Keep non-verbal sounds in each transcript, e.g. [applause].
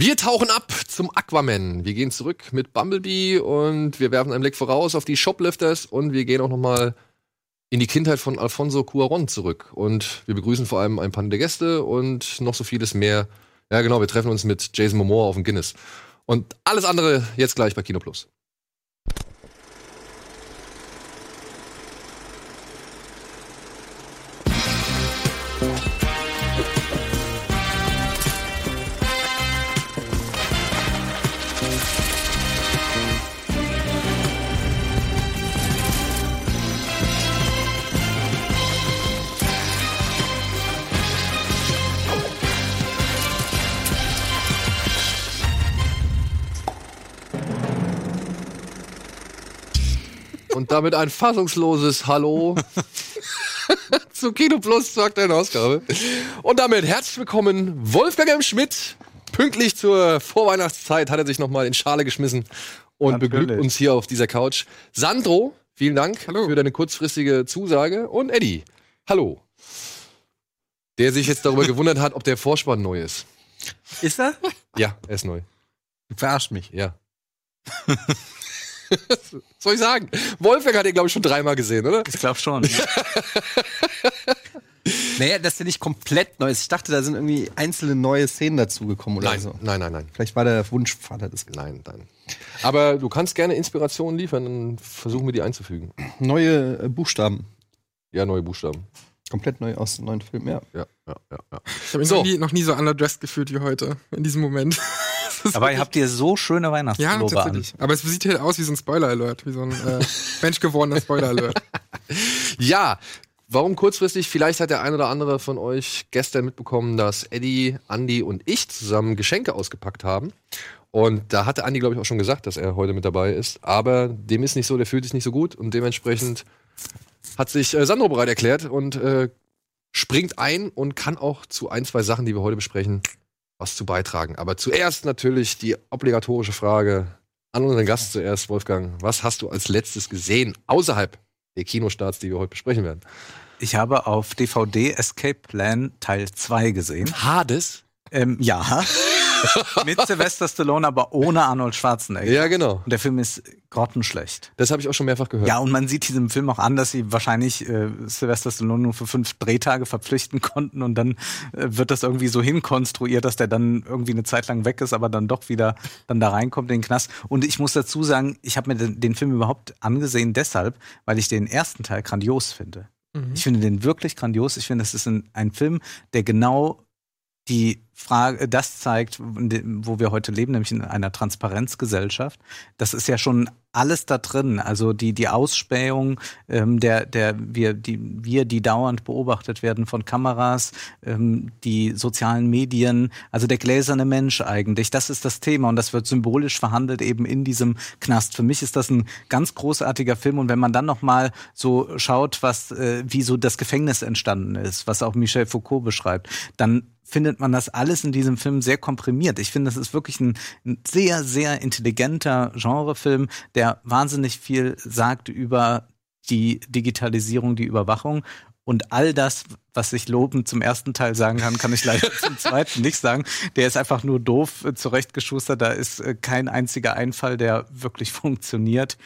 Wir tauchen ab zum Aquaman. Wir gehen zurück mit Bumblebee und wir werfen einen Blick voraus auf die Shoplifters und wir gehen auch noch mal in die Kindheit von Alfonso Cuaron zurück. Und wir begrüßen vor allem ein paar der Gäste und noch so vieles mehr. Ja, genau, wir treffen uns mit Jason Momoa auf dem Guinness. Und alles andere jetzt gleich bei Kino Plus. Und damit ein fassungsloses Hallo [laughs] zu Kino Plus zur aktuellen Ausgabe. Und damit herzlich willkommen Wolfgang M. Schmidt. Pünktlich zur Vorweihnachtszeit hat er sich nochmal in Schale geschmissen und Natürlich. beglückt uns hier auf dieser Couch. Sandro, vielen Dank Hallo. für deine kurzfristige Zusage. Und Eddie, hallo. Der sich jetzt darüber [laughs] gewundert hat, ob der Vorspann neu ist. Ist er? Ja, er ist neu. Du verarsch mich. Ja. [laughs] [laughs] Was soll ich sagen? Wolfgang hat ihn, glaube ich, schon dreimal gesehen, oder? Ich glaube schon. [laughs] naja, dass der nicht komplett neu ist. Ich dachte, da sind irgendwie einzelne neue Szenen dazugekommen oder Nein, so. nein, nein, nein. Vielleicht war der Wunschvater des Nein, nein. Aber du kannst gerne Inspirationen liefern, dann versuchen wir die einzufügen. neue äh, Buchstaben. Ja, neue Buchstaben. Komplett neu aus dem neuen Film, ja. Ja, ja, ja. ja. Ich habe mich So. noch, nie, noch nie so underdressed gefühlt wie heute, in diesem Moment. [laughs] Ihr habt ihr so schöne Ja, Weihnachtspullover an. tatsächlich. Aber es sieht halt aus wie so ein Spoiler-Alert, wie so ein äh, [laughs] menschgewordener Spoiler-Alert. Ja, warum kurzfristig? Vielleicht hat der ein oder andere von euch gestern mitbekommen, dass Eddie, Andy und ich zusammen Geschenke ausgepackt haben. Und da hatte Andy, glaube ich, auch schon gesagt, dass er heute mit dabei ist. Aber dem ist nicht so, der fühlt sich nicht so gut. Und dementsprechend hat sich äh, Sandro bereit erklärt und äh, springt ein und kann auch zu ein, zwei Sachen, die wir heute besprechen, was zu beitragen. Aber zuerst natürlich die obligatorische Frage an unseren Gast zuerst, Wolfgang. Was hast du als letztes gesehen außerhalb der Kinostarts, die wir heute besprechen werden? Ich habe auf DVD Escape Plan Teil 2 gesehen. Hades? Ähm, ja. [laughs] Mit Sylvester Stallone, aber ohne Arnold Schwarzenegger. Ja, genau. Und der Film ist grottenschlecht. Das habe ich auch schon mehrfach gehört. Ja, und man sieht diesem Film auch an, dass sie wahrscheinlich äh, Sylvester Stallone nur für fünf Drehtage verpflichten konnten und dann äh, wird das irgendwie so hinkonstruiert, dass der dann irgendwie eine Zeit lang weg ist, aber dann doch wieder dann da reinkommt in den Knast. Und ich muss dazu sagen, ich habe mir den, Film überhaupt angesehen deshalb, weil ich den ersten Teil grandios finde. Ich finde den wirklich grandios. Ich finde, das ist ein, ein Film, der genau die Frage, das zeigt, wo wir heute leben, nämlich in einer Transparenzgesellschaft. Das ist ja schon alles da drin. Also die, die Ausspähung, ähm, der, der, wir, die, wir, die dauernd beobachtet werden von Kameras, ähm, die sozialen Medien, also der gläserne Mensch eigentlich. Das ist das Thema und das wird symbolisch verhandelt eben in diesem Knast. Für mich ist das ein ganz großartiger Film und wenn man dann noch mal so schaut, was, äh, wie so das Gefängnis entstanden ist, was auch Michel Foucault beschreibt, dann findet man das alles in diesem Film sehr komprimiert. Ich finde, das ist wirklich ein, ein sehr, sehr intelligenter Genrefilm, der wahnsinnig viel sagt über die Digitalisierung, die Überwachung. Und all das, was ich lobend zum ersten Teil sagen kann, kann ich leider zum [laughs] zweiten nicht sagen. Der ist einfach nur doof äh, zurechtgeschustert. Da ist äh, kein einziger Einfall, der wirklich [laughs] funktioniert.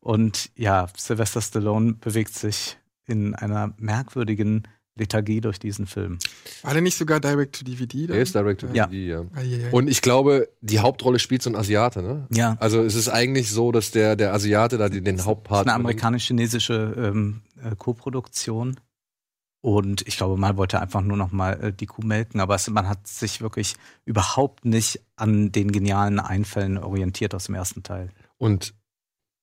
Und ja, Sylvester Stallone bewegt sich in einer merkwürdigen Lethargie durch diesen Film. War der nicht sogar Direct to DVD? Er ist Direct to Ja. DVD, ja. Ah. Und ich glaube, die Hauptrolle spielt so ein Asiate, ne? Ja. Also es ist eigentlich so, dass der, der Asiate da den, den Das Hauptpart. ist eine amerikanisch-chinesische ähm, äh, Koproduktion. Und ich glaube, man wollte einfach nur noch mal äh, die Kuh melken, aber es, man hat sich wirklich überhaupt nicht an den genialen Einfällen orientiert aus dem ersten Teil. Und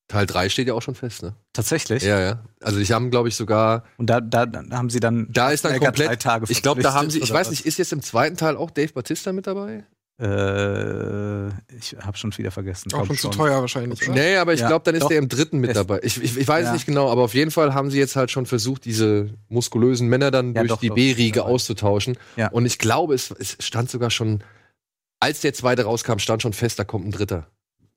Teil 3 steht ja auch schon fest, ne? Tatsächlich. Ja, ja. Also ich haben, glaube ich, sogar. Und da, da, haben sie dann Da ist dann Schwarzenegger drei komplett. Tage ich glaube, da haben sie. Ich weiß was? nicht, ist jetzt im zweiten Teil auch Dave Batista mit dabei? Äh, ich habe schon wieder vergessen. auch Glaub schon zu teuer wahrscheinlich. Oder? Nee, aber ich Ja, glaube, dann ist doch. der im dritten mit dabei. Ich, ich, ich weiß Ja. nicht genau, aber auf jeden Fall haben sie jetzt halt schon versucht, diese muskulösen Männer dann Ja, durch doch, die B-Riege auszutauschen. Ja. Und ich glaube, es, es stand sogar schon, als der zweite rauskam, stand schon fest, da kommt ein dritter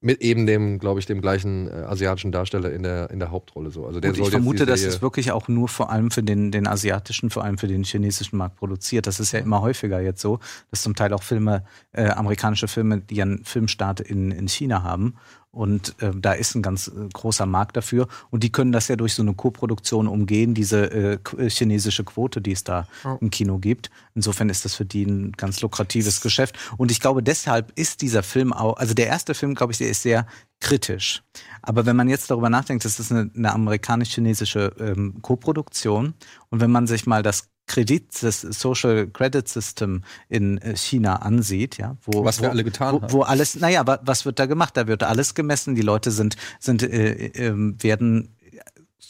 Mit eben dem, glaube ich, dem gleichen äh, asiatischen Darsteller in der, in der Hauptrolle. So. Also der soll ich vermute, dass es wirklich auch nur vor allem für den, den asiatischen, vor allem für den chinesischen Markt produziert. Das ist ja immer häufiger jetzt so, dass zum Teil auch Filme, äh, amerikanische Filme, die einen Filmstart in, in China haben. Und äh, da ist ein ganz äh, großer Markt dafür. Und die können das ja durch so eine Co-Produktion umgehen, diese äh, äh, chinesische Quote, die es da Ja. im Kino gibt. Insofern ist das für die ein ganz lukratives Geschäft. Und ich glaube, deshalb ist dieser Film auch, also der erste Film, glaube ich, der ist sehr kritisch. Aber wenn man jetzt darüber nachdenkt, das ist eine, eine amerikanisch-chinesische ähm, Koproduktion. Und wenn man sich mal das Kredit, das Social Credit System in äh, China ansieht, ja, wo, Was wir wo, alle getan wo, haben. wo alles, naja, wa, was wird da gemacht? Da wird alles gemessen, die Leute sind, sind, äh, ähm, werden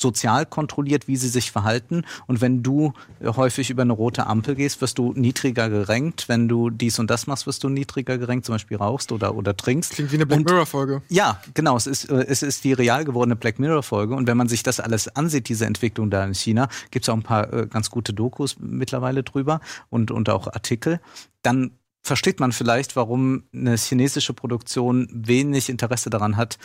sozial kontrolliert, wie sie sich verhalten. Und wenn du äh, häufig über eine rote Ampel gehst, wirst du niedriger gerankt. Wenn du dies und das machst, wirst du niedriger gerankt, zum Beispiel rauchst oder, oder trinkst. Klingt wie eine Black Mirror-Folge. Ja, genau. Es ist, äh, es ist die real gewordene Black Mirror-Folge. Und wenn man sich das alles ansieht, diese Entwicklung da in China, gibt es auch ein paar äh, ganz gute Dokus mittlerweile drüber und, und auch Artikel, dann versteht man vielleicht, warum eine chinesische Produktion wenig Interesse daran hat,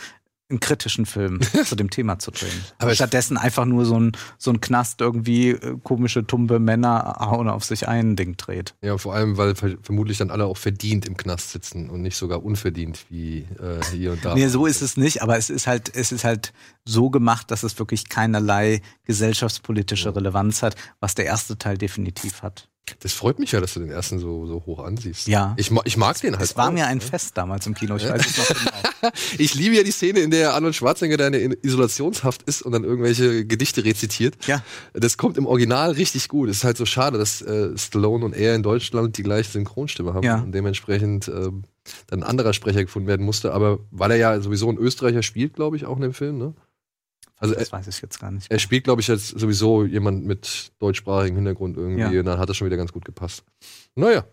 einen kritischen Film [laughs] zu dem Thema zu drehen. Aber stattdessen einfach nur so ein, so ein Knast irgendwie äh, komische, tumbe Männer hauen auf sich ein Ding dreht. Ja, vor allem, weil ver vermutlich dann alle auch verdient im Knast sitzen und nicht sogar unverdient wie äh, hier und da. Nee, so ist es nicht, aber es ist halt, es ist halt so gemacht, dass es wirklich keinerlei gesellschaftspolitische Relevanz hat, was der erste Teil definitiv hat. Das freut mich ja, dass du den ersten so, so hoch ansiehst. Ja. Ich, ich mag den halt. Es war auch, mir ein ne? Fest damals im Kino, ich weiß es noch genau. [laughs] Ich liebe ja die Szene, in der Arnold Schwarzenegger da in Isolationshaft ist und dann irgendwelche Gedichte rezitiert. Ja. Das kommt im Original richtig gut. Es ist halt so schade, dass äh, Stallone und er in Deutschland die gleiche Synchronstimme haben Ja. und dementsprechend ähm, dann ein anderer Sprecher gefunden werden musste. Aber weil er ja sowieso ein Österreicher spielt, glaube ich, auch in dem Film, ne? Also er, Das weiß ich jetzt gar nicht. er spielt, glaube ich, jetzt sowieso jemand mit deutschsprachigem Hintergrund irgendwie Ja. und dann hat das schon wieder ganz gut gepasst. Naja,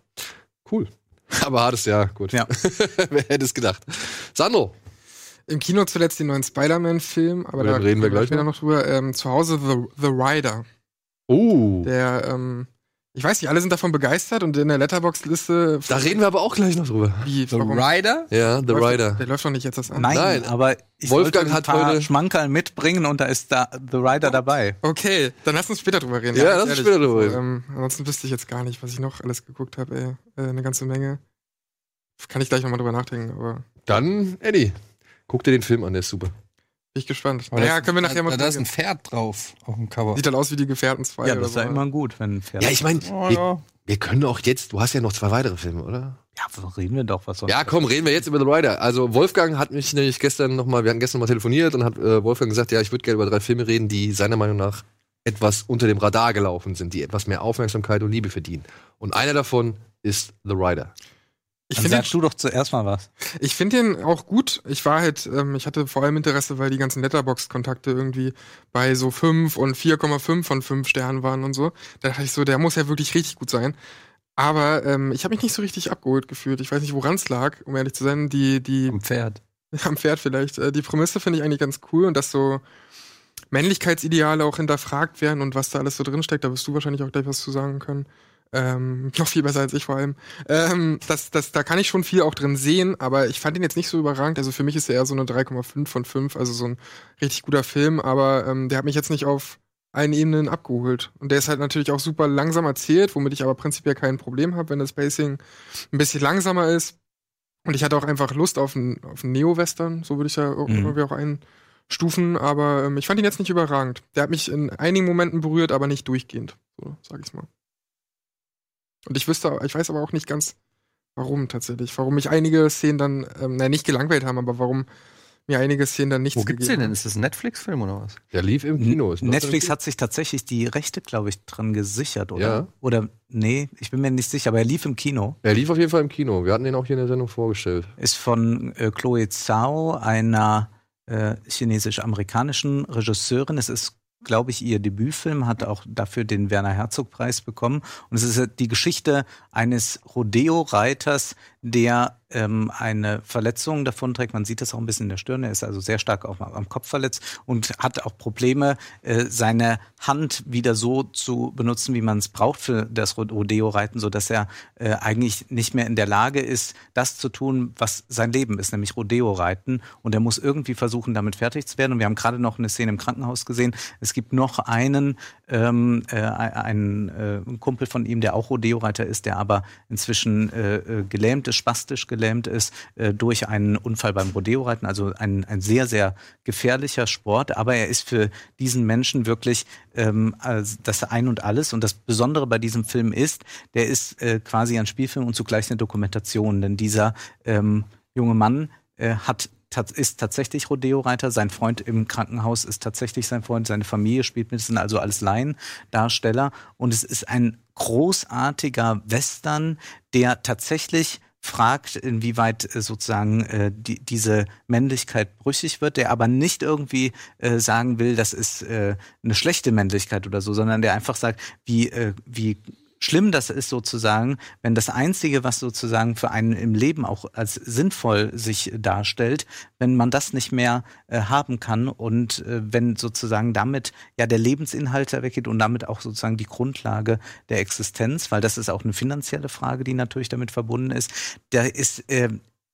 cool. [laughs] Aber hartes Jahr, gut. Ja. [laughs] Wer hätte es gedacht? Sandro, Im Kino zuletzt den neuen Spider-Man-Film, aber da den reden wir gleich später noch drüber. Ähm, zu Hause The, The Rider. oh, Der, ähm, ich weiß nicht, alle sind davon begeistert und in der Letterbox-Liste. da reden wir aber auch gleich noch drüber. Wie, The warum? Rider? Ja, The Läuft- Rider. Der läuft doch nicht jetzt das an. Nein, Nein. aber ich Wolfgang hat heute- Schmankerl mitbringen und da ist da The Rider dabei. Okay, dann lass uns später drüber reden. Ja, ganz lass uns später drüber reden. Ähm, ansonsten wüsste ich jetzt gar nicht, was ich noch alles geguckt habe, ey. Äh, eine ganze Menge. Kann ich gleich nochmal drüber nachdenken, aber Dann, Eddie, guck dir den Film an, der ist super. Ich gespannt. Aber naja, können wir nachher mal Da, da ist ein. Pferd drauf auf dem Cover. Sieht dann aus wie die Gefährten 2 Ja, das ist so. ja immer gut, wenn ein Pferd. Ja, ich meine, Oh, wir, ja. wir können auch jetzt, du hast ja noch zwei weitere Filme, oder? ja, reden wir doch was sonst. Ja, komm, reden wir jetzt über The Rider. Also Wolfgang hat mich nämlich gestern nochmal, wir hatten gestern noch mal telefoniert und hat äh, Wolfgang gesagt, ja, ich würde gerne über drei Filme reden, die seiner Meinung nach etwas unter dem Radar gelaufen sind, die etwas mehr Aufmerksamkeit und Liebe verdienen. Und einer davon ist The Rider. Ich Dann finde sagst du doch zuerst mal was. Ich finde den auch gut. Ich war halt, ähm, ich hatte vor allem Interesse, weil die ganzen Letterbox-Kontakte irgendwie bei so 5 und 4,5 von 5 Sternen waren und so. Da dachte ich so, der muss ja wirklich richtig gut sein. Aber ähm, ich habe mich nicht so richtig abgeholt gefühlt. Ich weiß nicht, woran es lag, um ehrlich zu sein. Die, die, Am Pferd. [laughs] am Pferd vielleicht. Äh, die Prämisse finde ich eigentlich ganz cool und dass so Männlichkeitsideale auch hinterfragt werden und was da alles so drinsteckt, da wirst du wahrscheinlich auch gleich was zu sagen können. Ähm, noch viel besser als ich vor allem. Ähm, das, das, da kann ich schon viel auch drin sehen, aber ich fand ihn jetzt nicht so überragend. Also für mich ist er eher so eine 3,5 von 5, also so ein richtig guter Film, aber ähm, der hat mich jetzt nicht auf allen Ebenen abgeholt. Und der ist halt natürlich auch super langsam erzählt, womit ich aber prinzipiell kein Problem habe, wenn das Pacing ein bisschen langsamer ist. Und ich hatte auch einfach Lust auf einen, auf einen Neo-Western, so würde ich ja Mhm. irgendwie auch einstufen. Aber ähm, ich fand ihn jetzt nicht überragend. Der hat mich in einigen Momenten berührt, aber nicht durchgehend. So, sag ich's mal. Und ich wüsste, ich weiß aber auch nicht ganz, warum tatsächlich. Warum mich einige Szenen dann, ähm, naja, nicht gelangweilt haben, aber warum mir einige Szenen dann nichts Wo gibt's den denn? haben. Ist das ein Netflix-Film oder was? Der lief im Kino. Ist Netflix hat sich tatsächlich die Rechte, glaube ich, dran gesichert, oder? Ja. Oder, nee, ich bin mir nicht sicher, aber er lief im Kino. Er lief auf jeden Fall im Kino. Wir hatten den auch hier in der Sendung vorgestellt. Ist von äh, Chloe Zhao, einer äh, chinesisch-amerikanischen Regisseurin. Es ist, glaube ich, ihr Debütfilm, hat auch dafür den Werner Herzog-Preis bekommen. Und es ist die Geschichte eines Rodeo-Reiters, der ähm, eine Verletzung davonträgt. Man sieht das auch ein bisschen in der Stirn. Er ist also sehr stark auch am Kopf verletzt und hat auch Probleme, äh, seine Hand wieder so zu benutzen, wie man es braucht für das Rodeo-Reiten, so dass er äh, eigentlich nicht mehr in der Lage ist, das zu tun, was sein Leben ist, nämlich Rodeo-Reiten. Und er muss irgendwie versuchen, damit fertig zu werden. Und wir haben gerade noch eine Szene im Krankenhaus gesehen. Es gibt noch einen, ähm, äh, einen äh, Kumpel von ihm, der auch Rodeo-Reiter ist, der aber inzwischen äh, äh gelähmt ist, spastisch gelähmt ist äh, durch einen Unfall beim Rodeo-Reiten. Also ein, ein sehr, sehr gefährlicher Sport. Aber er ist für diesen Menschen wirklich ähm, das Ein und Alles. Und das Besondere bei diesem Film ist, der ist äh, quasi ein Spielfilm und zugleich eine Dokumentation. Denn dieser ähm, junge Mann äh, hat ist tatsächlich Rodeo-Reiter. Sein Freund im Krankenhaus ist tatsächlich sein Freund. Seine Familie spielt mit. Sind also alles Laiendarsteller. Und es ist ein großartiger Western, der tatsächlich fragt, inwieweit äh, sozusagen äh, die, diese Männlichkeit brüchig wird, der aber nicht irgendwie äh, sagen will, das ist äh, eine schlechte Männlichkeit oder so, sondern der einfach sagt, wie, äh, wie schlimm das ist sozusagen, wenn das Einzige, was sozusagen für einen im Leben auch als sinnvoll sich darstellt, wenn man das nicht mehr äh, haben kann und äh, wenn sozusagen damit ja der Lebensinhalt weggeht und damit auch sozusagen die Grundlage der Existenz, weil das ist auch eine finanzielle Frage, die natürlich damit verbunden ist. Da ist äh,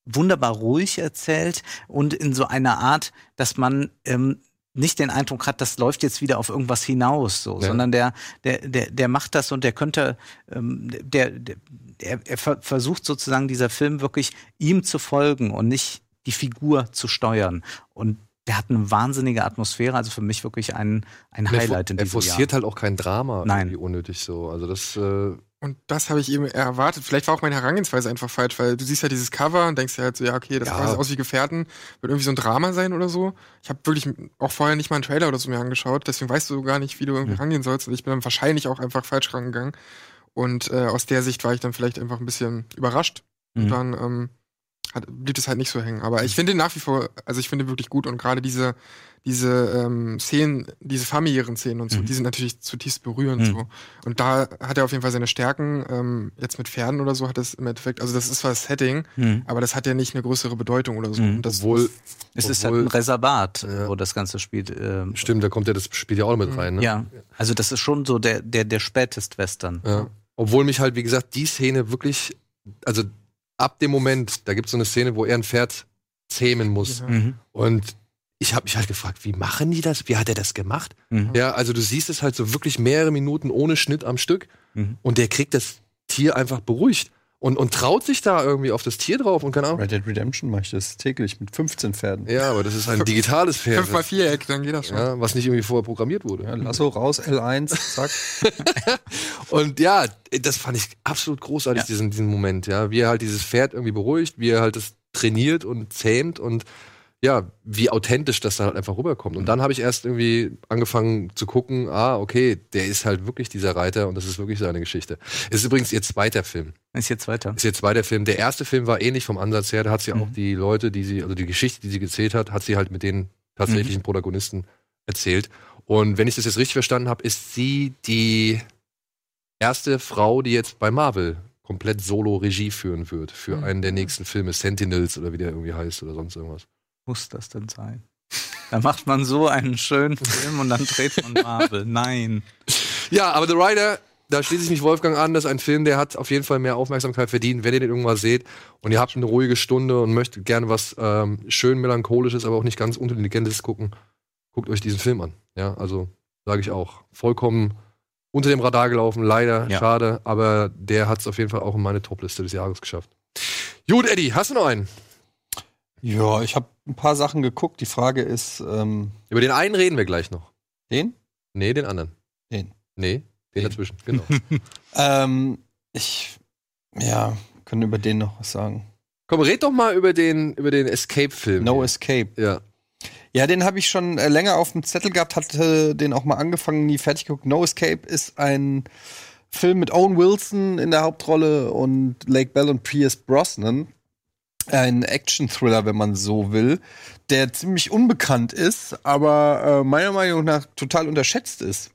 wunderbar ruhig erzählt und in so einer Art, dass man ähm, nicht den Eindruck hat, das läuft jetzt wieder auf irgendwas hinaus, so, ja. sondern der, der, der, der macht das und der könnte, ähm, der, der, er, er versucht sozusagen dieser Film wirklich ihm zu folgen und nicht die Figur zu steuern. Und der hat eine wahnsinnige Atmosphäre, also für mich wirklich ein, ein Highlight in diesem Jahr. Er forciert halt auch kein Drama Nein. irgendwie unnötig so. Also das äh und das habe ich eben erwartet. Vielleicht war auch meine Herangehensweise einfach falsch, weil du siehst ja dieses Cover und denkst ja halt so, ja, okay, das ja. sieht aus wie Gefährten, wird irgendwie so ein Drama sein oder so. Ich habe wirklich auch vorher nicht mal einen Trailer oder so mir angeschaut, deswegen weißt du gar nicht, wie du irgendwie mhm. rangehen sollst. Und ich bin dann wahrscheinlich auch einfach falsch rangegangen. Und äh, aus der Sicht war ich dann vielleicht einfach ein bisschen überrascht. Mhm. Und dann ähm, hat, blieb es halt nicht so hängen. Aber ich finde nach wie vor, also ich finde wirklich gut und gerade diese diese ähm, Szenen, diese familiären Szenen und so, mhm. die sind natürlich zutiefst berührend mhm. so. Und da hat er auf jeden Fall seine Stärken. Ähm, jetzt mit Pferden oder so hat es im Endeffekt, also das ist zwar das Setting, mhm. aber das hat ja nicht eine größere Bedeutung oder so. Mhm. Und das obwohl es ist halt ein Reservat, ja. wo das Ganze spielt. Ähm, Stimmt, da kommt ja das spielt ja auch mit rein. Ne? Ja, also das ist schon so der der der spätest Western. Ja. Obwohl mich halt wie gesagt die Szene wirklich, also ab dem Moment, da gibt es so eine Szene, wo er ein Pferd zähmen muss. Mhm. Und ich habe mich halt gefragt, wie machen die das? Wie hat er das gemacht? Mhm. Ja, also du siehst es halt so wirklich mehrere Minuten ohne Schnitt am Stück mhm. und der kriegt das Tier einfach beruhigt und, und traut sich da irgendwie auf das Tier drauf und keine Ahnung. Red Dead Redemption mache ich das täglich mit 15 Pferden. Ja, aber das ist ein digitales Pferd. 5 mal Viereck, dann geht das schon. Ja, was nicht irgendwie vorher programmiert wurde. Ja, Lasso raus, L1, zack. [laughs] und ja, das fand ich absolut großartig, ja. diesen, diesen Moment, ja. Wie er halt dieses Pferd irgendwie beruhigt, wie er halt das trainiert und zähmt und ja, wie authentisch das dann halt einfach rüberkommt. Und dann habe ich erst irgendwie angefangen zu gucken, ah, okay, der ist halt wirklich dieser Reiter und das ist wirklich seine Geschichte. Es ist übrigens ihr zweiter Film. Ist ihr zweiter? Ist ihr zweiter Film. Der erste Film war ähnlich vom Ansatz her. Da hat sie mhm. auch die Leute, die sie, also die Geschichte, die sie gezählt hat, hat sie halt mit den tatsächlichen mhm. Protagonisten erzählt. Und wenn ich das jetzt richtig verstanden habe, ist sie die erste Frau, die jetzt bei Marvel komplett solo Regie führen wird für mhm. einen der nächsten Filme, Sentinels oder wie der irgendwie heißt oder sonst irgendwas muss das denn sein? Da macht man so einen schönen Film und dann dreht man Marvel. Nein. Ja, aber The Rider, da schließe ich mich Wolfgang an, das ist ein Film, der hat auf jeden Fall mehr Aufmerksamkeit verdient, wenn ihr den irgendwann seht und ihr habt eine ruhige Stunde und möchtet gerne was ähm, schön melancholisches, aber auch nicht ganz unintelligentes gucken, guckt euch diesen Film an. Ja, also sage ich auch. Vollkommen unter dem Radar gelaufen, leider, ja. schade, aber der hat es auf jeden Fall auch in meine Topliste des Jahres geschafft. Gut, Eddie, hast du noch einen? Ja, ich habe ein paar Sachen geguckt. Die Frage ist. Ähm, Über den einen reden wir gleich noch. Den? Nee, den anderen. Den. Nee, den, den. dazwischen, genau. [laughs] ähm, ich. Ja, können über den noch was sagen. Komm, red doch mal über den, über den Escape-Film. No hier. Escape. Ja. Ja, den habe ich schon äh, länger auf dem Zettel gehabt, hatte den auch mal angefangen, nie fertig geguckt. No Escape ist ein Film mit Owen Wilson in der Hauptrolle und Lake Bell und Pierce Brosnan ein Action-Thriller, wenn man so will, der ziemlich unbekannt ist, aber äh, meiner Meinung nach total unterschätzt ist.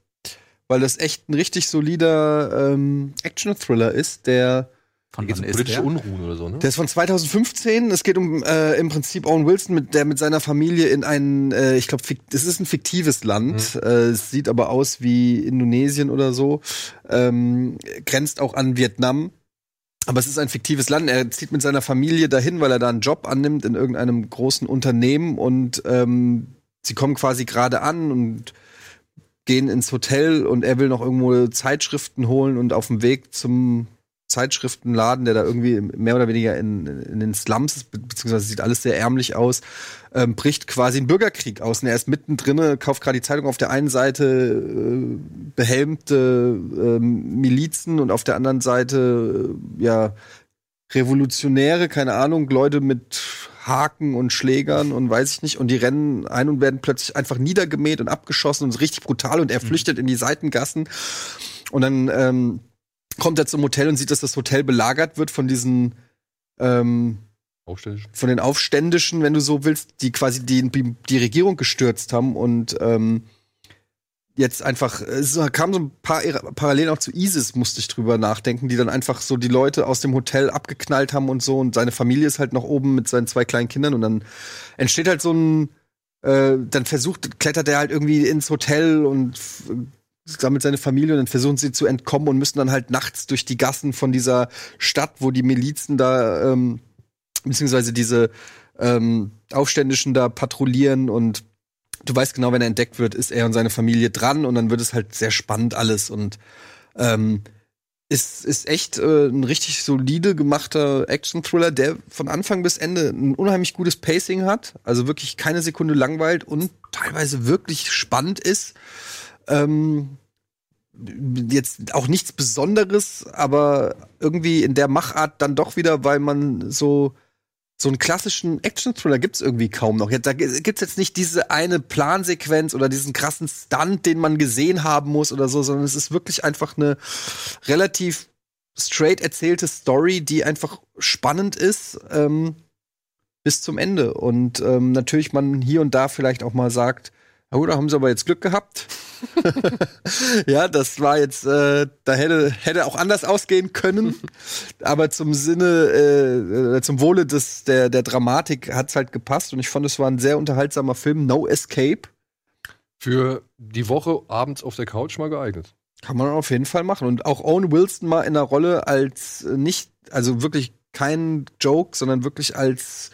Weil das echt ein richtig solider ähm, Action-Thriller ist, der Von wann um ist politische der? Unruhen oder so, ne? Der ist von 2015. Es geht um äh, im Prinzip Owen Wilson, mit, der mit seiner Familie in ein, äh, ich glaube, es ist ein fiktives Land. Äh, es sieht aber aus wie Indonesien oder so. Ähm, grenzt auch an Vietnam. Aber es ist ein fiktives Land. Er zieht mit seiner Familie dahin, weil er da einen Job annimmt in irgendeinem großen Unternehmen und ähm, sie kommen quasi gerade an und gehen ins Hotel und er will noch irgendwo Zeitschriften holen und auf dem Weg zum Zeitschriftenladen, der da irgendwie mehr oder weniger in, in den Slums ist, be- beziehungsweise sieht alles sehr ärmlich aus, ähm, bricht quasi ein Bürgerkrieg aus. Und er ist mittendrin, kauft gerade die Zeitung auf der einen Seite äh, behelmte ähm, Milizen und auf der anderen Seite äh, ja Revolutionäre, keine Ahnung, Leute mit Haken und Schlägern und weiß ich nicht. Und die rennen ein und werden plötzlich einfach niedergemäht und abgeschossen und ist richtig brutal und er flüchtet in die Seitengassen. Und dann ähm, kommt er zum Hotel und sieht, dass das Hotel belagert wird von diesen ähm, von den Aufständischen, wenn du so willst, die quasi die, die Regierung gestürzt haben und ähm, jetzt einfach, es kam so ein paar Parallelen auch zu ISIS, musste ich drüber nachdenken, die dann einfach so die Leute aus dem Hotel abgeknallt haben und so und seine Familie ist halt noch oben mit seinen zwei kleinen Kindern und dann entsteht halt so ein, äh, dann versucht, klettert er halt irgendwie ins Hotel und sammelt seine Familie und dann versuchen sie zu entkommen und müssen dann halt nachts durch die Gassen von dieser Stadt, wo die Milizen da, ähm, beziehungsweise diese ähm, Aufständischen da patrouillieren und du weißt genau, wenn er entdeckt wird, ist er und seine Familie dran und dann wird es halt sehr spannend alles und ähm, ist, ist echt äh, ein richtig solide gemachter Action-Thriller, der von Anfang bis Ende ein unheimlich gutes Pacing hat, also wirklich keine Sekunde langweilt und teilweise wirklich spannend ist. Ähm, jetzt auch nichts Besonderes, aber irgendwie in der Machart dann doch wieder, weil man so so einen klassischen Action-Thriller gibt's irgendwie kaum noch. Da gi- gibt's jetzt nicht diese eine Plansequenz oder diesen krassen Stunt, den man gesehen haben muss oder so, sondern es ist wirklich einfach eine relativ straight erzählte Story, die einfach spannend ist ähm, bis zum Ende. Und ähm, natürlich man hier und da vielleicht auch mal sagt, oh, da haben sie aber jetzt Glück gehabt. [laughs] ja, das war jetzt, äh, da hätte, hätte auch anders ausgehen können. [laughs] Aber zum Sinne, äh, zum Wohle des, der, der Dramatik hat's halt gepasst. Und ich fand, es war ein sehr unterhaltsamer Film. No Escape. Für die Woche abends auf der Couch mal geeignet. Kann man auf jeden Fall machen. Und auch Owen Wilson mal in einer Rolle als äh, nicht, also wirklich kein Joke, sondern wirklich als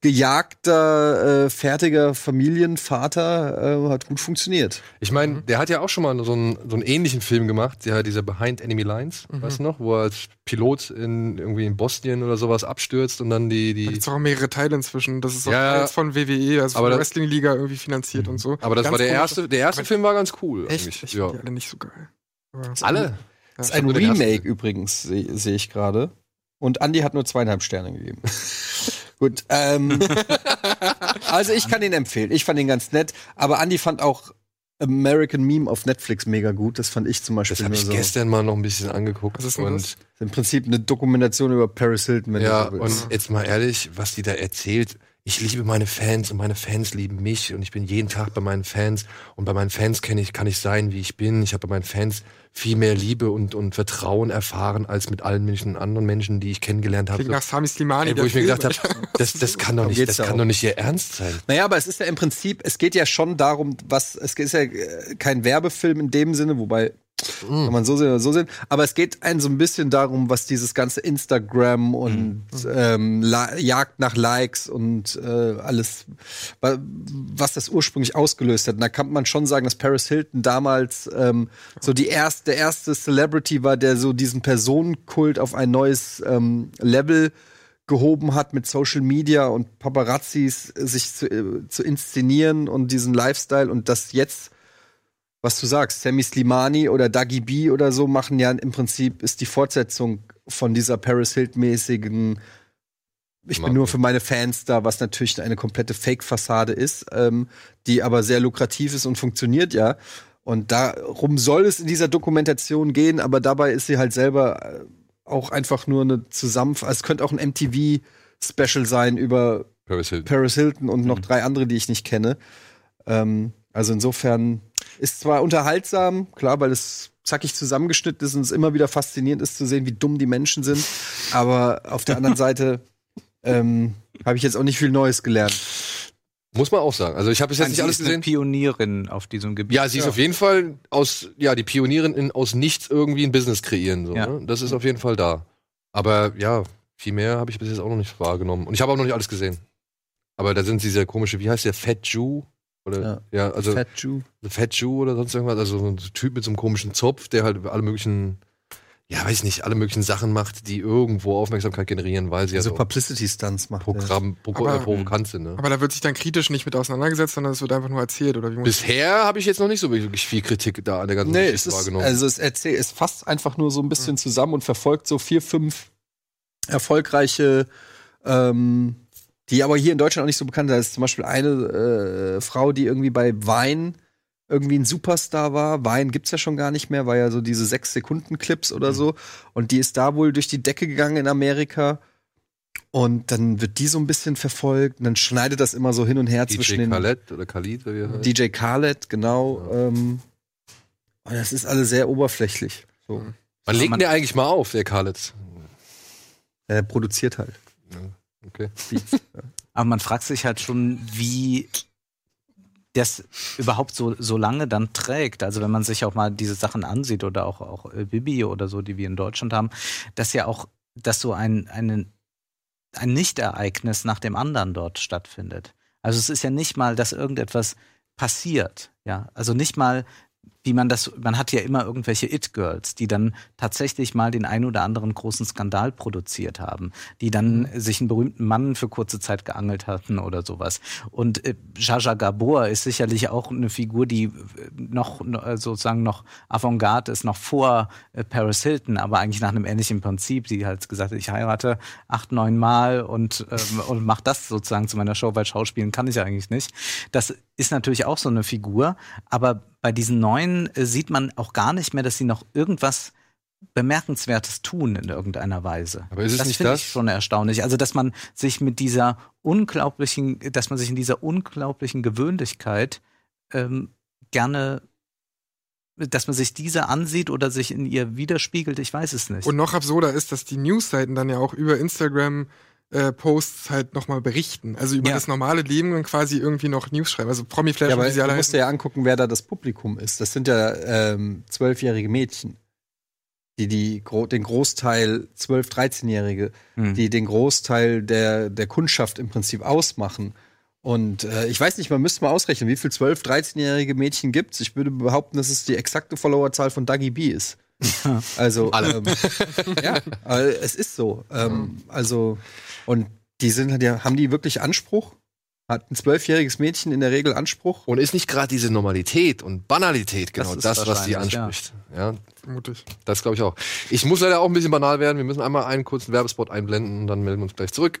gejagter, äh, fertiger Familienvater äh, hat gut funktioniert. Ich meine, der hat ja auch schon mal so einen, so einen ähnlichen Film gemacht, der dieser Behind Enemy Lines, weißt du noch, wo er als Pilot in irgendwie in Bosnien oder sowas abstürzt und dann die Da die gibt's auch mehrere Teile inzwischen. Das ist auch Ja, ja. eins von WWE, also Aber von der Wrestling-Liga irgendwie finanziert und so. aber das Ganz war der komisch. erste, der erste Film war ganz cool Echt? eigentlich. Ich ja. die alle nicht so geil. Alle. Das ist Ja, ein. Remake übrigens, sehe seh ich gerade. Und Andy hat nur zweieinhalb Sterne gegeben. [laughs] Gut, ähm, [laughs] also ich kann ihn empfehlen. Ich fand ihn ganz nett. Aber Andy fand auch American Meme auf Netflix mega gut. Das fand ich zum Beispiel Das habe ich so. gestern mal noch ein bisschen angeguckt. Denn und das? Im Prinzip eine Dokumentation über Paris Hilton, wenn ja, du so willst. und jetzt mal ehrlich, was die da erzählt. Ich liebe meine Fans und meine Fans lieben mich und ich bin jeden Tag bei meinen Fans und bei meinen Fans kann ich, kann ich sein, wie ich bin. Ich habe bei meinen Fans viel mehr Liebe und, und Vertrauen erfahren als mit allen Menschen, anderen Menschen, die ich kennengelernt habe. Klingt nach Sami Slimani. Ey, wo ich mir gedacht habe, das, das kann doch nicht, das kann doch nicht ihr Ernst sein. Naja, aber es ist ja im Prinzip, es geht ja schon darum, was, es ist ja äh, kein Werbefilm in dem Sinne, wobei, kann man so sehen oder so sehen, aber es geht einen so ein bisschen darum, was dieses ganze Instagram und ähm, La Jagd nach Likes und äh, alles, wa- was das ursprünglich ausgelöst hat. Und da kann man schon sagen, dass Paris Hilton damals ähm, so die erste, der erste Celebrity war, der so diesen Personenkult auf ein neues ähm, Level gehoben hat mit Social Media und Paparazzis sich zu, äh, zu inszenieren und diesen Lifestyle und das jetzt, was du sagst, Sammy Slimani oder Dagi B oder so machen ja im Prinzip ist die Fortsetzung von dieser Paris Hilt-mäßigen ich bin nur für meine Fans da, was natürlich eine komplette Fake-Fassade ist, ähm, die aber sehr lukrativ ist und funktioniert ja. Und darum soll es in dieser Dokumentation gehen, aber dabei ist sie halt selber äh, auch einfach nur eine Zusammenfassung. Also es könnte auch ein MTV-Special sein über Paris Hilton. Paris Hilton und noch drei andere, die ich nicht kenne. Ähm, also insofern Ist zwar unterhaltsam, klar, weil es zackig zusammengeschnitten ist und es immer wieder faszinierend ist zu sehen, wie dumm die Menschen sind. Aber auf der anderen [laughs] Seite ähm, habe ich jetzt auch nicht viel Neues gelernt. Muss man auch sagen. Also ich habe bis jetzt Sie nicht alles ist eine gesehen. Pionierin auf diesem Gebiet. Ja, sie ist Ja. auf jeden Fall aus, ja, die Pionierin in aus nichts irgendwie ein Business kreieren. So, Ja. ne? Das ist auf jeden Fall da. Aber ja, viel mehr habe ich bis jetzt auch noch nicht wahrgenommen. Und ich habe auch noch nicht alles gesehen. Aber da sind diese komische, wie heißt der, Fat Jew? Oder, ja, also Fat Jew. The Fat Jew oder sonst irgendwas. Also so ein Typ mit so einem komischen Zopf, der halt alle möglichen, ja, weiß nicht, alle möglichen Sachen macht, die irgendwo Aufmerksamkeit generieren, weil sie ja So so Publicity-Stunts macht. er. Programm, Pro Aber- provokant sind. Ne? Aber da wird sich dann kritisch nicht mit auseinandergesetzt, sondern es wird einfach nur erzählt, oder wie muss Bisher habe ich jetzt noch nicht so wirklich viel Kritik da an der ganzen Nee, es Geschichte ist, wahrgenommen. also es erzählt, es fasst einfach nur so ein bisschen zusammen und verfolgt so vier, fünf erfolgreiche, ähm, die aber hier in Deutschland auch nicht so bekannt sind. Da ist zum Beispiel eine äh, Frau, die irgendwie bei Wein irgendwie ein Superstar war. Wein gibt's ja schon gar nicht mehr, war ja so diese sechs Sekunden Clips oder so. Und die ist da wohl durch die Decke gegangen in Amerika. Und dann wird die so ein bisschen verfolgt. Und dann schneidet das immer so hin und her zwischen DJ den Khaled oder Khalid, wie er heißt. DJ Khaled, genau. Ähm, und das ist alles sehr oberflächlich. So. Wann legt man- der eigentlich mal auf, der Khaled? Er produziert halt. Okay. [laughs] Aber man fragt sich halt schon, wie das überhaupt so, so lange dann trägt. Also wenn man sich auch mal diese Sachen ansieht oder auch, auch äh, Bibi oder so, die wir in Deutschland haben, dass ja auch, dass so ein, ein, ein Nichtereignis nach dem anderen dort stattfindet. Also es ist ja nicht mal, dass irgendetwas passiert. Ja, also nicht mal, wie man das, man hat ja immer irgendwelche It-Girls, die dann tatsächlich mal den ein oder anderen großen Skandal produziert haben, die dann sich einen berühmten Mann für kurze Zeit geangelt hatten oder sowas. Und äh, Jaja Gabor ist sicherlich auch eine Figur, die äh, noch äh, sozusagen noch Avantgarde ist, noch vor äh, Paris Hilton, aber eigentlich nach einem ähnlichen Prinzip. Sie hat gesagt, ich heirate acht, neun Mal und, ähm, und mach das sozusagen zu meiner Show, weil Schauspielen kann ich eigentlich nicht. Das ist natürlich auch so eine Figur, aber bei diesen neuen äh, sieht man auch gar nicht mehr, dass sie noch irgendwas Bemerkenswertes tun in irgendeiner Weise. Aber ist es das nicht finde das? ich schon erstaunlich. Also, dass man sich mit dieser unglaublichen, dass man sich in dieser unglaublichen Gewöhnlichkeit ähm, gerne, dass man sich diese ansieht oder sich in ihr widerspiegelt, ich weiß es nicht. Und noch absurder ist, dass die Newsseiten dann ja auch über Instagram äh, Posts halt nochmal berichten. Also über Ja. das normale Leben und quasi irgendwie noch News schreiben. Also Promiflash Ja, aber wie sie alle du musst dir ja angucken, wer da das Publikum ist. Das sind ja ähm, zwölfjährige Mädchen, die, die gro den Großteil, 12-, 13-Jährige, Hm. die den Großteil der, der Kundschaft im Prinzip ausmachen. Und äh, ich weiß nicht, man müsste mal ausrechnen, wie viel 12-, 13-jährige Mädchen gibt's. Ich würde behaupten, dass es die exakte Followerzahl von Dagi B ist. [laughs] Also, Alle. Ähm, ja, äh, es ist so. Ähm, also, und die sind halt ja, haben die wirklich Anspruch? Hat ein zwölfjähriges Mädchen in der Regel Anspruch? Und ist nicht gerade diese Normalität und Banalität genau ist das, was ja. anspricht? Ja, Vermutlich. das glaube ich auch. Ich muss leider auch ein bisschen banal werden. Wir müssen einmal einen kurzen Werbespot einblenden und dann melden wir uns gleich zurück.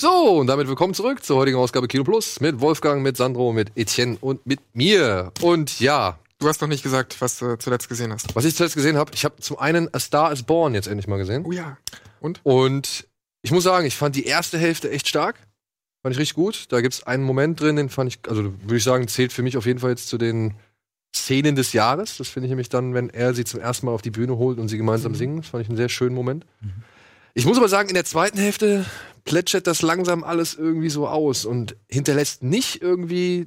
So, und damit willkommen zurück zur heutigen Ausgabe Kino Plus mit Wolfgang, mit Sandro, mit Etienne und mit mir. Und ja, Du hast noch nicht gesagt, was du zuletzt gesehen hast. was ich zuletzt gesehen habe, ich habe zum einen A Star is Born jetzt endlich mal gesehen. Oh ja. Und? Und ich muss sagen, ich fand die erste Hälfte echt stark. Fand ich richtig gut. Da gibt's einen Moment drin, den fand ich, also würde ich sagen, zählt für mich auf jeden Fall jetzt zu den Szenen des Jahres. Das finde ich nämlich dann, wenn er sie zum ersten Mal auf die Bühne holt und sie gemeinsam singen. Das fand ich einen sehr schönen Moment. Ich muss aber sagen, in der zweiten Hälfte plätschert das langsam alles irgendwie so aus und hinterlässt nicht irgendwie,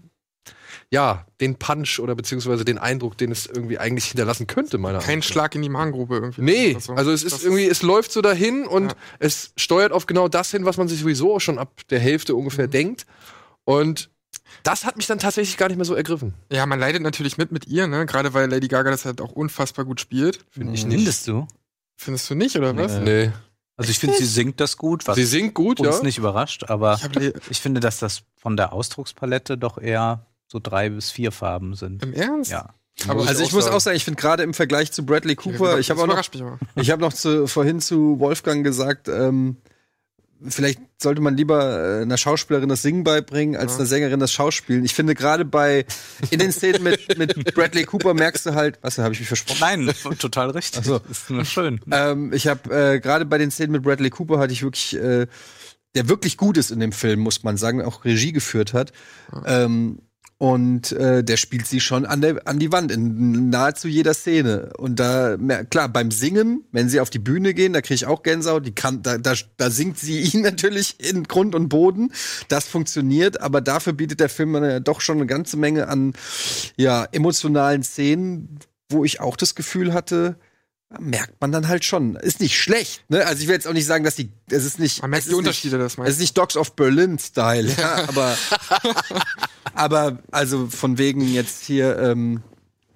ja, den Punch oder beziehungsweise den Eindruck, den es irgendwie eigentlich hinterlassen könnte, meiner Kein nach. Schlag in die Magengrube irgendwie. Nee, so. also es ist Das irgendwie, es läuft so dahin und Ja. es steuert auf genau das hin, was man sich sowieso schon ab der Hälfte ungefähr Mhm. denkt. Und das hat mich dann tatsächlich gar nicht mehr so ergriffen. Ja, man leidet natürlich mit mit ihr, ne? Gerade weil Lady Gaga das halt auch unfassbar gut spielt. Finde ich nicht. Findest du? Findest du nicht, oder was? Nee. Also ich finde, sie singt das gut, was Sie singt gut, uns ja. nicht überrascht, aber Ich ich finde, dass das von der Ausdruckspalette doch eher so drei bis vier Farben sind. Im Ernst? Ja. Aber Also ich muss auch sagen, ich finde gerade im Vergleich zu Bradley Cooper, ich habe auch noch. Ich [laughs] habe noch zu, vorhin zu Wolfgang gesagt, ähm, vielleicht sollte man lieber äh, einer Schauspielerin das Singen beibringen, als Ja. einer Sängerin das Schauspielen. Ich finde gerade bei in den Szenen mit, mit Bradley Cooper merkst du halt, was, da habe ich mich versprochen. Nein, total richtig. Ach so. Ist nur schön. Ähm, ich habe äh, gerade bei den Szenen mit Bradley Cooper hatte ich wirklich, äh, der wirklich gut ist in dem Film, muss man sagen, auch Regie geführt hat. Ähm, und äh, der spielt sie schon an, der, an die Wand in nahezu jeder Szene. Und da, klar, beim Singen, wenn sie auf die Bühne gehen, da kriege ich auch Gänsehaut. Die kann, da, da, da singt sie [laughs] ihn natürlich in Grund und Boden. Das funktioniert, aber dafür bietet der Film äh, doch schon eine ganze Menge an ja, emotionalen Szenen, wo ich auch das Gefühl hatte, merkt man dann halt schon. Ist nicht schlecht, ne? Also ich will jetzt auch nicht sagen, dass die, es ist nicht. Man merkt die Unterschiede, das Nicht, meinst es ist nicht Dogs of Berlin-Style, ja, [laughs] aber, aber also von wegen jetzt hier ähm,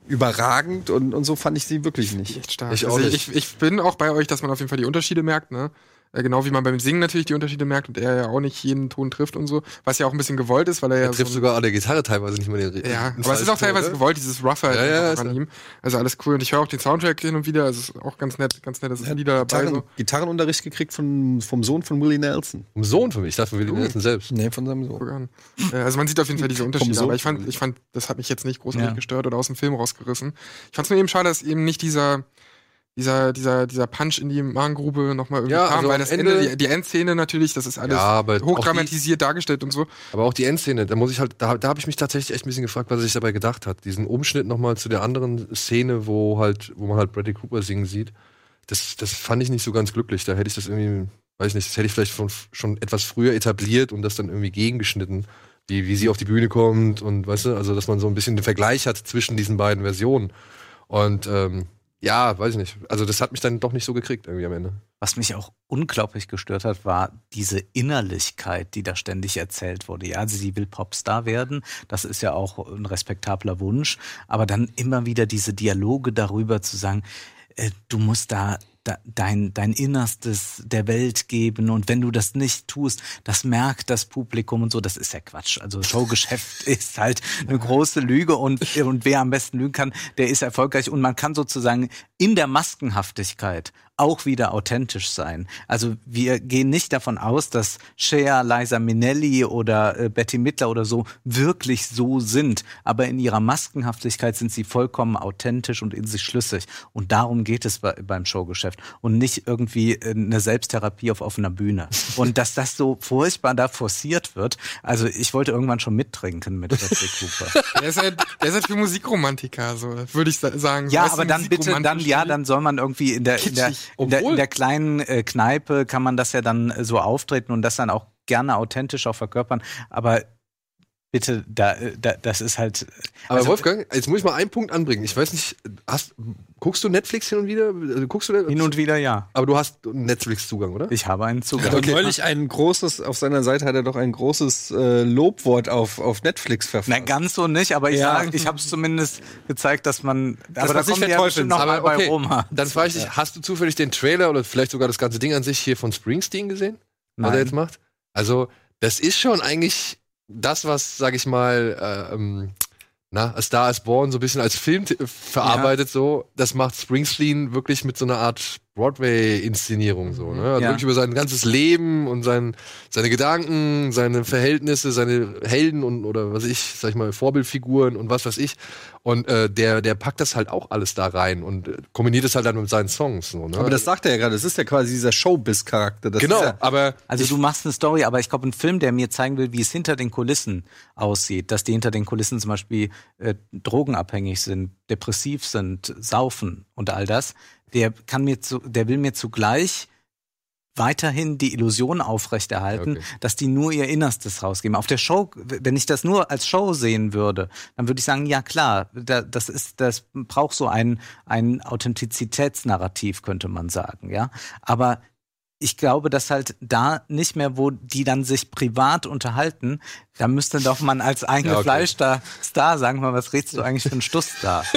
überragend und, und so fand ich sie wirklich nicht. Echt stark. Ich also ich, ich bin auch bei euch, dass man auf jeden Fall die Unterschiede merkt, ne? Äh, Genau wie man beim Singen natürlich die Unterschiede merkt und er ja auch nicht jeden Ton trifft und so, was ja auch ein bisschen gewollt ist, weil er ja Er trifft so sogar an der Gitarre teilweise nicht mehr den ja, aber es ist auch teilweise ne? gewollt, dieses Rougher Ja, ja, an ja- ihm. Also alles cool. Und ich höre auch den Soundtrack hin und wieder, also ist auch ganz nett, ganz nettes Lieder dabei. Gitarren, So. Gitarrenunterricht gekriegt von, vom Sohn von Willie Nelson. Vom Sohn von mir. Ich dachte von Willie Uh. Nelson selbst. Nee, von seinem Sohn. Äh, Also man sieht auf jeden Fall diese Unterschiede, aber ich fand, ich fand, das hat mich jetzt nicht großartig Ja. gestört oder aus dem Film rausgerissen. Ich fand es nur eben schade, dass eben nicht dieser, dieser, dieser, dieser Punch in die Magengrube nochmal irgendwie Ja, kam, also weil am das Ende- Ende, die, die Endszene natürlich, das ist alles Ja, hochdramatisiert dargestellt und so. Aber auch die Endszene, da muss ich halt, da, da habe ich mich tatsächlich echt ein bisschen gefragt, was er sich dabei gedacht hat. Diesen Umschnitt nochmal zu der anderen Szene, wo halt, wo man halt Bradley Cooper singen sieht, das, das fand ich nicht so ganz glücklich. Da hätte ich das irgendwie, weiß ich nicht, das hätte ich vielleicht von, schon etwas früher etabliert und das dann irgendwie gegengeschnitten, wie, wie sie auf die Bühne kommt und weißt du, also dass man so ein bisschen den Vergleich hat zwischen diesen beiden Versionen. Und ähm, ja, weiß ich nicht. Also das hat mich dann doch nicht so gekriegt irgendwie am Ende. Was mich auch unglaublich gestört hat, war diese Innerlichkeit, die da ständig erzählt wurde. Ja, sie will Popstar werden. Das ist ja auch ein respektabler Wunsch. Aber dann immer wieder diese Dialoge darüber zu sagen, äh, du musst da, da dein, dein Innerstes der Welt geben. Und wenn du das nicht tust, das merkt das Publikum und so, das ist ja Quatsch. Also Showgeschäft [laughs] ist halt eine große Lüge und, und wer am besten lügen kann, der ist erfolgreich. Und man kann sozusagen in der Maskenhaftigkeit auch wieder authentisch sein. Also wir gehen nicht davon aus, dass Cher, Liza Minnelli oder äh, Betty Midler oder so wirklich so sind. Aber in ihrer Maskenhaftigkeit sind sie vollkommen authentisch und in sich schlüssig. Und darum geht es bei, beim Showgeschäft. Und nicht irgendwie äh, eine Selbsttherapie auf offener Bühne. Und dass das so furchtbar da forciert wird. Also ich wollte irgendwann schon mittrinken mit Bradley Cooper. [laughs] Der ist halt, der ist halt für Musikromantiker, so, würde ich sa- sagen. Ja, du, aber dann bitte, dann ja, dann soll man irgendwie in der, in der. In der, in der kleinen äh, Kneipe kann man das ja dann äh, so auftreten und das dann auch gerne authentisch auch verkörpern. Aber bitte, da, da das ist halt. Aber Also- Wolfgang, jetzt muss ich mal einen Punkt anbringen. Ich weiß nicht, hast, guckst du Netflix hin und wieder? Also, guckst du Hin und wieder ja. Aber du hast einen Netflix-Zugang, oder? Ich habe einen Zugang. Und neulich ein großes, auf seiner Seite hat er doch ein großes äh, Lobwort auf, auf Netflix verfasst. Na, ganz so nicht, aber ich, Ja. ich habe es zumindest gezeigt, dass man. aber da man sich kommen wir ja bestimmt noch mal Aber bei okay, Roma. Dann frage ich dich, hast du zufällig den Trailer oder vielleicht sogar das ganze Ding an sich hier von Springsteen gesehen? Was er Nein. jetzt macht? Also, das ist schon eigentlich das, was, sag ich mal, äh, ähm, na, A Star is Born so ein bisschen als Film verarbeitet, so. Das macht Springsteen wirklich mit so einer Art Broadway-Inszenierung, so, ne? Also Ja. wirklich über sein ganzes Leben und sein, seine Gedanken, seine Verhältnisse, seine Helden und, oder was ich, sag ich mal, Vorbildfiguren und was weiß ich. Und äh, der, der packt das halt auch alles da rein und äh, kombiniert es halt dann mit seinen Songs, so, ne? Aber das sagt er ja gerade, das ist ja quasi dieser Showbiz-Charakter. Genau, ja, aber Also du machst eine Story, aber ich glaube, ein Film, der mir zeigen will, wie es hinter den Kulissen aussieht, dass die hinter den Kulissen zum Beispiel äh, drogenabhängig sind, depressiv sind, saufen und all das, der kann mir zu, der will mir zugleich weiterhin die Illusion aufrechterhalten, Okay. dass die nur ihr Innerstes rausgeben. Auf der Show, wenn ich das nur als Show sehen würde, dann würde ich sagen, ja klar, da, das ist, das braucht so ein, ein Authentizitätsnarrativ, könnte man sagen, ja. Aber ich glaube, dass halt da nicht mehr, wo die dann sich privat unterhalten, da müsste doch man als eingefleischter Star sagen, mal, was redest du eigentlich für einen Stuss da? [laughs]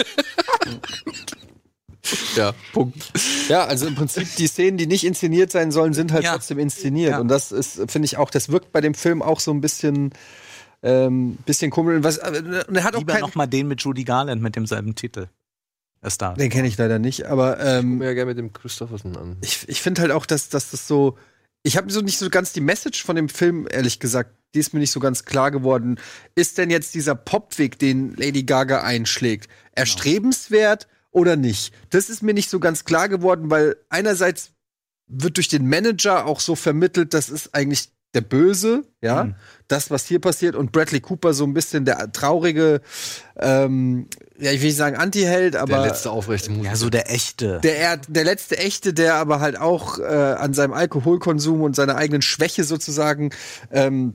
Ja, Punkt. Ja, also im Prinzip die Szenen, die nicht inszeniert sein sollen, sind halt Ja. trotzdem inszeniert. Ja. Und das ist, finde ich auch, das wirkt bei dem Film auch so ein bisschen, ähm, bisschen komisch. Und Was, äh, er hat auch Lieber kein, noch mal den mit Judy Garland mit demselben Titel. Der Star. Den kenne ich leider nicht, aber ähm, Mir ja gerne mit dem Christopherson an. ich, ich finde halt auch, dass, dass das so. Ich habe so nicht so ganz die Message von dem Film, ehrlich gesagt, die ist mir nicht so ganz klar geworden. Ist denn jetzt dieser Popweg, den Lady Gaga einschlägt, erstrebenswert oder nicht? Das ist mir nicht so ganz klar geworden, weil einerseits wird durch den Manager auch so vermittelt, das ist eigentlich der Böse, ja, Mhm. das, was hier passiert, und Bradley Cooper so ein bisschen der traurige, ähm, ja, ich will nicht sagen Anti-Held, aber der letzte aufrechte Musiker. Ja, so der echte. der, er- der letzte echte, der aber halt auch äh, an seinem Alkoholkonsum und seiner eigenen Schwäche sozusagen ähm,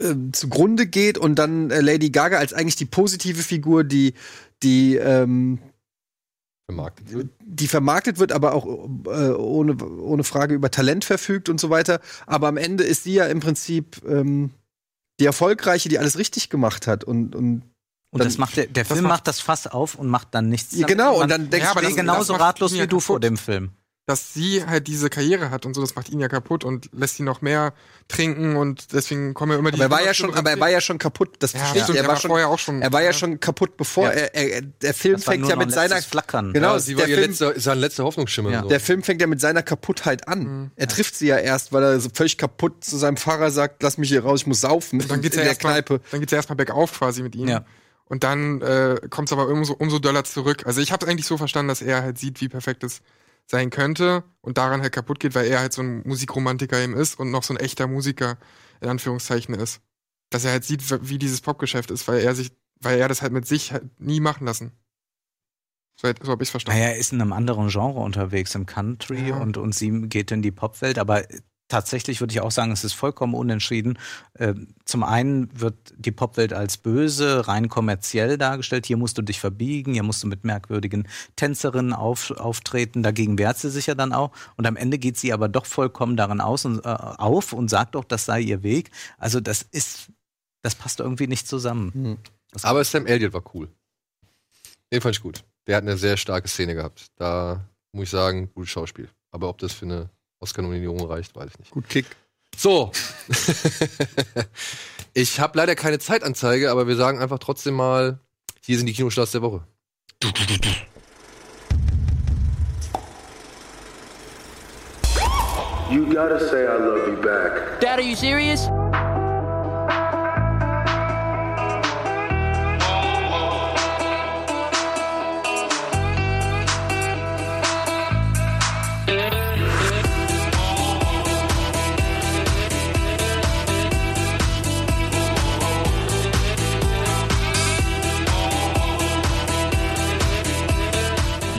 äh, zugrunde geht und dann äh, Lady Gaga als eigentlich die positive Figur, die die ähm, vermarktet wird. die vermarktet wird, aber auch äh, ohne, ohne Frage über Talent verfügt und so weiter. Aber am Ende ist sie ja im Prinzip ähm, die Erfolgreiche, die alles richtig gemacht hat und, und und das macht der, der Film macht- macht das Fass auf und macht dann nichts. Ja, genau, und Man- dann denkst Ja, du genauso ratlos wie du vor dem Film. Dass sie halt diese Karriere hat und so, das macht ihn ja kaputt und lässt sie noch mehr trinken und deswegen kommen ja immer die. aber er war ja schon, aber er war ja schon kaputt. Das ja, verstehe ich. stimmt, Er war schon, vorher auch schon. er war ja schon kaputt, bevor Ja. er, er, der Film Das fängt ja mit ein seiner Flackern. Genau, Ja, sie war der ihr Film- letzter, sein letzter Hoffnungsschimmer. Ja. So. Der Film fängt ja mit seiner Kaputtheit an. Mhm. Er trifft sie ja erst, weil er so völlig kaputt zu seinem Fahrer sagt, lass mich hier raus, ich muss saufen dann geht's in ja der erstmal, Kneipe. dann geht's ja erstmal bergauf quasi mit ihm. Ja. Und dann äh, kommt es aber umso, umso doller zurück. Also ich habe eigentlich so verstanden, dass er halt sieht, wie perfekt es sein könnte und daran halt kaputt geht, weil er halt so ein Musikromantiker eben ist und noch so ein echter Musiker in Anführungszeichen ist. Dass er halt sieht, wie dieses Popgeschäft ist, weil er sich, weil er das halt mit sich halt nie machen lassen. So, so habe ich verstanden. Naja, er ist in einem anderen Genre unterwegs, im Country Ja. und, und sie geht in die Popwelt, aber tatsächlich würde ich auch sagen, es ist vollkommen unentschieden. Ähm, zum einen wird die Popwelt als böse, rein kommerziell dargestellt. Hier musst du dich verbiegen, hier musst du mit merkwürdigen Tänzerinnen auf, auftreten. Dagegen wehrt sie sich ja dann auch. Und am Ende geht sie aber doch vollkommen daran aus und, äh, auf und sagt auch, das sei ihr Weg. Also das ist, das passt irgendwie nicht zusammen. Hm. Aber Sam Elliott war cool. Den fand ich gut. Der hat eine sehr starke Szene gehabt. Da muss ich sagen, gutes Schauspiel. Aber ob das für eine Oscar-Nominierung reicht, weiß ich nicht. Gut Kick. So. [laughs] ich habe leider keine Zeitanzeige, aber wir sagen einfach trotzdem mal, hier sind die Kinostarts der Woche. You gotta say I love you back. Dad, are you serious?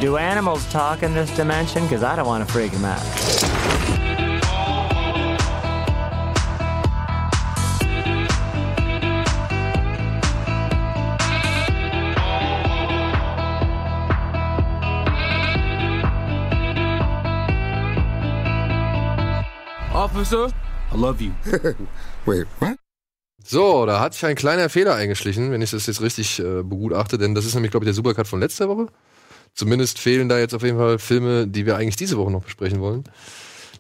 Do animals talk in this dimension? Because I don't want to freak them out. Officer? I love you. [laughs] Wait, what? So, da hat sich ein kleiner Fehler eingeschlichen, wenn ich das jetzt richtig äh, begutachte, denn das ist nämlich, glaube ich, der Supercut von letzter Woche. Zumindest fehlen da jetzt auf jeden Fall Filme, die wir eigentlich diese Woche noch besprechen wollen.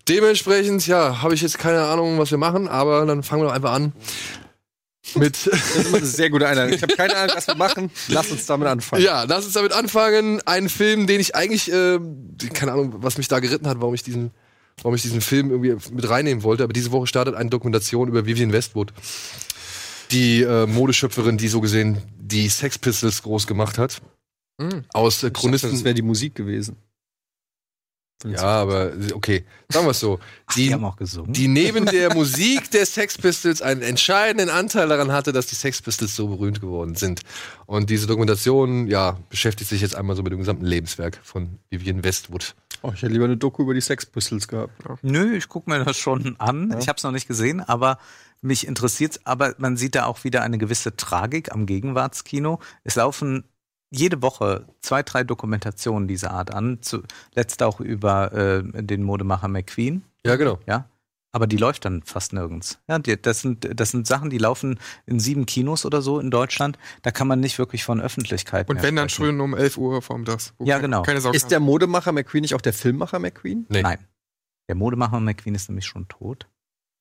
Dementsprechend, ja, habe ich jetzt keine Ahnung, was wir machen, aber dann fangen wir doch einfach an. Mit, Das ist immer eine sehr gute Einladung. Ich habe keine Ahnung, was wir machen. Lass uns damit anfangen. ja, lass uns damit anfangen. Ein Film, den ich eigentlich, äh, keine Ahnung, was mich da geritten hat, warum ich diesen, warum ich diesen Film irgendwie mit reinnehmen wollte, aber diese Woche startet eine Dokumentation über Vivian Westwood. Die äh, Modeschöpferin, die so gesehen die Sex Pistols groß gemacht hat. Mhm. Aus äh, dachte, Chronisten. das wäre die Musik gewesen. Ja, aber okay, sagen wir es so. Ach, die Die, haben auch gesungen. die neben der [laughs] Musik der Sex Pistols einen entscheidenden Anteil daran hatte, dass die Sex Pistols so berühmt geworden sind. Und diese Dokumentation, ja, beschäftigt sich jetzt einmal so mit dem gesamten Lebenswerk von Vivian Westwood. Oh, ich hätte lieber eine Doku über die Sex Pistols gehabt. Nö, ich gucke mir das schon an. Ich habe es noch nicht gesehen, aber mich interessiert's. Aber man sieht da auch wieder eine gewisse Tragik am Gegenwartskino. Es laufen jede Woche zwei, drei Dokumentationen dieser Art an. Zuletzt auch über äh, den Modemacher McQueen. Ja, genau. Ja. Aber die läuft dann fast nirgends. Ja, die, das, sind, das sind Sachen, die laufen in sieben Kinos oder so in Deutschland. Da kann man nicht wirklich von Öffentlichkeit Und wenn dann sprechen. schön um 11 Uhr vorm das. wo Ja, genau. Keine Ist der Modemacher McQueen nicht auch der Filmmacher McQueen? Nee. Nein. Der Modemacher McQueen ist nämlich schon tot.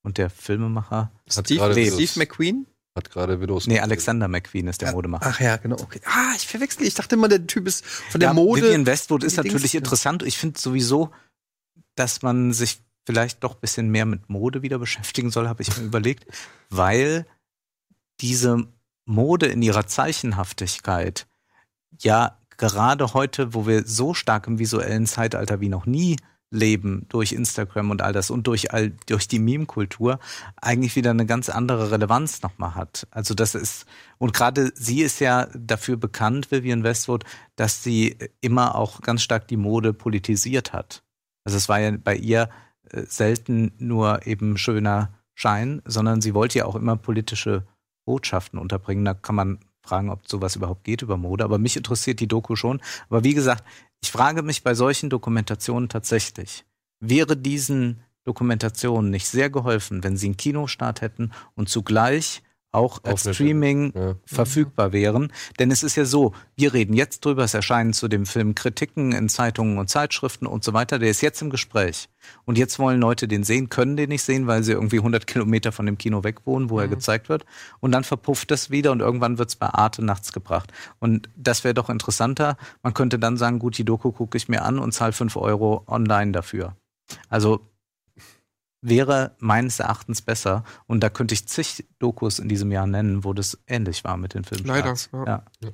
Und der Filmemacher. Steve, Steve McQueen? Hat gerade Videos. Nee, Alexander McQueen ist der Ja, Modemacher. Ach ja, genau, okay. Ah, ich verwechsel. Ich dachte immer, der Typ ist von der ja, Mode. Vivian Westwood ist die Dings- natürlich interessant. Ich finde sowieso, dass man sich vielleicht doch ein bisschen mehr mit Mode wieder beschäftigen soll, habe ich mir überlegt, weil diese Mode in ihrer Zeichenhaftigkeit ja gerade heute, wo wir so stark im visuellen Zeitalter wie noch nie leben durch Instagram und all das und durch all durch die Meme-Kultur eigentlich wieder eine ganz andere Relevanz nochmal hat. Also das ist und gerade sie ist ja dafür bekannt, Vivian Westwood, dass sie immer auch ganz stark die Mode politisiert hat. Also es war ja bei ihr äh, selten nur eben schöner Schein, sondern sie wollte ja auch immer politische Botschaften unterbringen. Da kann man fragen, ob sowas überhaupt geht über Mode. Aber mich interessiert die Doku schon. Aber wie gesagt, ich frage mich bei solchen Dokumentationen tatsächlich, wäre diesen Dokumentationen nicht sehr geholfen, wenn sie einen Kinostart hätten und zugleich auch als Auf Streaming Ja. verfügbar wären. Denn es ist ja so, wir reden jetzt drüber, es erscheinen zu dem Film Kritiken in Zeitungen und Zeitschriften und so weiter. Der ist jetzt im Gespräch. Und jetzt wollen Leute den sehen, können den nicht sehen, weil sie irgendwie 100 Kilometer von dem Kino weg wohnen, wo er gezeigt wird. Und dann verpufft das wieder und irgendwann wird es bei Arte nachts gebracht. Und das wäre doch interessanter. Man könnte dann sagen, gut, die Doku gucke ich mir an und zahle 5 Euro online dafür. Also wäre meines Erachtens besser. Und da könnte ich zig Dokus in diesem Jahr nennen, wo das ähnlich war mit den Filmstarts. Leider, Ja. ja.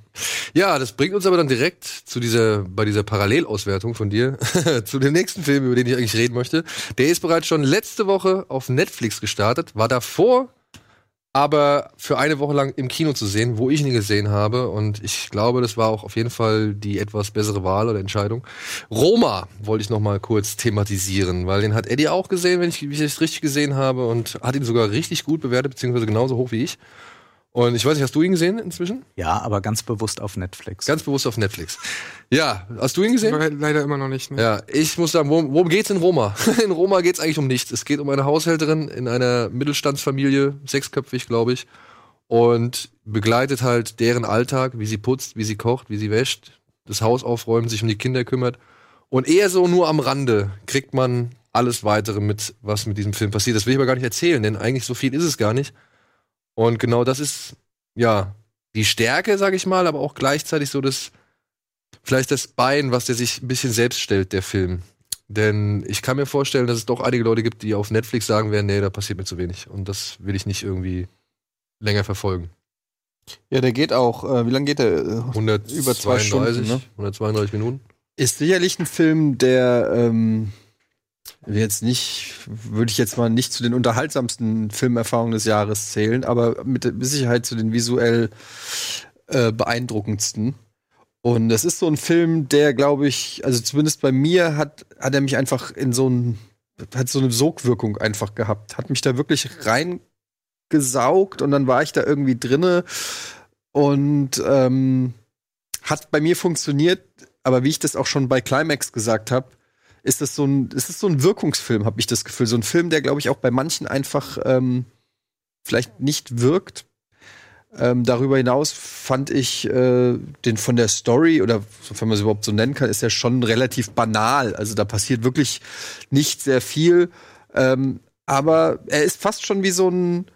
Ja, das bringt uns aber dann direkt zu dieser, bei dieser Parallelauswertung von dir, [laughs] zu dem nächsten Film, über den ich eigentlich reden möchte. Der ist bereits schon letzte Woche auf Netflix gestartet, war davor aber für eine Woche lang im Kino zu sehen, wo ich ihn gesehen habe. Und ich glaube, das war auch auf jeden Fall die etwas bessere Wahl oder Entscheidung. Roma wollte ich noch mal kurz thematisieren, weil den hat Eddie auch gesehen, wenn ich es richtig gesehen habe, und hat ihn sogar richtig gut bewertet, beziehungsweise genauso hoch wie ich. Und ich weiß nicht, hast du ihn gesehen inzwischen? ja, aber ganz bewusst auf Netflix. Ganz bewusst auf Netflix. Ja, hast du ihn gesehen? Aber leider immer noch nicht. Ne? Ja, ich muss sagen, worum, worum geht's in Roma? [laughs] In Roma geht's eigentlich um nichts. Es geht um eine Haushälterin in einer Mittelstandsfamilie, sechsköpfig, glaube ich, und begleitet halt deren Alltag, wie sie putzt, wie sie kocht, wie sie wäscht, das Haus aufräumt, sich um die Kinder kümmert. Und eher so nur am Rande kriegt man alles weitere mit, was mit diesem Film passiert. Das will ich aber gar nicht erzählen, denn eigentlich so viel ist es gar nicht. Und genau das ist, ja, die Stärke, sag ich mal, aber auch gleichzeitig so das, vielleicht das Bein, was der sich ein bisschen selbst stellt, der Film. Denn ich kann mir vorstellen, dass es doch einige Leute gibt, die auf Netflix sagen werden, nee, da passiert mir zu wenig. Und das will ich nicht irgendwie länger verfolgen. Ja, der geht auch. Äh, wie lange geht der? Äh, 132, Über zwei Stunden, ne? 132 Minuten. Ist sicherlich ein Film, der ähm, jetzt nicht, würde ich jetzt mal nicht zu den unterhaltsamsten Filmerfahrungen des Jahres zählen, aber mit, Sicherheit zu den visuell äh, beeindruckendsten. Und das ist so ein Film, der, glaube ich, also zumindest bei mir hat, hat er mich einfach in so ein, hat so eine Sogwirkung einfach gehabt. Hat mich da wirklich reingesaugt und dann war ich da irgendwie drinne und ähm, hat bei mir funktioniert, aber wie ich das auch schon bei Climax gesagt habe, ist das so ein, ist das so ein Wirkungsfilm, habe ich das Gefühl. So ein Film, der, glaube ich, auch bei manchen einfach ähm, vielleicht nicht wirkt. Ähm, darüber hinaus fand ich äh, den von der Story, oder wenn man es überhaupt so nennen kann, ist ja schon relativ banal. Also da passiert wirklich nicht sehr viel. Ähm, aber er ist fast schon wie so ein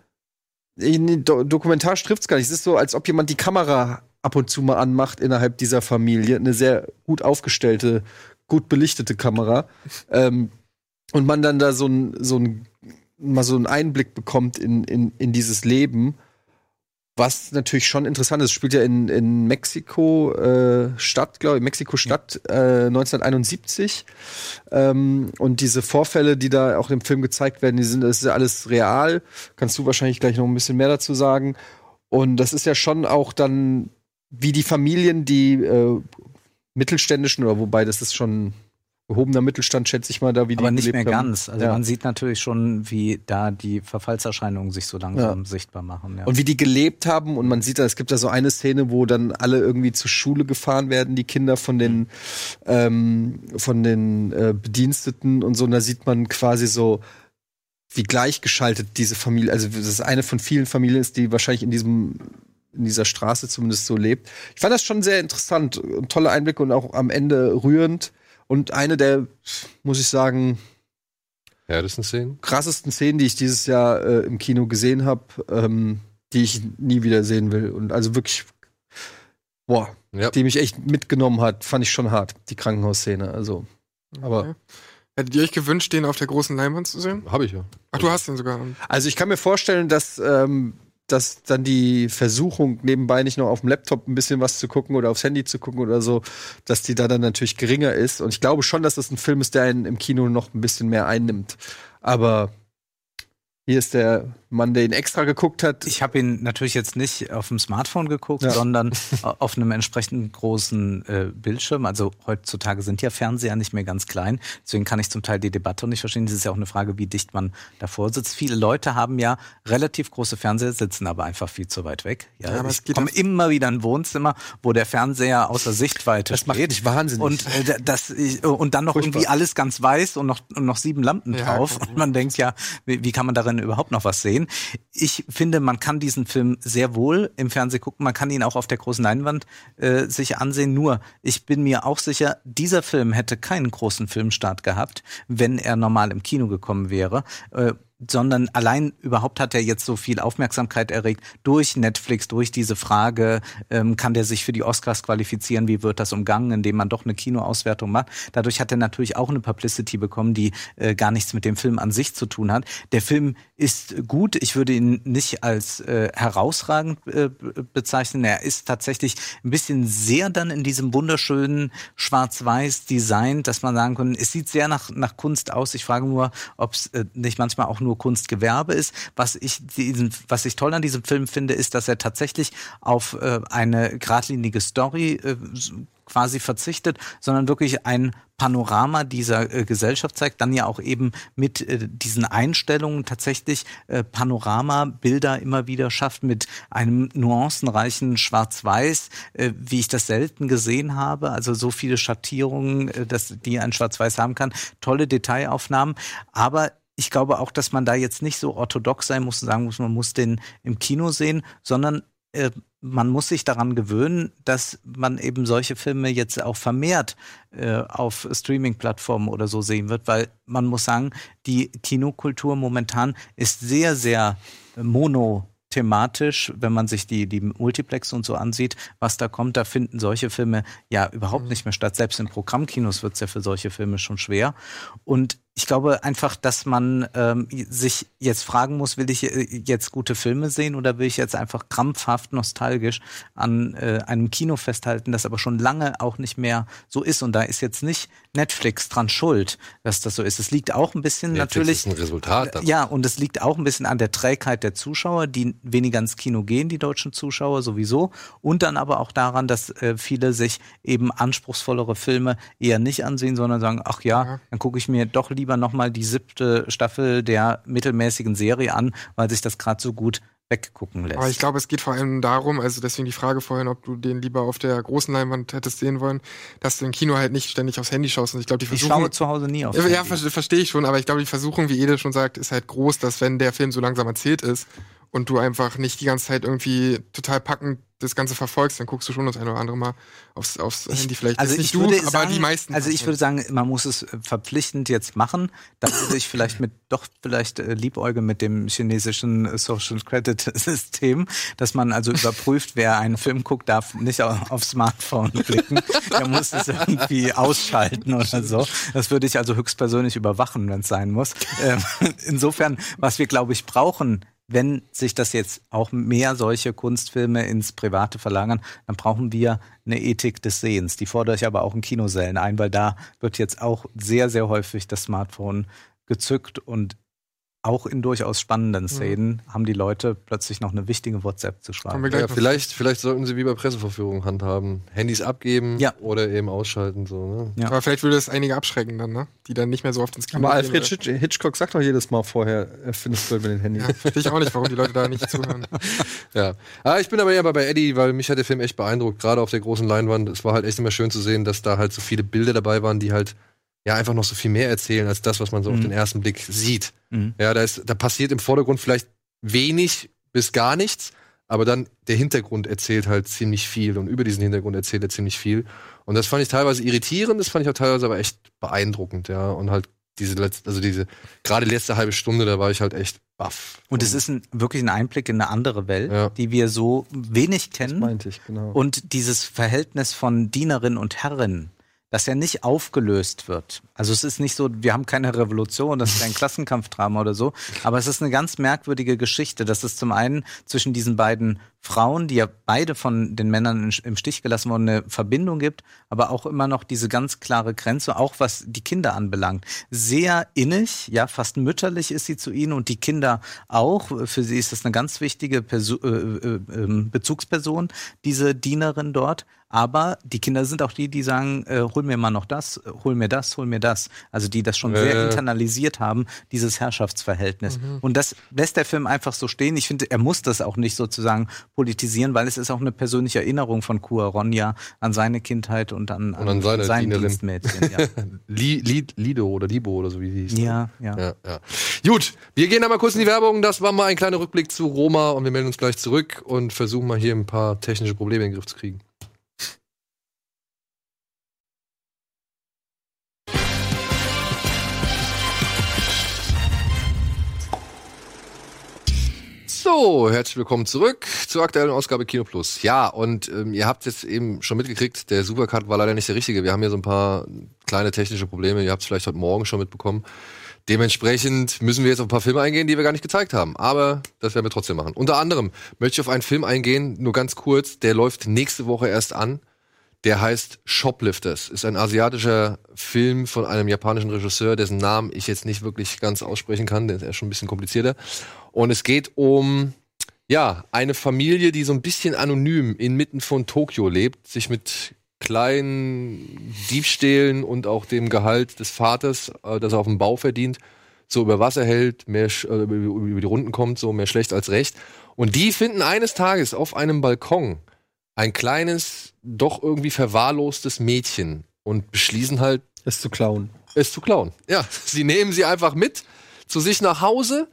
in Do Dokumentar trifft's gar nicht. Es ist so, als ob jemand die Kamera ab und zu mal anmacht innerhalb dieser Familie. Eine sehr gut aufgestellte, gut belichtete Kamera. ähm, und man dann da so ein, so ein, mal so einen Einblick bekommt in, in, in dieses Leben. Was natürlich schon interessant ist, spielt ja in, in Mexiko äh, Stadt, glaube ich, Mexiko Stadt äh, 1971. Ähm, und diese Vorfälle, die da auch im Film gezeigt werden, die sind, das ist ja alles real. Kannst du wahrscheinlich gleich noch ein bisschen mehr dazu sagen. Und das ist ja schon auch dann, wie die Familien, die äh, mittelständischen, oder wobei das ist schon gehobener Mittelstand, schätze ich mal, da wie die Aber nicht mehr haben. ganz. Also Ja. man sieht natürlich schon, wie da die Verfallserscheinungen sich so langsam sichtbar machen. Ja. Und wie die gelebt haben und man sieht da, es gibt da so eine Szene, wo dann alle irgendwie zur Schule gefahren werden, die Kinder von den ähm, von den äh, Bediensteten und so. Und da sieht man quasi so, wie gleichgeschaltet diese Familie, also das ist eine von vielen Familien ist, die wahrscheinlich in diesem in dieser Straße zumindest so lebt. Ich fand das schon sehr interessant, tolle Einblicke und auch am Ende rührend und eine der, muss ich sagen, Härtesten Szenen. krassesten Szenen, die ich dieses Jahr äh, im Kino gesehen habe, ähm, die ich nie wieder sehen will. Und also wirklich, boah, Ja. die mich echt mitgenommen hat, fand ich schon hart, die Krankenhausszene. Also, aber, Okay. Hättet ihr euch gewünscht, den auf der großen Leinwand zu sehen? Habe ich ja. Ach, du hast den sogar. also ich kann mir vorstellen, dass, ähm, dass dann die Versuchung, nebenbei nicht noch auf dem Laptop ein bisschen was zu gucken oder aufs Handy zu gucken oder so, dass die da dann natürlich geringer ist. Und ich glaube schon, dass das ein Film ist, der einen im Kino noch ein bisschen mehr einnimmt. Aber hier ist der Mann, der ihn extra geguckt hat. Ich habe ihn natürlich jetzt nicht auf dem Smartphone geguckt, Ja. sondern [laughs] auf einem entsprechend großen äh, Bildschirm. Also heutzutage sind ja Fernseher nicht mehr ganz klein. Deswegen kann ich zum Teil die Debatte nicht verstehen. Das ist ja auch eine Frage, wie dicht man davor sitzt. Viele Leute haben ja relativ große Fernseher, sitzen aber einfach viel zu weit weg. Ja, Ja, aber ich es komme immer wieder in ein Wohnzimmer, wo der Fernseher außer Sichtweite Das macht steht. mich wahnsinnig. Und, äh, das, ich, und dann noch irgendwie alles ganz weiß und noch, und noch sieben Lampen Ja, drauf. klar. Und man denkt ja, wie, wie kann man darin überhaupt noch was sehen? Ich finde, man kann diesen Film sehr wohl im Fernsehen gucken. Man kann ihn auch auf der großen Leinwand äh, sich ansehen. Nur, ich bin mir auch sicher, dieser Film hätte keinen großen Filmstart gehabt, wenn er normal im Kino gekommen wäre. Äh, sondern allein überhaupt hat er jetzt so viel Aufmerksamkeit erregt durch Netflix, durch diese Frage, ähm, kann der sich für die Oscars qualifizieren, wie wird das umgangen, indem man doch eine Kinoauswertung macht. Dadurch hat er natürlich auch eine Publicity bekommen, die äh, gar nichts mit dem Film an sich zu tun hat. Der Film ist gut, ich würde ihn nicht als äh, herausragend äh, be- bezeichnen. Er ist tatsächlich ein bisschen sehr dann in diesem wunderschönen schwarz-weiß Design, dass man sagen kann, es sieht sehr nach, nach Kunst aus. Ich frage nur, ob es äh, nicht manchmal auch nur Kunstgewerbe ist. Was ich, diesen, was ich toll an diesem Film finde, ist, dass er tatsächlich auf äh, eine geradlinige Story äh, quasi verzichtet, sondern wirklich ein Panorama dieser äh, Gesellschaft zeigt, dann ja auch eben mit äh, diesen Einstellungen tatsächlich äh, Panoramabilder immer wieder schafft mit einem nuancenreichen Schwarz-Weiß, äh, wie ich das selten gesehen habe. Also so viele Schattierungen, äh, dass die ein Schwarz-Weiß haben kann. Tolle Detailaufnahmen, aber ich glaube auch, dass man da jetzt nicht so orthodox sein muss und sagen muss, man muss den im Kino sehen, sondern äh, man muss sich daran gewöhnen, dass man eben solche Filme jetzt auch vermehrt äh, auf Streaming-Plattformen oder so sehen wird, weil man muss sagen, die Kinokultur momentan ist sehr, sehr monothematisch, wenn man sich die, die Multiplex und so ansieht, was da kommt, da finden solche Filme ja überhaupt nicht mehr statt. Selbst in Programmkinos wird es ja für solche Filme schon schwer. Und ich glaube einfach, dass man ähm, sich jetzt fragen muss, will ich äh, jetzt gute Filme sehen oder will ich jetzt einfach krampfhaft nostalgisch an äh, einem Kino festhalten, das aber schon lange auch nicht mehr so ist. Und da ist jetzt nicht Netflix dran schuld, dass das so ist. Es liegt auch ein bisschen Netflix natürlich. ist ein Resultat davon. Ja, und es liegt auch ein bisschen an der Trägheit der Zuschauer, die weniger ins Kino gehen, die deutschen Zuschauer sowieso. Und dann aber auch daran, dass äh, viele sich eben anspruchsvollere Filme eher nicht ansehen, sondern sagen, ach ja, Ja. dann gucke ich mir doch lieber nochmal die siebte Staffel der mittelmäßigen Serie an, weil sich das gerade so gut weggucken lässt. Aber ich glaube, es geht vor allem darum, also deswegen die Frage vorhin, ob du den lieber auf der großen Leinwand hättest sehen wollen, dass du im Kino halt nicht ständig aufs Handy schaust. Und ich glaube, die ich Versuchung. schaue zu Hause nie auf ja, ja Handy. ver verstehe ich schon, aber ich glaube, die Versuchung, wie Ede schon sagt, ist halt groß, dass wenn der Film so langsam erzählt ist und du einfach nicht die ganze Zeit irgendwie total packend das Ganze verfolgst, dann guckst du schon das eine oder andere Mal aufs, aufs Handy vielleicht. Also nicht ich du, würde aber sagen, die meisten. Also ich würde sagen, man muss es äh, verpflichtend jetzt machen. Da würde ich vielleicht mit doch vielleicht äh, liebäuge mit dem chinesischen äh, Social Credit [laughs] System, dass man also überprüft, wer einen Film guckt, darf nicht au- aufs Smartphone klicken. Der muss es irgendwie ausschalten oder so. Das würde ich also höchstpersönlich überwachen, wenn es sein muss. Ähm, insofern, was wir glaube ich brauchen, wenn sich das jetzt auch mehr solche Kunstfilme ins Private verlagern, dann brauchen wir eine Ethik des Sehens. Die fordere ich aber auch in Kinosälen ein, weil da wird jetzt auch sehr, sehr häufig das Smartphone gezückt und auch in durchaus spannenden Szenen haben die Leute plötzlich noch eine wichtige WhatsApp zu schreiben. Ja, vielleicht, vielleicht sollten sie wie bei Presseverführungen handhaben. Handys abgeben Ja. oder eben ausschalten. So, ne? Ja. Aber vielleicht würde es einige abschrecken dann, ne? Die dann nicht mehr so oft ins Kino Aber gehen, Alfred oder- Hitch- Hitchcock sagt doch jedes Mal vorher, er findet es blöd mit den Handys. Ja, verstehe ich auch nicht, warum die Leute da nicht zuhören. [laughs] Ja. Ah, ich bin aber eher bei Eddie, weil mich hat der Film echt beeindruckt, gerade auf der großen Leinwand. Es war halt echt immer schön zu sehen, dass da halt so viele Bilder dabei waren, die halt ja einfach noch so viel mehr erzählen als das, was man so auf Mhm. den ersten Blick sieht. Mhm. Ja, da ist, da passiert im Vordergrund vielleicht wenig bis gar nichts, aber dann der Hintergrund erzählt halt ziemlich viel und über diesen Hintergrund erzählt er ziemlich viel. Und das fand ich teilweise irritierend, das fand ich auch teilweise aber echt beeindruckend, ja. Und halt diese letzte, also diese, gerade die letzte halbe Stunde, da war ich halt echt baff. Und es ist ein, wirklich ein Einblick in eine andere Welt, Ja. die wir so wenig Das kennen. meinte ich, genau. Und dieses Verhältnis von Dienerin und Herrin, das ja nicht aufgelöst wird. Also es ist nicht so, wir haben keine Revolution, das ist kein [laughs] Klassenkampfdrama oder so, aber es ist eine ganz merkwürdige Geschichte. Das ist zum einen zwischen diesen beiden Frauen, die ja beide von den Männern im Stich gelassen wurden, eine Verbindung gibt, aber auch immer noch diese ganz klare Grenze, auch was die Kinder anbelangt. Sehr innig, ja, fast mütterlich ist sie zu ihnen und die Kinder auch. Für sie ist das eine ganz wichtige Perso äh, äh, ähm, Bezugsperson, diese Dienerin dort. Aber die Kinder sind auch die, die sagen, äh, hol mir mal noch das, äh, hol mir das, hol mir das. Also die das schon sehr Äh. internalisiert haben, dieses Herrschaftsverhältnis. Und das lässt der Film einfach so stehen. Ich finde, er muss das auch nicht sozusagen politisieren, weil es ist auch eine persönliche Erinnerung von Cuaron ja an seine Kindheit und an, Und an seine sein Dienerin. Dienstmädchen. Ja. [laughs] Li, Li, Lido oder Libo oder so wie die hieß. ja, ja. Ja, ja. Gut, wir gehen einmal kurz in die Werbung. Das war mal ein kleiner Rückblick zu Roma und wir melden uns gleich zurück und versuchen mal hier ein paar technische Probleme in den Griff zu kriegen. So, herzlich willkommen zurück zur aktuellen Ausgabe Kino Plus. Ja, und ähm, ihr habt jetzt eben schon mitgekriegt, der Supercut war leider nicht der richtige. Wir haben hier so ein paar kleine technische Probleme. Ihr habt es vielleicht heute Morgen schon mitbekommen. Dementsprechend müssen wir jetzt auf ein paar Filme eingehen, die wir gar nicht gezeigt haben. Aber das werden wir trotzdem machen. Unter anderem möchte ich auf einen Film eingehen, nur ganz kurz. Der läuft nächste Woche erst an. Der heißt Shoplifters. Ist ein asiatischer Film von einem japanischen Regisseur, dessen Namen ich jetzt nicht wirklich ganz aussprechen kann. Der ist schon ein bisschen komplizierter. Und es geht um, ja, eine Familie, die so ein bisschen anonym inmitten von Tokio lebt, sich mit kleinen Diebstählen und auch dem Gehalt des Vaters, äh, das er auf dem Bau verdient, so über Wasser hält, mehr äh, über die Runden kommt, so mehr schlecht als recht. Und die finden eines Tages auf einem Balkon ein kleines, doch irgendwie verwahrlostes Mädchen und beschließen halt, Ist zu klauen. es zu klauen. Ja, [laughs] sie nehmen sie einfach mit zu sich nach Hause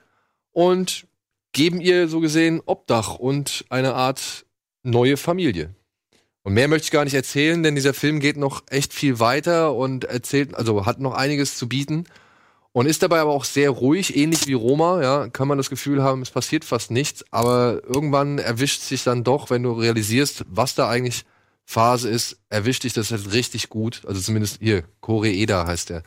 und geben ihr so gesehen Obdach und eine Art neue Familie. Und mehr möchte ich gar nicht erzählen, denn dieser Film geht noch echt viel weiter und erzählt, also hat noch einiges zu bieten und ist dabei aber auch sehr ruhig, ähnlich wie Roma, ja, kann man das Gefühl haben, es passiert fast nichts, aber irgendwann erwischt sich dann doch, wenn du realisierst, was da eigentlich Phase ist, erwischt dich das halt richtig gut, also zumindest hier, Koreeda heißt der.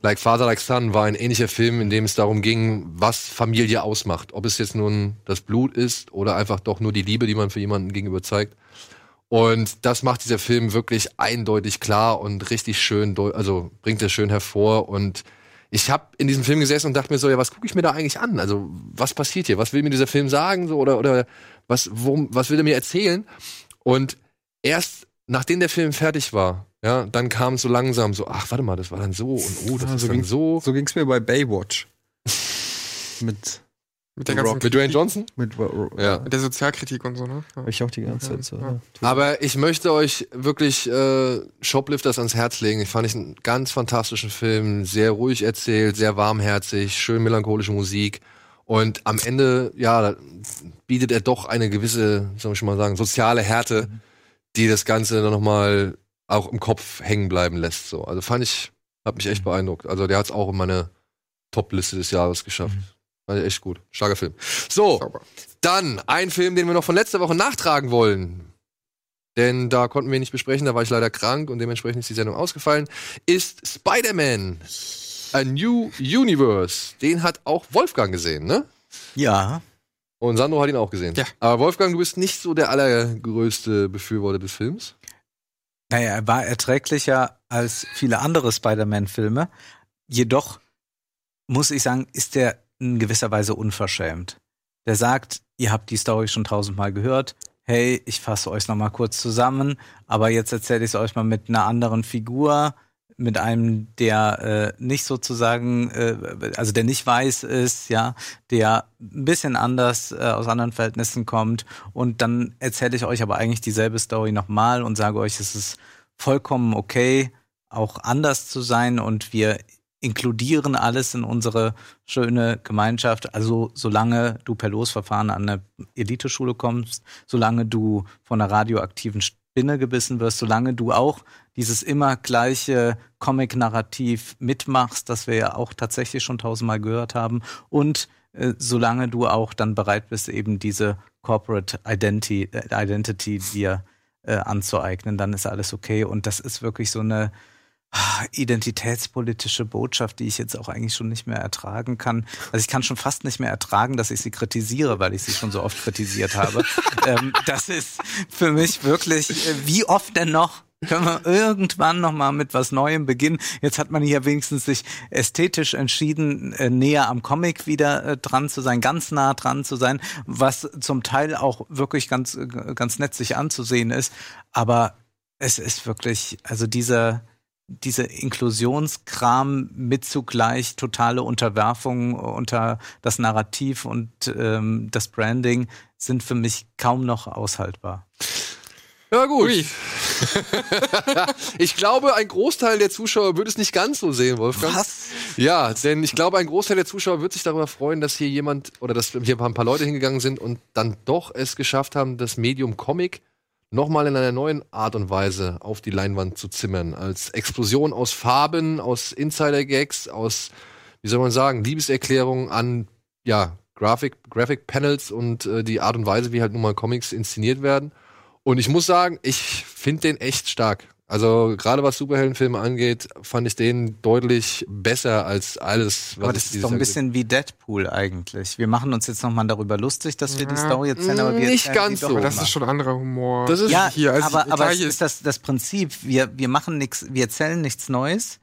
Like Father, Like Son war ein ähnlicher Film, in dem es darum ging, was Familie ausmacht. Ob es jetzt nun das Blut ist oder einfach doch nur die Liebe, die man für jemanden gegenüber zeigt. Und das macht dieser Film wirklich eindeutig klar und richtig schön, also bringt er schön hervor. Und ich habe in diesem Film gesessen und dachte mir so, ja, was gucke ich mir da eigentlich an? Also was passiert hier? Was will mir dieser Film sagen? So oder oder was worum, was will er mir erzählen? Und erst nachdem der Film fertig war, ja, dann kam so langsam so, ach warte mal, das war dann so und oh, das Ah, ist so dann ging's- so. So ging es mir bei Baywatch. [laughs] mit, Mit der ganzen Mit Dwayne Johnson? mit, Ja. mit der Sozialkritik und so, ne? Ja. Ich auch die ganze Zeit so. Ja. Aber ich möchte euch wirklich äh, Shoplifters ans Herz legen. Ich fand ich einen ganz fantastischen Film, sehr ruhig erzählt, sehr warmherzig, schön melancholische Musik. Und am Ende, ja, bietet er doch eine gewisse, soll ich mal sagen, soziale Härte, die das Ganze dann nochmal auch im Kopf hängen bleiben lässt. So. Also fand ich, hat mich echt beeindruckt. Also der hat es auch in meine Top-Liste des Jahres geschafft. Fand ich echt gut. Starker Film. So, Sauber. dann ein Film, den wir noch von letzter Woche nachtragen wollen. Denn da konnten wir nicht besprechen, da war ich leider krank und dementsprechend ist die Sendung ausgefallen, ist Spider-Man A New Universe. Den hat auch Wolfgang gesehen, ne? Ja, Und Sandro hat ihn auch gesehen. Ja. Aber Wolfgang, du bist nicht so der allergrößte Befürworter des Films. Naja, er war erträglicher als viele andere Spider-Man-Filme. Jedoch muss ich sagen, ist der in gewisser Weise unverschämt. Der sagt, ihr habt die Story schon tausendmal gehört. Hey, ich fasse euch noch mal kurz zusammen, aber jetzt erzähle ich es euch mal mit einer anderen Figur, mit einem, der äh, nicht sozusagen, äh, also der nicht weiß ist, ja, der ein bisschen anders äh, aus anderen Verhältnissen kommt. Und dann erzähle ich euch aber eigentlich dieselbe Story nochmal und sage euch, es ist vollkommen okay, auch anders zu sein und wir inkludieren alles in unsere schöne Gemeinschaft. Also solange du per Losverfahren an eine Eliteschule kommst, solange du von einer radioaktiven Spinne gebissen wirst, solange du auch dieses immer gleiche Comic-Narrativ mitmachst, das wir ja auch tatsächlich schon tausendmal gehört haben und äh, solange du auch dann bereit bist, eben diese Corporate Identity, äh, Identity dir äh, anzueignen, dann ist alles okay. Und das ist wirklich so eine identitätspolitische Botschaft, die ich jetzt auch eigentlich schon nicht mehr ertragen kann. Also ich kann schon fast nicht mehr ertragen, dass ich sie kritisiere, weil ich sie schon so oft kritisiert habe. [laughs] ähm, das ist für mich wirklich, äh, wie oft denn noch? Können wir irgendwann noch mal mit was Neuem beginnen? Jetzt hat man hier wenigstens sich ästhetisch entschieden, äh, näher am Comic wieder äh, dran zu sein, ganz nah dran zu sein, was zum Teil auch wirklich ganz ganz nett sich anzusehen ist. Aber es ist wirklich, also dieser diese Inklusionskram mit zugleich totale Unterwerfung unter das Narrativ und ähm, das Branding sind für mich kaum noch aushaltbar. Ja, gut. [laughs] ich glaube, ein Großteil der Zuschauer würde es nicht ganz so sehen, Wolfgang. Was? Ja, denn ich glaube, ein Großteil der Zuschauer wird sich darüber freuen, dass hier jemand oder dass hier ein paar Leute hingegangen sind und dann doch es geschafft haben, das Medium Comic nochmal in einer neuen Art und Weise auf die Leinwand zu zimmern. Als Explosion aus Farben, aus Insider-Gags, aus, wie soll man sagen, Liebeserklärungen an, ja, Graphic, Graphic Panels und äh, die Art und Weise, wie halt nun mal Comics inszeniert werden. Und ich muss sagen, ich finde den echt stark. Also gerade was Superheldenfilme angeht, fand ich den deutlich besser als alles, was Aber ich das ist doch ein bisschen wie Deadpool eigentlich. Wir machen uns jetzt nochmal darüber lustig, dass wir die Ja. Story erzählen, aber wir Nicht erzählen ganz die so. Aber das ist schon anderer Humor. Das ist- ja, hier, also aber, die aber es ist das, das Prinzip. Wir, wir machen nichts, wir erzählen nichts Neues,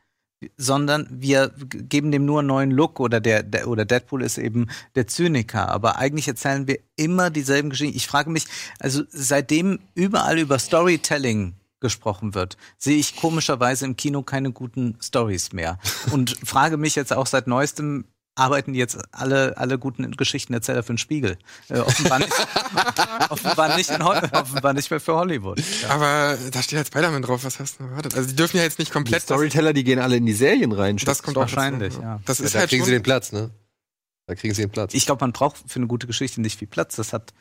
sondern wir geben dem nur einen neuen Look oder der, der oder Deadpool ist eben der Zyniker. Aber eigentlich erzählen wir immer dieselben Geschichten. Ich frage mich, also seitdem überall über Storytelling gesprochen wird, sehe ich komischerweise im Kino keine guten Stories mehr. Und frage mich jetzt auch seit neuestem, arbeiten jetzt alle, alle guten Geschichtenerzähler für den Spiegel. Äh, offenbar, nicht, [laughs] offenbar, nicht in, offenbar nicht mehr für Hollywood. Aber da steht halt Spider-Man drauf, was hast du erwartet? Also die dürfen ja jetzt nicht Die komplett Storyteller, die gehen alle in die Serien rein. das, kommt auch Wahrscheinlich, ja. Das ist da halt kriegen schon, sie den Platz, ne? Da kriegen sie den Platz. Ich glaube, man braucht für eine gute Geschichte nicht viel Platz. Das hat,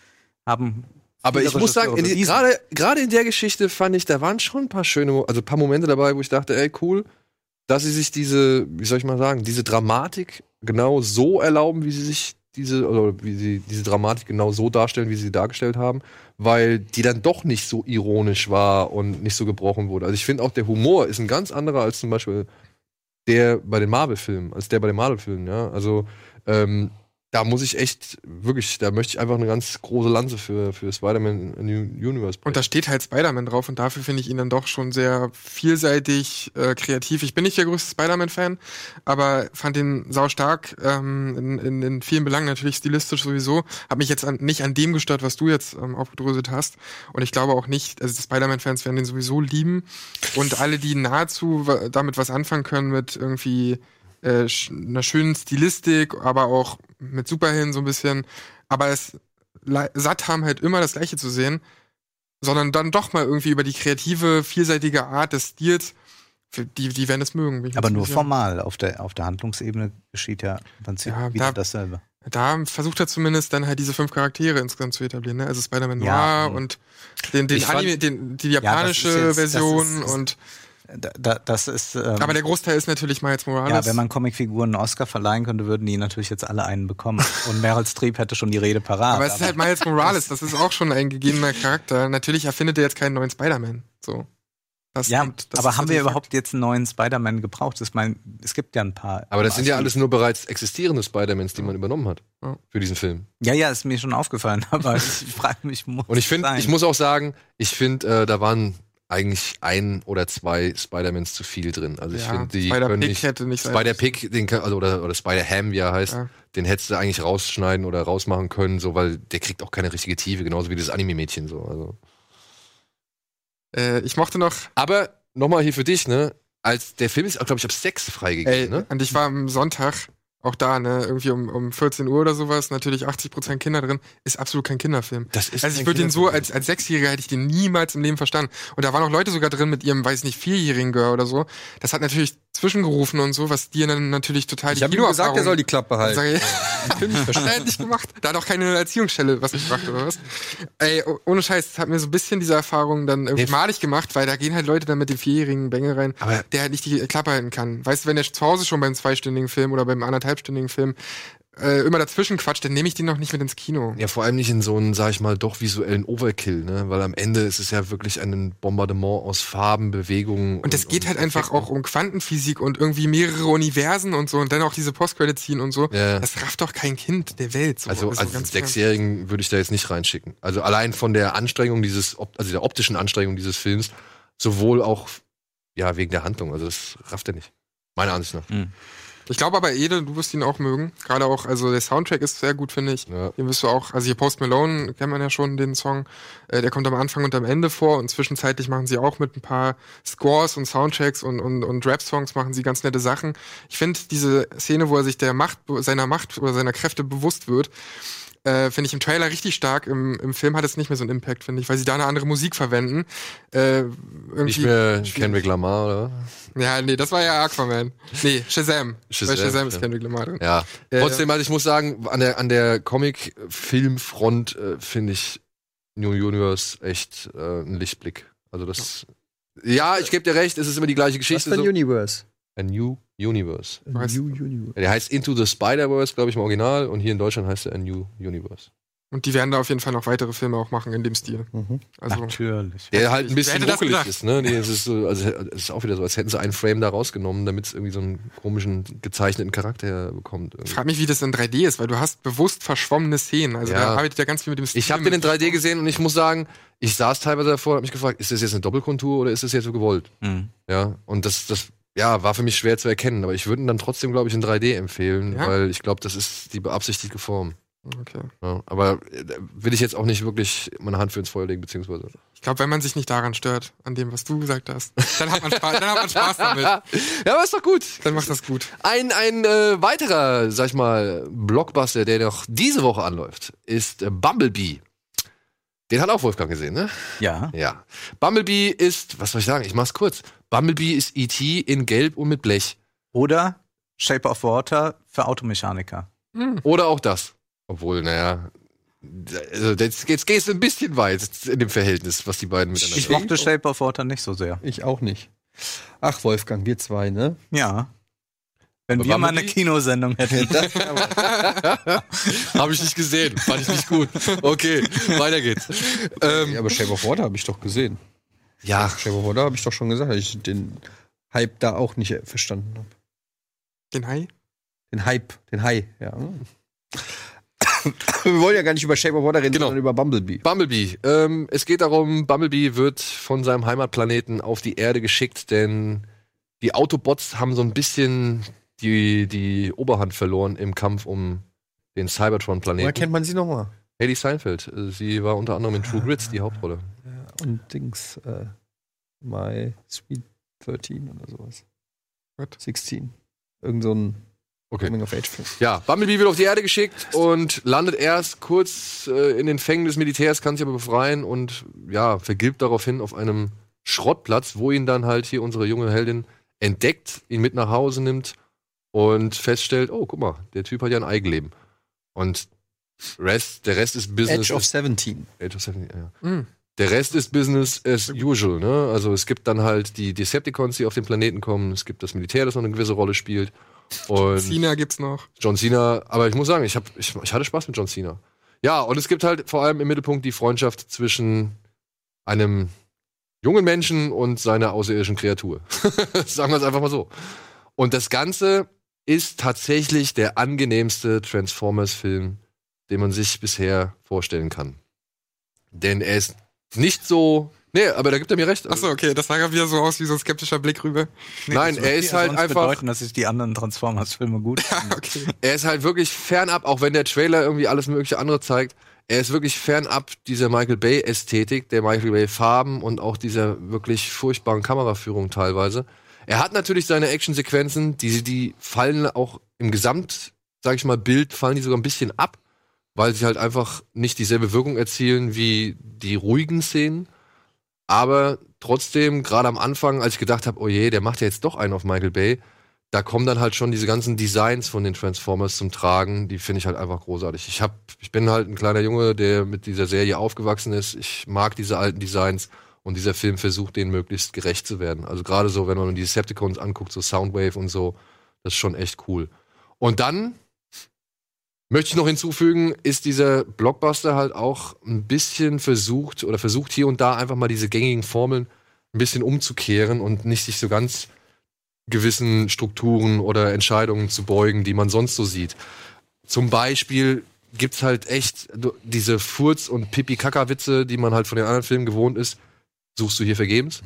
haben. Aber ich muss sagen, gerade gerade in der Geschichte fand ich, da waren schon ein paar schöne, also ein paar Momente dabei, wo ich dachte, ey, cool, dass sie sich diese, wie soll ich mal sagen, diese Dramatik genau so erlauben, wie sie sich diese, oder wie sie diese Dramatik genau so darstellen, wie sie sie dargestellt haben, weil die dann doch nicht so ironisch war und nicht so gebrochen wurde. Also ich finde auch, der Humor ist ein ganz anderer als zum Beispiel der bei den Marvel-Filmen, als der bei den Marvel-Filmen, ja. Also, ähm, da muss ich echt, wirklich, da möchte ich einfach eine ganz große Lanze für, für Spider-Man Universe Und da steht halt Spider-Man drauf und dafür finde ich ihn dann doch schon sehr vielseitig, äh, kreativ. Ich bin nicht der größte Spider-Man-Fan, aber fand ihn sau stark, ähm, in, in, in vielen Belangen natürlich stilistisch sowieso. Hab mich jetzt an, nicht an dem gestört, was du jetzt ähm, aufgedröselt hast. Und ich glaube auch nicht, also Spider-Man-Fans werden den sowieso lieben. Und alle, die nahezu damit was anfangen können, mit irgendwie äh, einer schönen Stilistik, aber auch mit Superhelden so ein bisschen, aber es satt haben halt immer das Gleiche zu sehen, sondern dann doch mal irgendwie über die kreative, vielseitige Art des Stils, die, die werden es mögen. Aber nur ziemlich sicher. formal. Auf der, auf der Handlungsebene geschieht ja im Prinzip Ja, wieder da- dasselbe. Da versucht er zumindest dann halt diese fünf Charaktere insgesamt zu etablieren, ne? Also Spider-Man Ja, Noir und den, den Anime, den, die das ist japanische jetzt- das Version ist- und Da, da, das ist. Ähm, aber der Großteil ist natürlich Miles Morales. ja, wenn man Comicfiguren einen Oscar verleihen könnte, würden die natürlich jetzt alle einen bekommen. Und Meryl Streep hätte schon die Rede parat. aber es ist halt Miles Morales, das ist auch schon ein gegebener Charakter. Natürlich erfindet er jetzt keinen neuen Spider-Man. So. Das ja, kommt- das aber haben wir überhaupt jetzt einen neuen Spider-Man gebraucht? Ich meine, es gibt ja ein paar. Aber das sind ja alles nur bereits existierende Spider-Mans, die man übernommen hat für diesen Film. Ja, ja, ist mir schon aufgefallen, [laughs] aber ich frage mich, muss Und ich finde, ich muss auch sagen, ich finde, äh, da waren eigentlich ein oder zwei Spider-Mans zu viel drin. Also ich Ja, finde, die Spider können Pig nicht. hätte nicht sein Spider den kann, also oder, oder Spider Ham, wie er heißt, Ja. den hättest du eigentlich rausschneiden oder rausmachen können, so weil der kriegt auch keine richtige Tiefe, genauso wie das Anime-Mädchen so. Also. Äh, ich mochte noch, Aber nochmal hier für dich, ne? Als der Film ist, glaube ich, ab sechs freigegeben, ey, ne? und ich war am Sonntag auch da, ne, irgendwie um, um 14 Uhr oder sowas, natürlich 80% Kinder drin, ist absolut kein Kinderfilm. Das ist Also ich würde den so, als, als Sechsjähriger hätte ich den niemals im Leben verstanden. Und da waren auch Leute sogar drin mit ihrem, weiß nicht, vierjährigen Girl oder so. Das hat natürlich zwischengerufen und so, was dir dann natürlich total Ich habe ihm gesagt, er soll die Klappe halten. Sag ich, [laughs] hat er nicht gemacht. Da hat auch keine Erziehungsstelle was gebracht oder was. Ey, oh- ohne Scheiß, das hat mir so ein bisschen diese Erfahrung dann irgendwie Nee. malig gemacht, weil da gehen halt Leute dann mit dem vierjährigen Bengel rein, Aber- der halt nicht die Klappe halten kann. Weißt du, wenn der zu Hause schon beim zweistündigen Film oder beim anderthalbstündigen Film äh, immer dazwischen quatscht, dann nehme ich den noch nicht mit ins Kino. Ja, vor allem nicht in so einen, sag ich mal, doch visuellen Overkill, ne? Weil am Ende ist es ja wirklich ein Bombardement aus Farben, Bewegungen. Und es geht halt einfach auch um Quantenphysik und irgendwie mehrere Universen und so und dann auch diese Post-Credit-Scene und so. Ja. Das rafft doch kein Kind der Welt. So. Also als ganz im Ernst. Sechsjährigen würde ich da jetzt nicht reinschicken. Also allein von der Anstrengung dieses, also der optischen Anstrengung dieses Films, sowohl auch ja wegen der Handlung. Also das rafft er nicht. Meiner Ansicht nach. Ich glaube aber, Ede, du wirst ihn auch mögen. Gerade auch, also der Soundtrack ist sehr gut, finde ich. Ja. Den wirst du auch, also hier Post Malone kennt man ja schon, den Song. Äh, der kommt am Anfang und am Ende vor und zwischenzeitlich machen sie auch mit ein paar Scores und Soundtracks und, und, und Rap-Songs machen sie ganz nette Sachen. Ich finde diese Szene, wo er sich der Macht, seiner Macht oder seiner Kräfte bewusst wird, äh, finde ich im Trailer richtig stark. Im, Im Film hat es nicht mehr so einen Impact, finde ich, weil sie da eine andere Musik verwenden. Äh, irgendwie Nicht mehr Kendrick Lamar, oder? Ja, nee, das war ja Aquaman. Nee, Shazam. Shazam, Bei Shazam ist ja. Kendrick Lamar drin. Ja. Ja, Trotzdem, also ich muss sagen, an der, an der Comic-Filmfront äh, finde ich New Universe echt äh, ein Lichtblick. Also das. Ja, ich gebe dir recht, es ist immer die gleiche Was Geschichte. für ein So. Universe? A New Universe. Weiß- New Universe. Der heißt Into the Spider-Verse, glaube ich, im Original. Und hier in Deutschland heißt er A New Universe. Und die werden da auf jeden Fall noch weitere Filme auch machen in dem Stil. Mhm. Also, Natürlich. Der halt ein bisschen ruckelig ist, ne? Nee, es ist so, also es ist auch wieder so, als hätten sie einen Frame da rausgenommen, damit es irgendwie so einen komischen gezeichneten Charakter bekommt. ich irgendwie. frage mich, wie das in 3D ist, weil du hast bewusst verschwommene Szenen. Also Ja. da arbeitet ja ganz viel mit dem Stil. Ich habe den in 3D gesehen und ich muss sagen, ich saß teilweise davor und habe mich gefragt, ist das jetzt eine Doppelkontur oder ist das jetzt so gewollt? Mhm. Ja, und das, das ja, war für mich schwer zu erkennen, aber ich würde ihn dann trotzdem, glaube ich, in 3D empfehlen, Ja? weil ich glaube, das ist die beabsichtigte Form. Okay. Ja, aber äh, will ich jetzt auch nicht wirklich meine Hand für ins Feuer legen, beziehungsweise. Ich glaube, wenn man sich nicht daran stört, an dem, was du gesagt hast, dann hat man Spaß, dann hat man Spaß damit. [laughs] ja, aber ist doch gut. Dann macht das gut. Ein, ein äh, weiterer, sag ich mal, Blockbuster, der noch diese Woche anläuft, ist äh, Bumblebee. Den hat auch Wolfgang gesehen, ne? Ja. Ja. Bumblebee ist, was soll ich sagen? Ich mach's kurz. Bumblebee ist E.T. in Gelb und mit Blech. Oder Shape of Water für Automechaniker. Oder auch das. Obwohl, naja, also jetzt, jetzt gehst du ein bisschen weit in dem Verhältnis, was die beiden miteinander Ich mochte Shape of Water nicht so sehr. Ich auch nicht. Ach, Wolfgang, wir zwei, ne? Ja. Wenn Aber wir mal eine? Kinosendung [laughs] hätten. [laughs] Habe ich nicht gesehen. Fand ich nicht gut. Okay, weiter geht's. Ähm, Ja, aber Shape of Water habe ich doch gesehen. Ja, Shape of Water habe ich doch schon gesagt, dass ich den Hype da auch nicht verstanden habe. Den Hai? Den Hype, den Hai, ja. [coughs] Wir wollen ja gar nicht über Shape of Water reden, Genau. sondern über Bumblebee. Bumblebee. Ähm, es geht darum, Bumblebee wird von seinem Heimatplaneten auf die Erde geschickt, denn die Autobots haben so ein bisschen die, die Oberhand verloren im Kampf um den Woher Cybertron-Planeten. kennt man sie nochmal? Haley Seinfeld. äh, Sie war unter anderem in True Grits die Hauptrolle. Und Dings, äh, My Sweet 13 oder sowas. What? 16. Irgend so ein Okay. Ja, Bumblebee wird auf die Erde geschickt und landet erst kurz äh, in den Fängen des Militärs, kann sich aber befreien und ja, vergilbt daraufhin auf einem Schrottplatz, wo ihn dann halt hier unsere junge Heldin entdeckt, ihn mit nach Hause nimmt und feststellt, oh, guck mal, der Typ hat ja ein Eigenleben. Und Rest, der Rest ist Business. Edge of 17. Age of 17, ja. Mhm. Der Rest ist Business as usual, ne? Also es gibt dann halt die Decepticons, die auf den Planeten kommen, es gibt das Militär, das noch eine gewisse Rolle spielt. Und Cena gibt's noch. John Cena, aber ich muss sagen, ich, hab, ich, ich hatte Spaß mit John Cena. Ja, und es gibt halt vor allem im Mittelpunkt die Freundschaft zwischen einem jungen Menschen und seiner außerirdischen Kreatur. [laughs] Sagen wir es einfach mal so. Und das Ganze ist tatsächlich der angenehmste Transformers-Film, den man sich bisher vorstellen kann. Denn er ist nicht so Nee, aber da gibt er mir recht. Achso, okay, das sah ja wieder so aus wie so ein skeptischer Blick rüber. Nein, Das er ist ja halt einfach. bedeuten, dass ich die anderen Transformers-Filme gut [laughs] finde. Okay. Er ist halt wirklich fernab, auch wenn der Trailer irgendwie alles mögliche andere zeigt. Er ist wirklich fernab dieser Michael Bay Ästhetik, der Michael Bay Farben und auch dieser wirklich furchtbaren Kameraführung teilweise. Er hat natürlich seine Actionsequenzen, die die fallen auch im Gesamt, sag ich mal, Bild fallen die sogar ein bisschen ab, weil sie halt einfach nicht dieselbe Wirkung erzielen wie die ruhigen Szenen. Aber trotzdem, gerade am Anfang, als ich gedacht habe, oh je, der macht ja jetzt doch einen auf Michael Bay, da kommen dann halt schon diese ganzen Designs von den Transformers zum Tragen. Die finde ich halt einfach großartig. Ich, hab, ich bin halt ein kleiner Junge, der mit dieser Serie aufgewachsen ist. Ich mag diese alten Designs und dieser Film versucht, denen möglichst gerecht zu werden. Also gerade so, wenn man die Decepticons anguckt, so Soundwave und so, das ist schon echt cool. Und dann möchte ich noch hinzufügen, ist dieser Blockbuster halt auch ein bisschen versucht oder versucht hier und da einfach mal diese gängigen Formeln ein bisschen umzukehren und nicht sich so ganz gewissen Strukturen oder Entscheidungen zu beugen, die man sonst so sieht. Zum Beispiel gibt's halt echt diese Furz- und Pipi-Kaka-Witze, die man halt von den anderen Filmen gewohnt ist. Suchst du hier vergebens?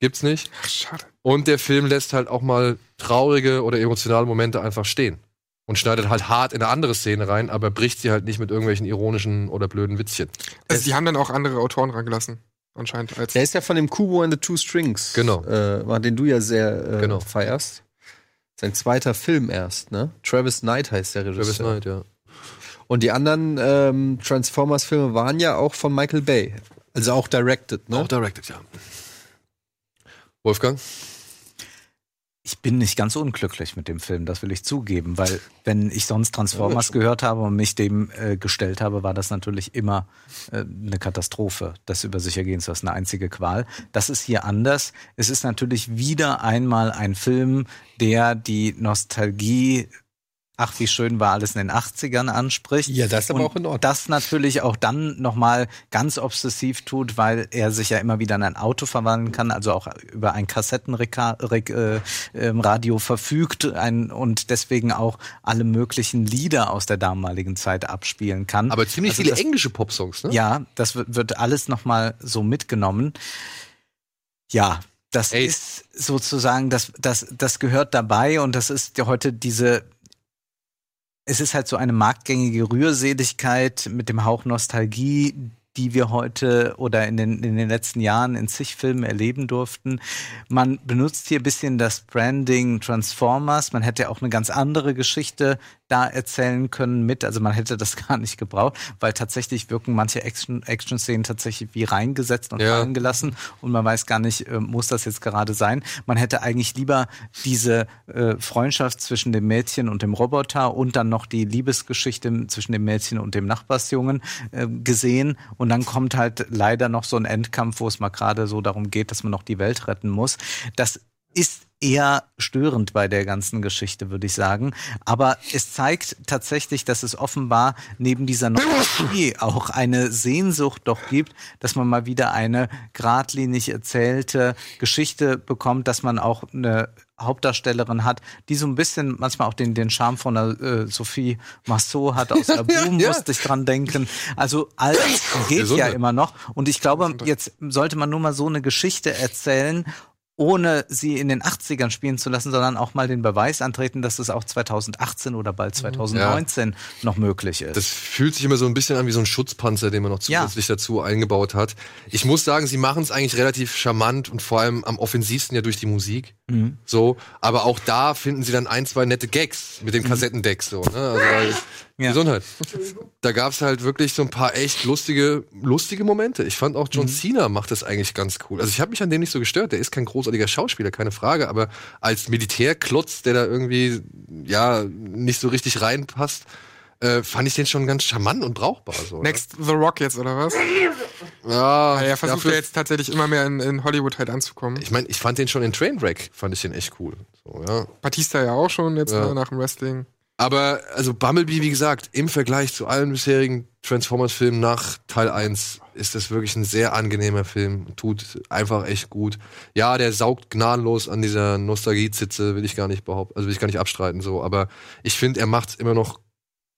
Gibt's nicht. Ach, schade. Und der Film lässt halt auch mal traurige oder emotionale Momente einfach stehen. Und schneidet halt hart in eine andere Szene rein, aber bricht sie halt nicht mit irgendwelchen ironischen oder blöden Witzchen. Also die haben dann auch andere Autoren rangelassen. Anscheinend als. Der ist ja von dem Kubo and the Two Strings. Genau. Äh, war, den du ja sehr äh, Genau. feierst. Sein zweiter Film erst, ne? Travis Knight heißt der Regisseur. Travis Knight, ja. Und die anderen ähm, Transformers-Filme waren ja auch von Michael Bay. Also auch directed, ne? Auch directed, ja. Wolfgang? Ich bin nicht ganz unglücklich mit dem Film, das will ich zugeben, weil wenn ich sonst Transformers gehört habe und mich dem äh, gestellt habe, war das natürlich immer äh, eine Katastrophe, das über sich ergehen zu lassen, eine einzige Qual. Das ist hier anders. Es ist natürlich wieder einmal ein Film, der die Nostalgie Ach, wie schön war alles in den 80ern anspricht. Ja, das ist aber Und auch in Ordnung. Das natürlich auch dann nochmal ganz obsessiv tut, weil er sich ja immer wieder in ein Auto verwandeln kann, also auch über ein Kassettenradio äh, ähm, verfügt ein, und deswegen auch alle möglichen Lieder aus der damaligen Zeit abspielen kann. Aber ziemlich Also viele das- englische Popsongs, ne? ja, das wird, wird alles nochmal so mitgenommen. Ja, das Ey. ist sozusagen, das, das, das gehört dabei und das ist ja heute diese, es ist halt so eine marktgängige Rührseligkeit mit dem Hauch Nostalgie, die wir heute oder in den, in den letzten Jahren in zig Filmen erleben durften. Man benutzt hier ein bisschen das Branding Transformers. Man hätte auch eine ganz andere Geschichte da erzählen können mit. Also man hätte das [laughs] gar nicht gebraucht, weil tatsächlich wirken manche Action- Action-Szenen tatsächlich wie reingesetzt und Ja. fallen gelassen und man weiß gar nicht, äh, muss das jetzt gerade sein. Man hätte eigentlich lieber diese äh, Freundschaft zwischen dem Mädchen und dem Roboter und dann noch die Liebesgeschichte zwischen dem Mädchen und dem Nachbarsjungen äh, gesehen. Und dann kommt halt leider noch so ein Endkampf, wo es mal gerade so darum geht, dass man noch die Welt retten muss. Das ist eher störend bei der ganzen Geschichte, würde ich sagen. Aber es zeigt tatsächlich, dass es offenbar neben dieser Nostalgie auch eine Sehnsucht doch gibt, dass man mal wieder eine geradlinig erzählte Geschichte bekommt, dass man auch eine Hauptdarstellerin hat, die so ein bisschen manchmal auch den, den Charme von der, äh, Sophie Massot hat aus [laughs] der Boom, ja. musste ich dran denken. Also alles geht ja Gesundheit. immer noch. Und ich glaube, jetzt sollte man nur mal so eine Geschichte erzählen, ohne sie in den 80ern spielen zu lassen, sondern auch mal den Beweis antreten, dass es auch 2018 oder bald 2019 noch möglich ist. Das fühlt sich immer so ein bisschen an wie so ein Schutzpanzer, den man noch Ja. zusätzlich dazu eingebaut hat. Ich muss sagen, sie machen es eigentlich relativ charmant und vor allem am offensivsten ja durch die Musik. Mhm. So, aber auch da finden sie dann ein, zwei nette Gags mit den Kassettendecks so, ne? Also, Ja. Gesundheit. Da gab's halt wirklich so ein paar echt lustige, lustige Momente. Ich fand auch Mhm. John Cena macht das eigentlich ganz cool. Also ich habe mich an dem nicht so gestört. Der ist kein großartiger Schauspieler, keine Frage, aber als Militärklotz, der da irgendwie ja nicht so richtig reinpasst, äh, fand ich den schon ganz charmant und brauchbar. So, ne? Next The Rock jetzt, oder was? Ja, Weil er versucht ja jetzt tatsächlich immer mehr in, in Hollywood halt anzukommen. Ich meine, ich fand den schon in Trainwreck, fand ich den echt cool. So, ja. Batista ja auch schon jetzt Ja. ne, nach dem Wrestling. Aber, also Bumblebee, wie gesagt, im Vergleich zu allen bisherigen Transformers-Filmen nach Teil 1 ist das wirklich ein sehr angenehmer Film. Tut einfach echt gut. Ja, der saugt gnadenlos an dieser Nostalgie-Zitze, will ich gar nicht behaupten, also will ich gar nicht abstreiten, so. Aber ich finde, er macht immer noch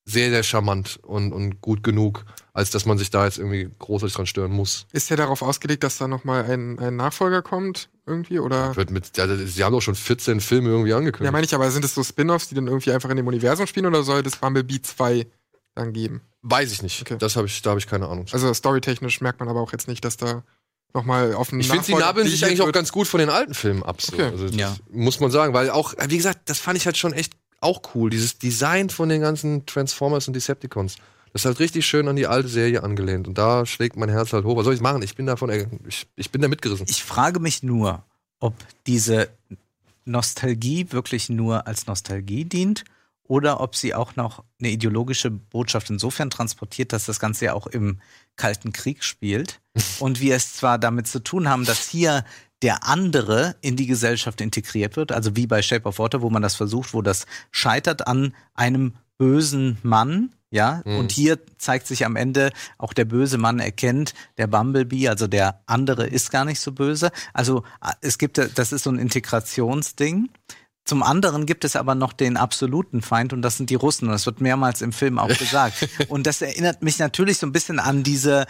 sehr, sehr charmant und, und gut genug, als dass man sich da jetzt irgendwie großartig dran stören muss. Ist der darauf ausgelegt, dass da nochmal ein, ein Nachfolger kommt irgendwie? Oder? Wird mit, ja, sie haben doch schon 14 Filme irgendwie Ja, angekündigt. meine ich, aber sind es so Spin-offs, die dann irgendwie einfach in dem Universum spielen oder soll das Bumblebee 2 dann geben? Weiß ich nicht. Okay. Das habe ich, da habe ich keine Ahnung. Also storytechnisch merkt man aber auch jetzt nicht, dass da nochmal auf einen Ich finde, sie Nachfolger nabeln sich eigentlich auch ganz gut von den alten Filmen ab. So. Okay. Also, das Ja. Muss man sagen, weil auch, wie gesagt, das fand ich halt schon echt auch cool. Dieses Design von den ganzen Transformers und Decepticons. Das ist halt richtig schön an die alte Serie angelehnt. Und da schlägt mein Herz halt hoch. Was soll ich machen? Ich bin davon, ich, ich bin da mitgerissen. Ich frage mich nur, ob diese Nostalgie wirklich nur als Nostalgie dient oder ob sie auch noch eine ideologische Botschaft insofern transportiert, dass das Ganze ja auch im Kalten Krieg spielt [laughs] und wir es zwar damit zu tun haben, dass hier der andere in die Gesellschaft integriert wird, also wie bei Shape of Water, wo man das versucht, wo das scheitert an einem bösen Mann, ja, Mhm. und hier zeigt sich am Ende, auch der böse Mann erkennt, der Bumblebee, also der andere ist gar nicht so böse. Also äh, es gibt, das ist so ein Integrationsding. Zum anderen gibt es aber noch den absoluten Feind und das sind die Russen. Und das wird mehrmals im Film auch [laughs] gesagt. Und das erinnert mich natürlich so ein bisschen an diese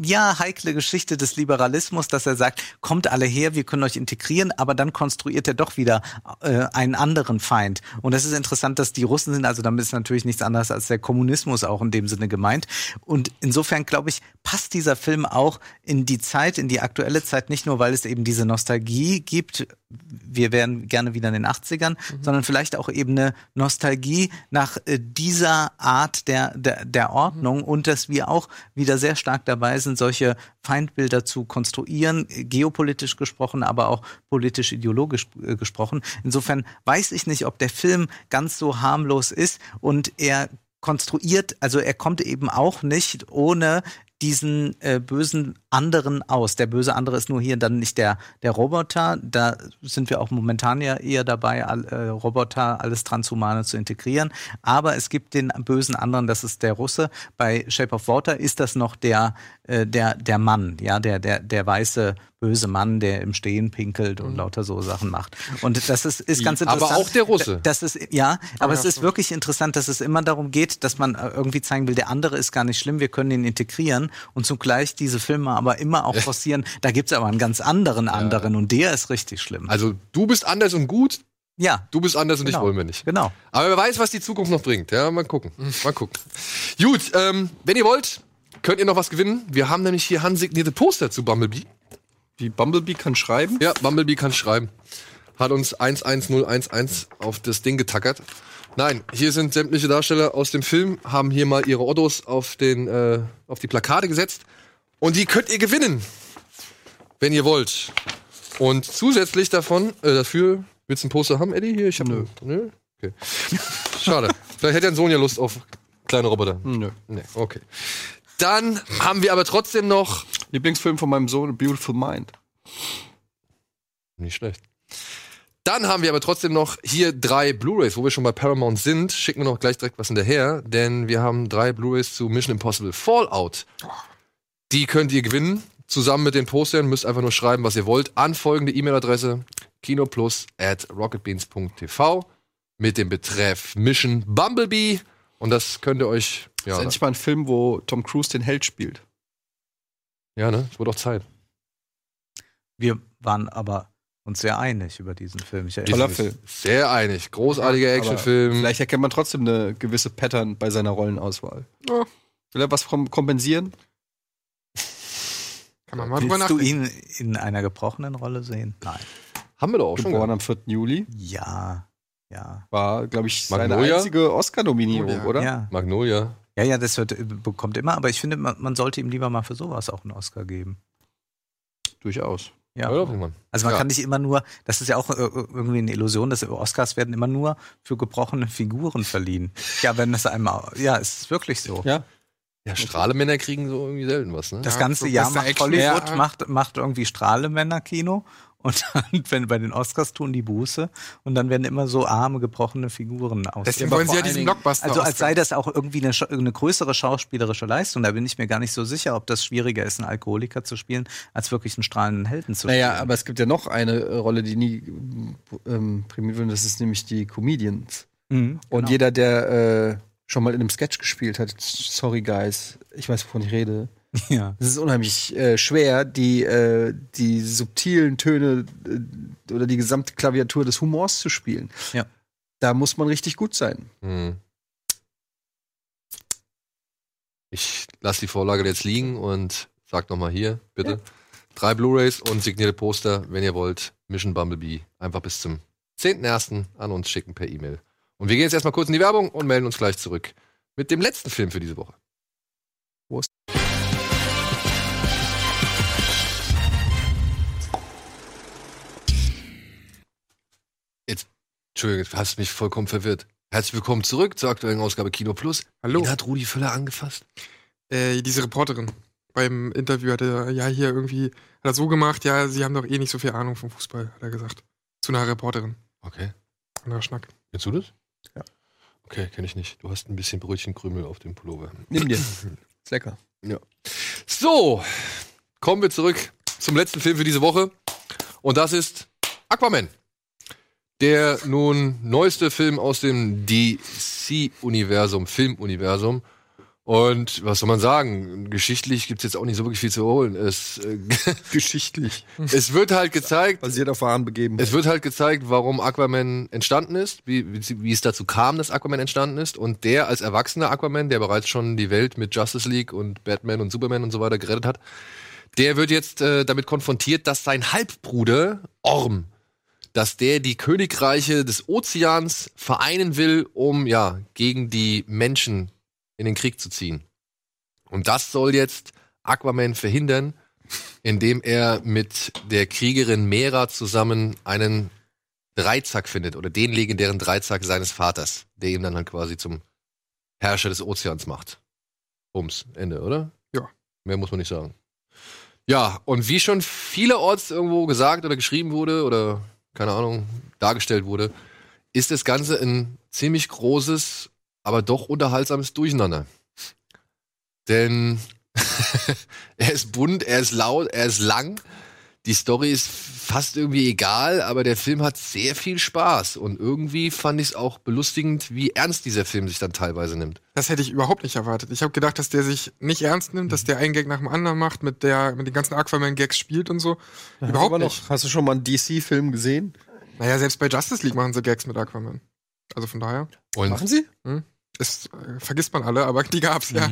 ja, heikle Geschichte des Liberalismus, dass er sagt, kommt alle her, wir können euch integrieren, aber dann konstruiert er doch wieder äh, einen anderen Feind. Und das ist interessant, dass die Russen sind, also damit ist natürlich nichts anderes als der Kommunismus auch in dem Sinne gemeint. Und insofern, glaube ich, passt dieser Film auch in die Zeit, in die aktuelle Zeit, nicht nur, weil es eben diese Nostalgie gibt, wir wären gerne wieder in den 80ern, sondern vielleicht auch eben eine Nostalgie nach äh, dieser Art der, der, der Ordnung und dass wir auch wieder sehr stark dabei sind, solche Feindbilder zu konstruieren, geopolitisch gesprochen, aber auch politisch-ideologisch äh, gesprochen. Insofern weiß ich nicht, ob der Film ganz so harmlos ist und er konstruiert, also er kommt eben auch nicht ohne diesen äh, bösen anderen aus. Der böse andere ist nur hier dann nicht der, der Roboter. Da sind wir auch momentan ja eher dabei, all, äh, Roboter, alles Transhumane zu integrieren. Aber es gibt den bösen anderen, das ist der Russe. Bei Shape of Water ist das noch der, äh, der, der Mann, ja, der, der, der weiße böse Mann, der im Stehen pinkelt und lauter so Sachen macht. Und das ist, ist ganz Aber interessant. auch der Russe. Das ist, ja, aber ja, es ist wirklich interessant, dass es immer darum geht, dass man äh, irgendwie zeigen will, der andere ist gar nicht schlimm, wir können ihn integrieren und zugleich diese Filme aber immer auch [laughs] forcieren, da gibt's aber einen ganz anderen anderen und der ist richtig schlimm. Also, du bist anders und gut, ja, du bist anders und dich Genau. wollen wir nicht. genau. Aber wer weiß, was die Zukunft noch bringt. Ja, mal gucken. Mal gucken. Gut, ähm, wenn ihr wollt, könnt ihr noch was gewinnen. Wir haben nämlich hier handsignierte Poster zu Bumblebee. Die Bumblebee kann schreiben. Ja, Bumblebee kann schreiben. Hat uns 11011 auf das Ding getackert. Nein, hier sind sämtliche Darsteller aus dem Film, haben hier mal ihre Ottos auf, den, äh, auf die Plakate gesetzt. Und die könnt ihr gewinnen, wenn ihr wollt. Und zusätzlich davon, äh, dafür, willst du ein Poster haben, Eddie? Hier, ich hab Nö. Nö? Okay. [laughs] Schade. Vielleicht hätte dein Sohn ja Lust auf kleine Roboter. Nö. Nee, okay. Dann haben wir aber trotzdem noch. Lieblingsfilm von meinem Sohn, Beautiful Mind. Nicht schlecht. Dann haben wir aber trotzdem noch hier drei Blu-rays, wo wir schon bei Paramount sind. Schicken wir noch gleich direkt was hinterher, denn wir haben drei Blu-rays zu Mission Impossible Fallout. Die könnt ihr gewinnen. Zusammen mit den Postern müsst einfach nur schreiben, was ihr wollt, an folgende E-Mail-Adresse kinoplus at rocketbeans.tv mit dem Betreff Mission Bumblebee. Und das könnt ihr euch. Das Ja, ist endlich mal ein Film, wo Tom Cruise den Held spielt. ja ne? Es wurde auch Zeit. Wir waren aber uns sehr einig über diesen Film. Ich Toller erinnere mich. Film. Sehr einig. Großartiger Actionfilm. Vielleicht erkennt man trotzdem eine gewisse Pattern bei seiner Rollenauswahl. Ja. Will er was kom- kompensieren? Kann man mal Willst du ihn in einer gebrochenen Rolle sehen? Nein. Haben wir doch auch schon. Geboren am 4. Juli. Ja, ja. War, glaube ich, seine Magnolia? einzige Oscar-Nominierung, ja. oder? Ja. Magnolia. Ja, ja, das wird, bekommt immer, aber ich finde, man, man sollte ihm lieber mal für sowas auch einen Oscar geben. Durchaus. Ja. Also man Ja. kann nicht immer nur, das ist ja auch äh, irgendwie eine Illusion, dass Oscars werden immer nur für gebrochene Figuren verliehen. Ja, wenn das einmal, ja, es ist wirklich so. Ja. Ja, Strahlemänner kriegen so irgendwie selten was, ne? Das Ja, ganze so Jahr macht Hollywood, Ja. macht, macht irgendwie Strahlemänner-Kino und dann, [laughs] wenn bei den Oscars tun die Buße und dann werden immer so arme, gebrochene Figuren Deswegen ausgegeben. wollen sie ja diesen Dingen- Blockbuster Also als sei das auch irgendwie eine, eine größere schauspielerische Leistung. Da bin ich mir gar nicht so sicher, ob das schwieriger ist, einen Alkoholiker zu spielen, als wirklich einen strahlenden Helden zu spielen. Naja, aber es gibt ja noch eine äh, Rolle, die nie ähm, prämiert wird, das ist nämlich die Comedians. Mhm, Und genau. jeder, der äh, schon mal in einem Sketch gespielt hat. Sorry, guys. Ich weiß, wovon ich rede. [laughs] Ja. Es ist unheimlich äh, schwer, die, äh, die subtilen Töne äh, oder die gesamte Klaviatur des Humors zu spielen. Ja. Da muss man richtig gut sein. Hm. Ich lasse die Vorlage jetzt liegen und sag nochmal hier, bitte. Drei Blu-Rays und signierte Poster, wenn ihr wollt. Mission Bumblebee. Einfach bis zum 10.01. an uns schicken per E-Mail. Und wir gehen jetzt erstmal kurz in die Werbung und melden uns gleich zurück mit dem letzten Film für diese Woche. Entschuldigung, jetzt hast du mich vollkommen verwirrt. Herzlich willkommen zurück zur aktuellen Ausgabe Kino Plus. Hallo. Wen hat Rudi Völler angefasst? Äh, diese Reporterin beim Interview hat er ja hier irgendwie hat er so gemacht, ja, sie haben doch eh nicht so viel Ahnung vom Fußball, hat er gesagt. Zu einer Reporterin. Okay. Anderer Schnack. Kennst du das? Ja. Okay, kenne ich nicht. Du hast ein bisschen Brötchenkrümel auf dem Pullover. Nimm dir. [clears throat] Ist lecker. So, kommen wir zurück zum letzten Film für diese Woche. Und das ist Aquaman. Der nun neueste Film aus dem DC-Universum, Filmuniversum. Und was soll man sagen? Geschichtlich gibt's jetzt auch nicht so wirklich viel zu holen. Es, äh, [laughs] Geschichtlich. es wird halt gezeigt, Basiert auf wahren Begebenheiten. es wird halt gezeigt, warum Aquaman entstanden ist, wie, wie, wie es dazu kam, dass Aquaman entstanden ist. Und der als erwachsener Aquaman, der bereits schon die Welt mit Justice League und Batman und Superman und so weiter gerettet hat, der wird jetzt äh, damit konfrontiert, dass sein Halbbruder Orm, dass der die Königreiche des Ozeans vereinen will, um ja gegen die Menschen in den Krieg zu ziehen. Und das soll jetzt Aquaman verhindern, indem er mit der Kriegerin Mera zusammen einen Dreizack findet oder den legendären Dreizack seines Vaters, der ihn dann halt quasi zum Herrscher des Ozeans macht. Bums, Ende, oder? Ja. Mehr muss man nicht sagen. Ja, und wie schon vielerorts irgendwo gesagt oder geschrieben wurde oder keine Ahnung, dargestellt wurde, ist das Ganze ein ziemlich großes, aber doch unterhaltsames Durcheinander. Denn [laughs] er ist bunt, er ist laut, er ist lang. Die Story ist fast irgendwie egal, aber der Film hat sehr viel Spaß. Und irgendwie fand ich es auch belustigend, wie ernst dieser Film sich dann teilweise nimmt. Das hätte ich überhaupt nicht erwartet. Ich habe gedacht, dass der sich nicht ernst nimmt, dass der einen Gag nach dem anderen macht, mit der mit den ganzen Aquaman-Gags spielt und so. überhaupt Aber nicht. noch, hast du schon mal einen DC-Film gesehen? Naja, selbst bei Justice League machen sie Gags mit Aquaman. Also von daher. Und Machen sie? Das äh, vergisst man alle, aber [laughs] die gab's, ja.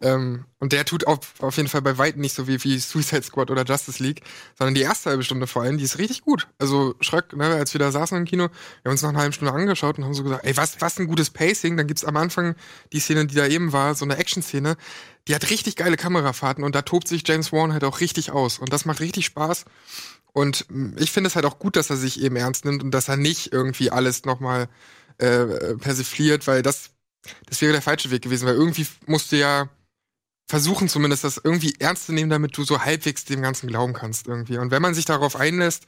Ähm, und der tut auf, auf jeden Fall bei weitem nicht so wie, wie Suicide Squad oder Justice League, sondern die erste halbe Stunde vor allem, die ist richtig gut. Also Schröck, ne, als wir da saßen im Kino, wir haben uns nach einer halben Stunde angeschaut und haben so gesagt, ey, was, was ein gutes Pacing. Dann gibt's am Anfang die Szene, die da eben war, so eine Action-Szene, die hat richtig geile Kamerafahrten und da tobt sich James Wan halt auch richtig aus. Und das macht richtig Spaß. Und mh, ich finde es halt auch gut, dass er sich eben ernst nimmt und dass er nicht irgendwie alles nochmal äh, persifliert, weil das, das wäre der falsche Weg gewesen, weil irgendwie musst du ja versuchen zumindest das irgendwie ernst zu nehmen, damit du so halbwegs dem Ganzen glauben kannst irgendwie. Und wenn man sich darauf einlässt,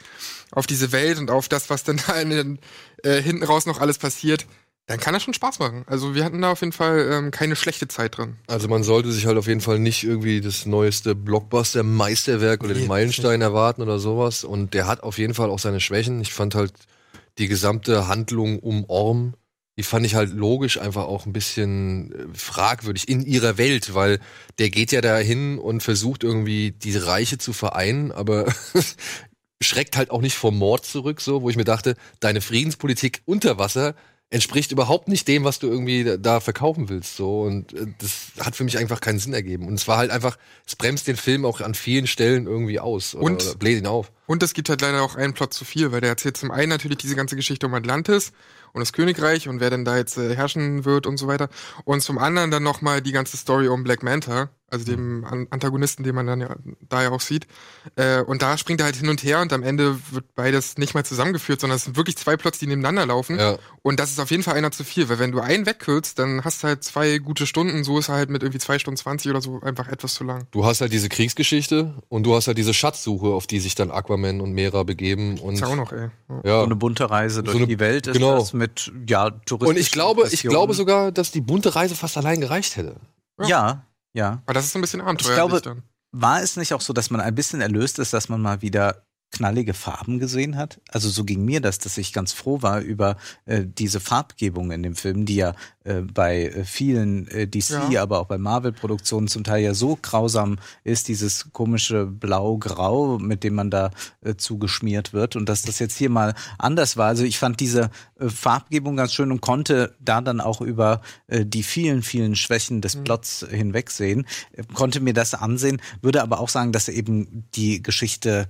auf diese Welt und auf das, was dann [laughs] da den, äh, hinten raus noch alles passiert, dann kann das schon Spaß machen. Also wir hatten da auf jeden Fall ähm, keine schlechte Zeit drin. Also man sollte sich halt auf jeden Fall nicht irgendwie das neueste Blockbuster-Meisterwerk oder Nee, den Meilenstein erwarten oder sowas. Und der hat auf jeden Fall auch seine Schwächen. Ich fand halt die gesamte Handlung um Orm, die fand ich halt logisch einfach auch ein bisschen äh, fragwürdig in ihrer Welt, weil der geht ja dahin und versucht irgendwie diese Reiche zu vereinen, aber [laughs] schreckt halt auch nicht vor Mord zurück, so, wo ich mir dachte, deine Friedenspolitik unter Wasser entspricht überhaupt nicht dem, was du irgendwie da- da verkaufen willst, so. Und äh, das hat für mich einfach keinen Sinn ergeben. Und es war halt einfach, es bremst den Film auch an vielen Stellen irgendwie aus. Oder, Und- oder bläht ihn auf. Und es gibt halt leider auch einen Plot zu viel, weil der erzählt zum einen natürlich diese ganze Geschichte um Atlantis und das Königreich und wer denn da jetzt äh, herrschen wird und so weiter. Und zum anderen dann nochmal die ganze Story um Black Manta, also dem An Antagonisten, den man dann ja da ja auch sieht. Äh, und da springt er halt hin und her und am Ende wird beides nicht mal zusammengeführt, sondern es sind wirklich zwei Plots, die nebeneinander laufen. Ja. Und das ist auf jeden Fall einer zu viel, weil wenn du einen wegkürzt, dann hast du halt zwei gute Stunden, so ist er halt mit irgendwie zwei Stunden 20 oder so einfach etwas zu lang. Du hast halt diese Kriegsgeschichte und du hast halt diese Schatzsuche, auf die sich dann Aquaman und Mera begeben. Und ja auch noch, ey. Ja. ja. So eine bunte Reise durch So eine- die Welt ist genau. das mit ja touristischen Und ich glaube, ich Impressionen. glaube sogar, dass die bunte Reise fast allein gereicht hätte. Ja, ja. Aber das ist ein bisschen abenteuerlich glaube- dann. War es nicht auch so, dass man ein bisschen erlöst ist, dass man mal wieder knallige Farben gesehen hat. Also so ging mir das, dass ich ganz froh war über äh, diese Farbgebung in dem Film, die ja äh, bei äh, vielen äh, DC, Ja. aber auch bei Marvel-Produktionen zum Teil ja so grausam ist, dieses komische Blau-Grau, mit dem man da äh, zugeschmiert wird. Und dass das jetzt hier mal anders war. Also ich fand diese äh, Farbgebung ganz schön und konnte da dann auch über äh, die vielen, vielen Schwächen des Plots hinwegsehen, äh, konnte mir das ansehen, würde aber auch sagen, dass eben die Geschichte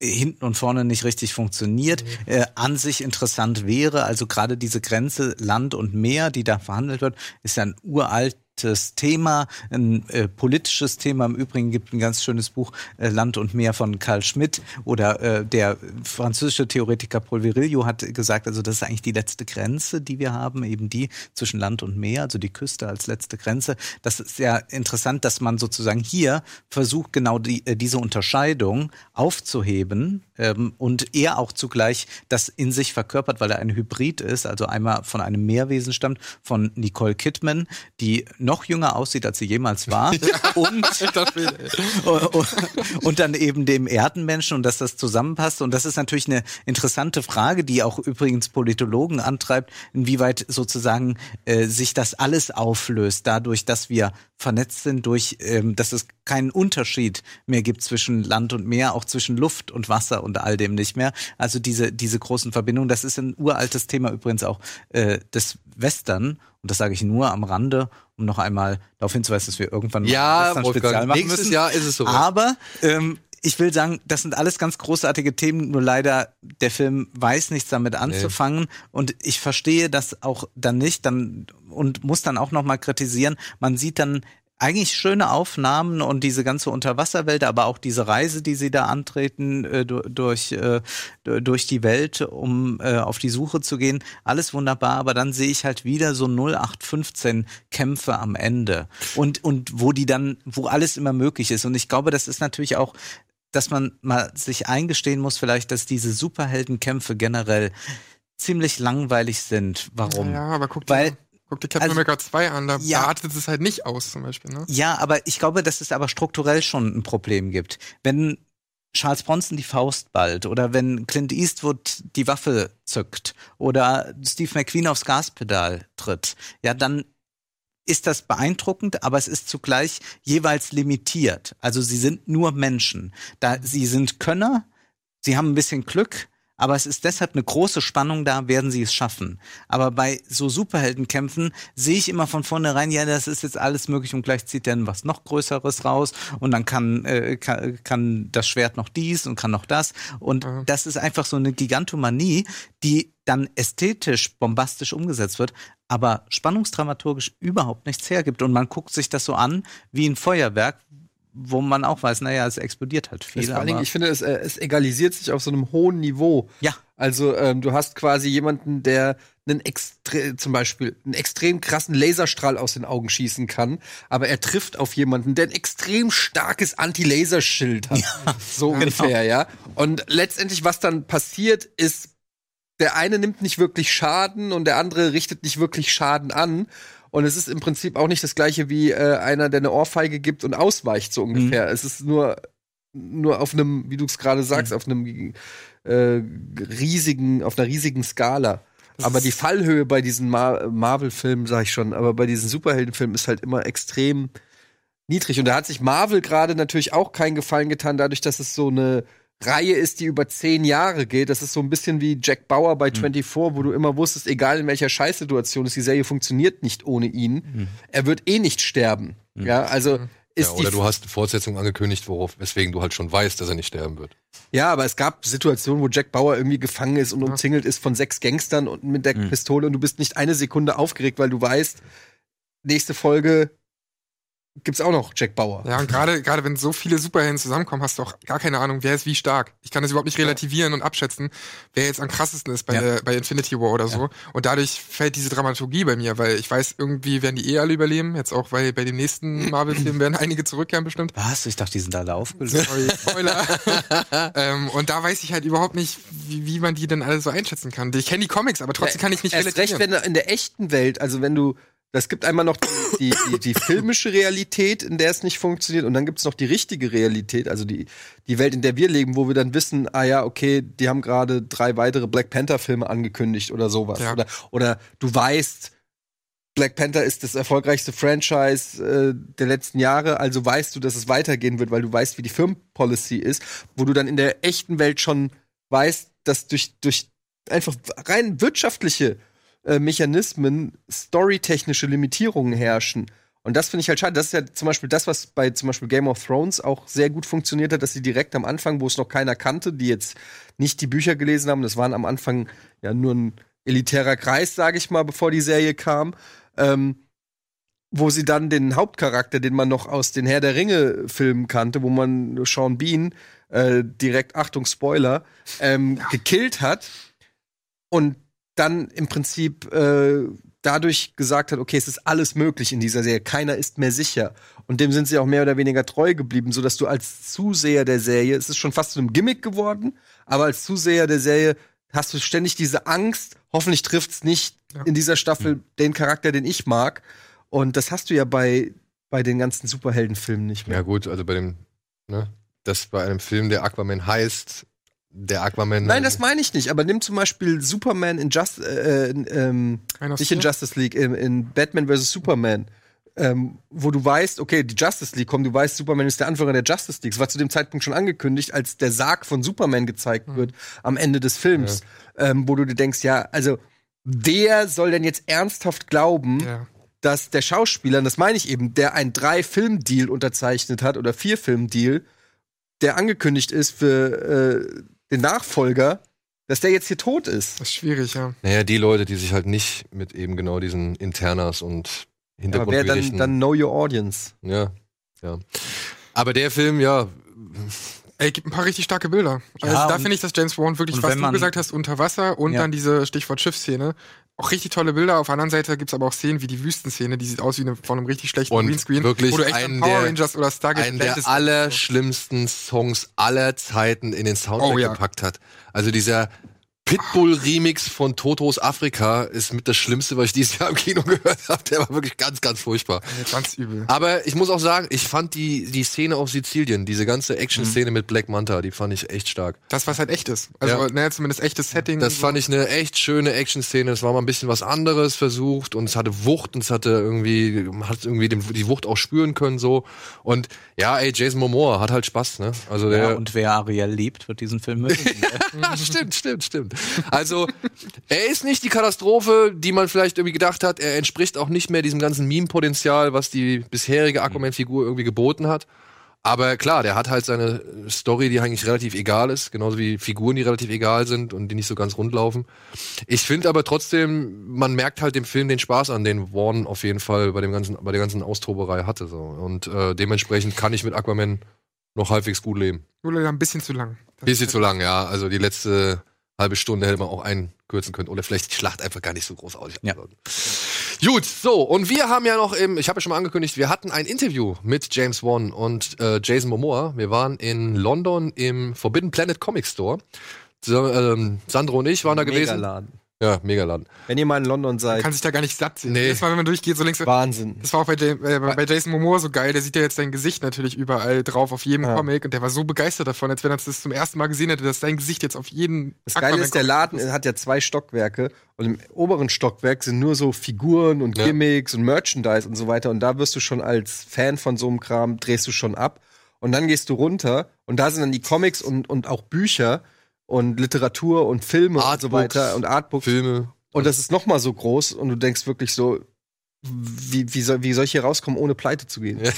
hinten und vorne nicht richtig funktioniert, äh, an sich interessant wäre. Also gerade diese Grenze Land und Meer, die da verhandelt wird, ist ja ein uraltes Thema, ein äh, politisches Thema. Im Übrigen gibt ein ganz schönes Buch äh, Land und Meer von Karl Schmidt oder äh, der französische Theoretiker Paul Virilio hat gesagt, also das ist eigentlich die letzte Grenze, die wir haben, eben die zwischen Land und Meer, also die Küste als letzte Grenze. Das ist ja interessant, dass man sozusagen hier versucht, genau die, äh, diese Unterscheidung aufzuheben ähm, und er auch zugleich das in sich verkörpert, weil er ein Hybrid ist, also einmal von einem Meerwesen stammt, von Nicole Kidman, die noch jünger aussieht, als sie jemals war, [laughs] und, [laughs] und dann eben dem Erdenmenschen und dass das zusammenpasst. Und das ist natürlich eine interessante Frage, die auch übrigens Politologen antreibt, inwieweit sozusagen äh, sich das alles auflöst, dadurch, dass wir vernetzt sind, durch, ähm, dass es keinen Unterschied mehr gibt zwischen Land und Meer, auch zwischen Luft und Wasser und all dem nicht mehr. Also diese, diese großen Verbindungen, das ist ein uraltes Thema übrigens auch äh, des Western. Und das sage ich nur am Rande, um noch einmal darauf hinzuweisen, dass wir irgendwann Ja, ein Western-Spezial Wolfgang, machen nächstes müssen. Jahr ist es soweit. Aber ähm, ich will sagen, das sind alles ganz großartige Themen, nur leider der Film weiß nichts damit anzufangen und ich verstehe das auch dann nicht dann und muss dann auch noch mal kritisieren. Man sieht dann eigentlich schöne Aufnahmen und diese ganze Unterwasserwelt, aber auch diese Reise, die sie da antreten äh, du- durch äh, du- durch die Welt, um äh, auf die Suche zu gehen, alles wunderbar. Aber dann sehe ich halt wieder so 0815 Kämpfe am Ende und und wo die dann, wo alles immer möglich ist. Und ich glaube, das ist natürlich auch dass man mal sich eingestehen muss, vielleicht, dass diese Superheldenkämpfe generell ziemlich langweilig sind. Warum? Ja, aber guck dir, Weil guck dir Captain also- America 2 an, da, Ja. artet es halt nicht aus, zum Beispiel, ne? Ja, aber ich glaube, dass es aber strukturell schon ein Problem gibt. Wenn Charles Bronson die Faust ballt oder wenn Clint Eastwood die Waffe zückt oder Steve McQueen aufs Gaspedal tritt, ja, dann ist das beeindruckend, aber es ist zugleich jeweils limitiert. Also sie sind nur Menschen. Da sie sind Könner, sie haben ein bisschen Glück, aber es ist deshalb eine große Spannung da, werden sie es schaffen. Aber bei so Superheldenkämpfen sehe ich immer von vornherein, ja, das ist jetzt alles möglich und gleich zieht dann was noch Größeres raus und dann kann, äh, kann, kann das Schwert noch dies und kann noch das. Und das ist einfach so eine Gigantomanie, die dann ästhetisch bombastisch umgesetzt wird, aber spannungsdramaturgisch überhaupt nichts hergibt. Und man guckt sich das so an wie ein Feuerwerk, wo man auch weiß, naja, es explodiert halt viel. vor allen Dingen, ich finde, es, äh, es egalisiert sich auf so einem hohen Niveau. Ja. Also ähm, du hast quasi jemanden, der einen extre zum Beispiel einen extrem krassen Laserstrahl aus den Augen schießen kann, aber er trifft auf jemanden, der ein extrem starkes Anti-Laserschild hat. so ungefähr, ja. Und letztendlich, was dann passiert, ist, der eine nimmt nicht wirklich Schaden und der andere richtet nicht wirklich Schaden an. Und es ist im Prinzip auch nicht das gleiche wie äh, einer, der eine Ohrfeige gibt und ausweicht, so ungefähr. Es ist nur, nur auf einem, wie du es gerade sagst, auf einem äh, riesigen, auf einer riesigen Skala. aber die Fallhöhe bei diesen Mar Marvel-Filmen, sag ich schon, aber bei diesen Superheldenfilmen ist halt immer extrem niedrig. Und da hat sich Marvel gerade natürlich auch keinen Gefallen getan, dadurch, dass es so eine Reihe ist, die über zehn Jahre geht. Das ist so ein bisschen wie Jack Bauer bei 24, wo du immer wusstest, egal in welcher Scheißsituation ist, die Serie funktioniert nicht ohne ihn. Er wird eh nicht sterben. Ja, also ist Ja, die oder du hast eine Fortsetzung angekündigt, worauf, weswegen du halt schon weißt, dass er nicht sterben wird. Ja, aber es gab Situationen, wo Jack Bauer irgendwie gefangen ist und umzingelt ist von sechs Gangstern und mit der Pistole und du bist nicht eine Sekunde aufgeregt, weil du weißt, nächste Folge gibt's auch noch Jack Bauer. Ja, und gerade gerade wenn so viele Superhelden zusammenkommen, hast du auch gar keine Ahnung, wer ist wie stark. Ich kann das überhaupt nicht relativieren und abschätzen, wer jetzt am krassesten ist bei, Ja. der, bei Infinity War oder so. Und dadurch fällt diese Dramaturgie bei mir, weil ich weiß, irgendwie werden die eh alle überleben. Jetzt auch, weil bei dem nächsten [clears throat] Marvel-Film werden einige zurückkehren bestimmt. Was? Ich dachte, die sind alle aufgelöst. Sorry, Spoiler. [laughs] ähm, und da weiß ich halt überhaupt nicht, wie, wie man die denn alle so einschätzen kann. Ich kenne die Comics, aber trotzdem kann ich nicht Erst recht, relativieren. wenn du in der echten Welt, also wenn du es gibt einmal noch die, die, die filmische Realität, in der es nicht funktioniert, und dann gibt es noch die richtige Realität, also die, die Welt, in der wir leben, wo wir dann wissen, ah ja, okay, die haben gerade drei weitere Black Panther-Filme angekündigt oder sowas. Ja. Oder, oder du weißt, Black Panther ist das erfolgreichste Franchise äh, der letzten Jahre, also weißt du, dass es weitergehen wird, weil du weißt, wie die Firmenpolicy ist, wo du dann in der echten Welt schon weißt, dass durch, durch einfach rein wirtschaftliche äh, Mechanismen storytechnische Limitierungen herrschen. Und das finde ich halt schade. Das ist ja zum Beispiel das, was bei zum Beispiel Game of Thrones auch sehr gut funktioniert hat, dass sie direkt am Anfang, wo es noch keiner kannte, die jetzt nicht die Bücher gelesen haben, das waren am Anfang ja nur ein elitärer Kreis, sage ich mal, bevor die Serie kam, ähm, wo sie dann den Hauptcharakter, den man noch aus den Herr der Ringe-Filmen kannte, wo man Sean Bean äh, direkt, Achtung, Spoiler, ähm, gekillt hat und dann im Prinzip äh, dadurch gesagt hat, okay, es ist alles möglich in dieser Serie, keiner ist mehr sicher. Und dem sind sie auch mehr oder weniger treu geblieben, sodass du als Zuseher der Serie, es ist schon fast zu einem Gimmick geworden, aber als Zuseher der Serie hast du ständig diese Angst, hoffentlich trifft's nicht Ja. in dieser Staffel den Charakter, den ich mag. Und das hast du ja bei, bei den ganzen Superheldenfilmen nicht mehr. Ja, gut, also bei dem, ne, das bei einem Film, der Aquaman heißt, der Aquaman. Nein, das meine ich nicht, aber nimm zum Beispiel Superman in Just, äh, äh, ähm, nicht in? Justice League, in, in Batman vs. Superman, ähm, wo du weißt, okay, die Justice League kommt, du weißt, Superman ist der Anführer der Justice League. Es war zu dem Zeitpunkt schon angekündigt, als der Sarg von Superman gezeigt Mhm. wird am Ende des Films, ähm, wo du dir denkst, ja, also wer soll denn jetzt ernsthaft glauben, Ja. dass der Schauspieler, und das meine ich eben, der einen Drei-Film-Deal unterzeichnet hat oder Vier-Film-Deal, der angekündigt ist für äh, den Nachfolger, dass der jetzt hier tot ist. Das ist schwierig, ja. Naja, die Leute, die sich halt nicht mit eben genau diesen Internas und Aber wer dann, dann Know Your Audience? ja, ja. Aber der Film, ja, Ey, gibt ein paar richtig starke Bilder. Ja, also da und- finde ich, dass James Wan wirklich, und was wenn du gesagt hast, unter Wasser und Ja. dann diese Stichwort Schiffsszene. Auch richtig tolle Bilder. Auf der anderen Seite gibt's aber auch Szenen wie die Wüstenszene, die sieht aus wie eine, von einem richtig schlechten Und Greenscreen. wirklich wo du echt einen Power der- Rangers oder Stargate einen der allerschlimmsten Songs aller Zeiten in den Soundtrack Oh, ja. gepackt hat. Also dieser Pitbull-Remix von Totos Afrika ist mit das Schlimmste, was ich dieses Jahr im Kino gehört habe. Der war wirklich ganz, ganz furchtbar. Ganz übel. Aber ich muss auch sagen, ich fand die, die Szene auf Sizilien, diese ganze Action-Szene mit Black Manta, die fand ich echt stark. Das, was halt echt ist. Also, Ja. naja, zumindest echtes Setting. Das fand ich eine echt schöne Action-Szene. Es war mal ein bisschen was anderes versucht und es hatte Wucht und es hatte irgendwie, man hat irgendwie den, die Wucht auch spüren können so. Und ja, ey, Jason Momoa hat halt Spaß, ne? Also der, Ja, und wer Ariel liebt, wird diesen Film [laughs] mögen. stimmt, stimmt, stimmt. Also, er ist nicht die Katastrophe, die man vielleicht irgendwie gedacht hat. Er entspricht auch nicht mehr diesem ganzen Meme-Potenzial, was die bisherige Aquaman-Figur irgendwie geboten hat. Aber klar, der hat halt seine Story, die eigentlich relativ egal ist, genauso wie Figuren, die relativ egal sind und die nicht so ganz rund laufen. Ich finde aber trotzdem, man merkt halt dem Film den Spaß an, den Warren auf jeden Fall bei dem ganzen, bei der ganzen Austoberei hatte. So. Und äh, dementsprechend kann ich mit Aquaman noch halbwegs gut leben. Nur leider ein bisschen zu lang. Das Bisschen zu lang, ja. Also die letzte halbe Stunde hätte man auch einkürzen können. Oder vielleicht die Schlacht einfach gar nicht so groß aus. Ja. Gut, so, und wir haben ja noch im, ich habe ja schon mal angekündigt, wir hatten ein Interview mit James Wan und äh, Jason Momoa. Wir waren in London im Forbidden Planet Comic Store. So, ähm, Sandro und ich waren da gewesen. Megaladen. Ja, Megaladen. Wenn ihr mal in London seid, kann sich da gar nicht satt sehen. Nee. Jedes Mal, wenn man durchgeht, so links. Wahnsinn. Das war auch bei, Jam- äh, bei Jason Momoa so geil. Der sieht ja jetzt sein Gesicht natürlich überall drauf, auf jedem Ja. Comic. Und der war so begeistert davon, als wenn er das zum ersten Mal gesehen hätte, dass sein Gesicht jetzt auf jeden. Das Geile ist, der Laden hat ja zwei Stockwerke und im oberen Stockwerk sind nur so Figuren und Ja. Gimmicks und Merchandise und so weiter und da wirst du schon als Fan von so einem Kram, drehst du schon ab und dann gehst du runter und da sind dann die Comics und, und auch Bücher und Literatur und Filme und so Artbooks, weiter und Artbooks Filme. und das ist noch mal so groß und du denkst wirklich so, wie, wie, soll, wie soll ich hier rauskommen, ohne pleite zu gehen? Ja.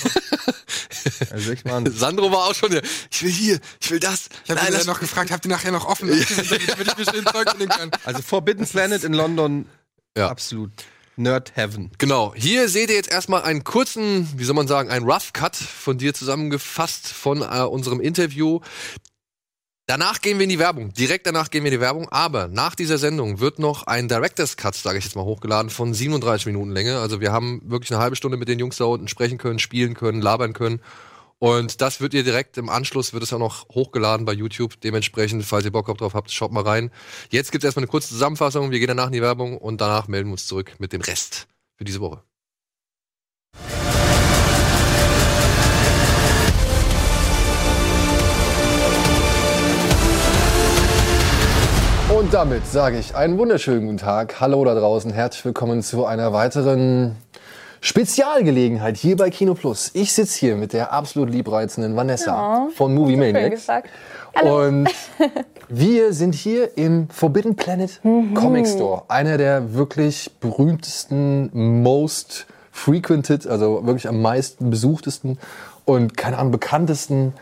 Also echt Wahnsinn. Sandro war auch schon der, ich will hier, ich will das. Ich habe ihn noch gefragt, habt ihr nachher noch offen, [laughs] damit ich mir schön Zeug nehmen kann. Also Forbidden Planet in London, Ja. absolut Nerd Heaven. Genau, hier seht ihr jetzt erstmal einen kurzen, wie soll man sagen, einen Rough Cut von dir zusammengefasst von äh, unserem Interview. Danach gehen wir in die Werbung. Direkt danach gehen wir in die Werbung. Aber nach dieser Sendung wird noch ein Director's Cut, sage ich jetzt mal, hochgeladen von 37 Minuten Länge. Also wir haben wirklich eine halbe Stunde mit den Jungs da unten sprechen können, spielen können, labern können. Und das wird ihr direkt im Anschluss, wird es auch noch hochgeladen bei YouTube. Dementsprechend, falls ihr Bock drauf habt, schaut mal rein. Jetzt gibt es erstmal eine kurze Zusammenfassung. Wir gehen danach in die Werbung und danach melden wir uns zurück mit dem Rest für diese Woche. Und damit sage ich einen wunderschönen guten Tag. Hallo da draußen. Herzlich willkommen zu einer weiteren Spezialgelegenheit hier bei Kino Plus. Ich sitze hier mit der absolut liebreizenden Vanessa von Movie Maniacs. Und [laughs] wir sind hier im Forbidden Planet Comic Store. Einer der wirklich berühmtesten, most frequented, also wirklich am meisten besuchtesten und keine Ahnung, bekanntesten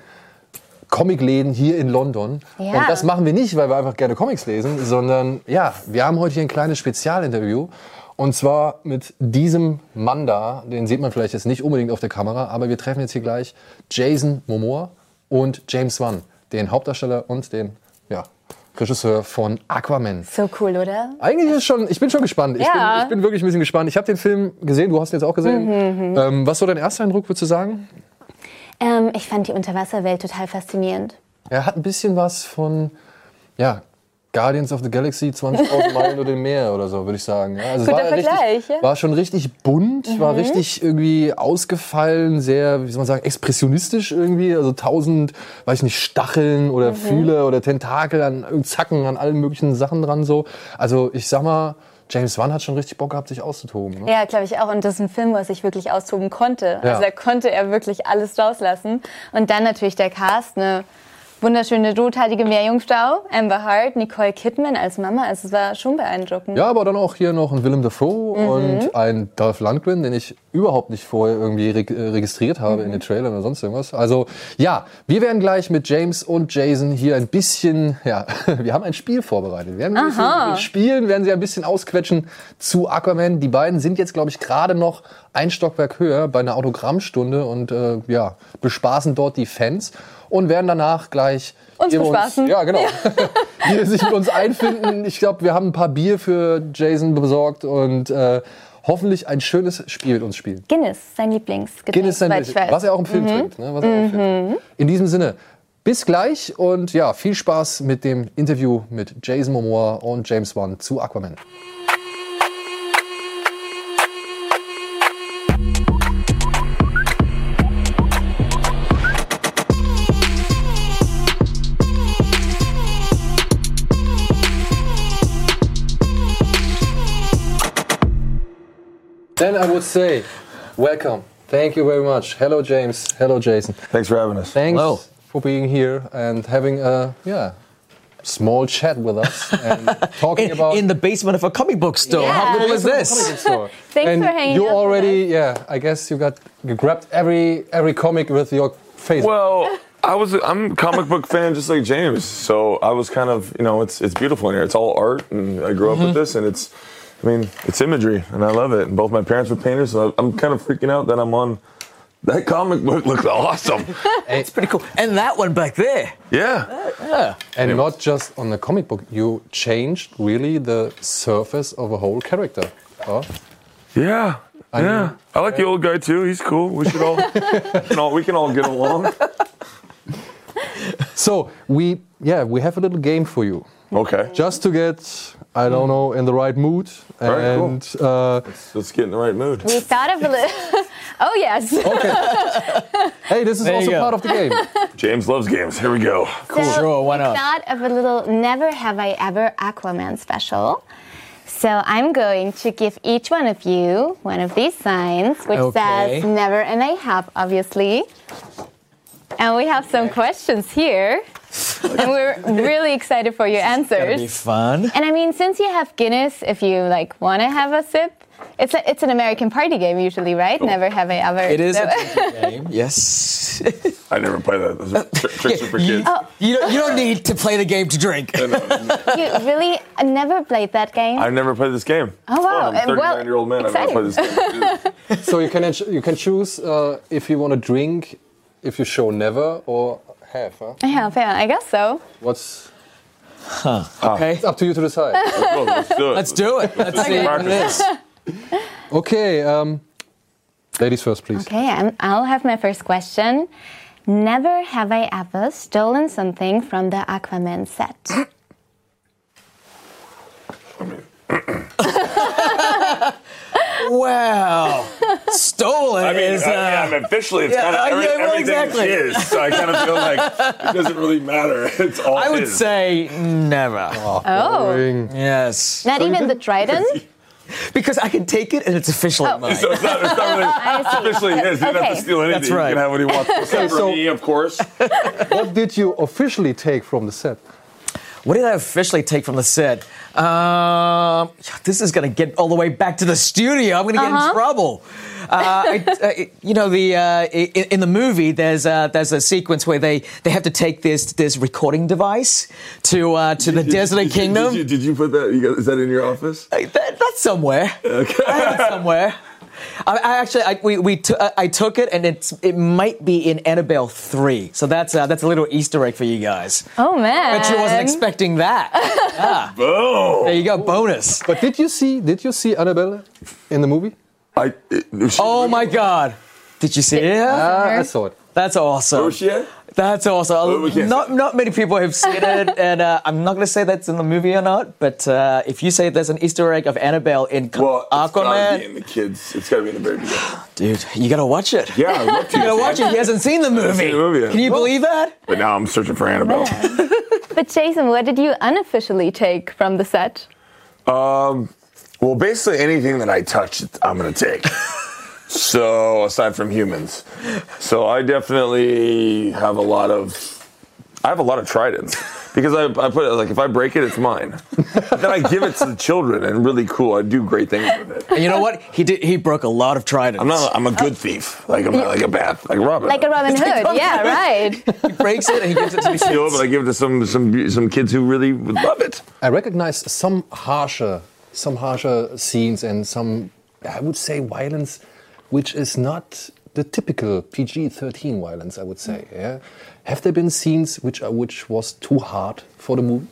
Comicläden hier in London. Ja. Und das machen wir nicht, weil wir einfach gerne Comics lesen, sondern ja, wir haben heute hier ein kleines Spezialinterview. Und zwar mit diesem Mann da, den sieht man vielleicht jetzt nicht unbedingt auf der Kamera, aber wir treffen jetzt hier gleich Jason Momoa und James Wan, den Hauptdarsteller und den ja, Regisseur von Aquaman. So cool, oder? Eigentlich ist schon, ich bin schon gespannt. Ich, Ja. bin, ich bin wirklich ein bisschen gespannt. Ich habe den Film gesehen, du hast ihn jetzt auch gesehen. Ähm, was war dein erster Eindruck, würdest du sagen? Ähm, ich fand die Unterwasserwelt total faszinierend. Er hat ein bisschen was von, ja, Guardians of the Galaxy 20.000 Meilen oder dem Meer oder so, würde ich sagen. Ja, also es Guter war, Vergleich, richtig, ja. Mhm. war schon richtig bunt, war richtig irgendwie ausgefallen, sehr, wie soll man sagen, expressionistisch irgendwie. Also tausend, weiß ich nicht, Stacheln Mhm. oder Fühle oder Tentakel an Zacken, an allen möglichen Sachen dran so. Also ich sag mal, James Wan hat schon richtig Bock gehabt, sich auszutoben. Ne? Ja, glaube ich auch. Und das ist ein Film, wo er sich wirklich austoben konnte. Ja. Also da konnte er wirklich alles rauslassen. Und dann natürlich der Cast, eine wunderschöne rothaarige Meerjungfrau, Amber Hart, Nicole Kidman als Mama. Also es war schon beeindruckend. Ja, aber dann auch hier noch ein Willem Dafoe Mhm. und ein Dolph Lundgren, den ich überhaupt nicht vorher irgendwie reg äh, registriert habe in den Trailern oder sonst irgendwas. Also ja, wir werden gleich mit James und Jason hier ein bisschen, ja, [laughs] wir haben ein Spiel vorbereitet. Wir werden ein bisschen spielen, werden sie ein bisschen ausquetschen zu Aquaman. Die beiden sind jetzt, glaube ich, gerade noch ein Stockwerk höher bei einer Autogrammstunde und äh, ja, bespaßen dort die Fans und werden danach gleich Uns bespaßen. ja, genau. die [laughs] sich mit uns einfinden. Ich glaube, wir haben ein paar Bier für Jason besorgt und äh, hoffentlich ein schönes Spiel mit uns spielen. Guinness, sein Lieblingsgetränk, Guinness sein weiß. was er auch im Film trinkt. Ne? Was er auch im Film trinkt. In diesem Sinne, bis gleich und ja, viel Spaß mit dem Interview mit Jason Momoa und James Wan zu Aquaman. Then I would say, welcome. Thank you very much. Hello, James. Hello, Jason. Thanks for having us. Thanks for being here and having a yeah small chat with us [laughs] and talking in, about in the basement of a comic book store. How cool is this? [laughs] Thanks and for hanging you out with already yeah I guess you got you grabbed every every comic with your face. Well, [laughs] I was I'm a comic book fan just like James, so I was kind of you know it's it's beautiful in here. It's all art, and I grew up with mm-hmm. this, and it's I mean it's imagery, and I love it. And both my parents were painters, so I'm kind of freaking out that I'm on. That comic book looks awesome. [laughs] It's pretty cool. And that one back there. yeah. Yeah. and not just on the comic book, you changed really the surface of a whole character. Huh? Yeah. I yeah. mean- I like the old guy too. He's cool. We should all, we can all we can all get along. [laughs] So we yeah we have a little game for you. Okay. just to get I don't know in the right mood right, cool. uh, Let's get in the right mood. We thought of a little. [laughs] oh yes. okay. [laughs] hey this is There also part of the game [laughs] James loves games. Here we go. Cool. So Sure, why we not? thought of a little Never Have I Ever Aquaman special. So I'm going to give each one of you one of these signs, which Okay. says Never and I have, obviously. And we have some questions here. and we're really excited for your That'd be fun. And I mean, since you have Guinness, if you like want to have a sip, it's a, it's an American party game usually, right? Never have I ever. It is So- a drinking [laughs] game. Yes. I never play that. Those are tri- tricks [laughs] are for you, kids. you, don't, you don't need to play the game to drink. you really never played that game. I've never played this game. Oh, wow. I'm a well, year old man. I've never played exciting. this game. [laughs] so you can you can choose uh, if you want to drink if you show never or have huh? I have, yeah, I guess so. what's Okay. it's up to you to decide [laughs] Well, let's do it. Let's do it. Let's see what it is. okay um, ladies first please Okay, I'm, I'll have my first question. Never have I ever stolen something from the Aquaman set. [coughs] [laughs] Well, stolen I mean, is. I, Uh, I mean, officially, it's yeah, kind of uh, every, yeah, well, everything exactly. is. So I kind of feel like it doesn't really matter. [laughs] It's all I would his. say never. Oh, Yes. not even the trident. [laughs] Because I can take it and it's officially Oh. mine. So it's not, it's not really [laughs] I see. officially his. He doesn't have to steal anything. That's right. He can have what he wants. Except for so- me, of course. What did you officially take from the set? What did I officially take from the set? Um, this is going to get all the way back to the studio. I'm going to get in trouble. Uh, I, I, you know, the uh, in, in the movie, there's uh, there's a sequence where they, they have to take this this recording device to uh, to the Did- Desolate did Kingdom. Did you, did you put that? You got, is that in your office? Uh, that, that's somewhere. I have it somewhere. I, I actually, I, we, we t- I I took it, and it's it might be in Annabelle three. So that's uh, that's a little Easter egg for you guys. Oh man. Bet you wasn't expecting that. [laughs] yeah. Boom. There you go, bonus. But did you see? Did you see Annabelle in the movie? I, it, Oh my God! Did you see it? Ah, I saw it. That's awesome. Where's she at? That's awesome. Well, we can't not many people have seen it, [laughs] and uh, I'm not going to say that's in the movie or not. But uh, if you say there's an Easter egg of Annabelle in Well, it's gotta be in the kids. It's got to be in the very beginning. [gasps] dude, you got to watch it. Yeah, I love to. [laughs] You gotta watch it. He hasn't seen the movie. seen the movie yet. Can you believe that? But now I'm searching for Annabelle. [laughs] But Jason, what did you unofficially take from the set? Um, well, basically anything that I touch, I'm gonna take. So aside from humans, so I definitely have a lot of. I have a lot of tridents because I, I put it like if I break it, it's mine. then I give it to the children and really cool. I do great things with it. And you know what? He did. He broke a lot of tridents. I'm not. I'm a good thief. Like I'm not like a bad like Robin. Like a Robin Hood. [laughs] Yeah, right. He breaks it and he gives it to the [laughs] steal it, kids. but I give it to some some some kids who really would love it. I recognize some harsher, some harsher scenes and some, I would say, violence, which is not the typical PG-13 violence. I would say. Yeah. Have there been scenes which are, which was too hard for the movie?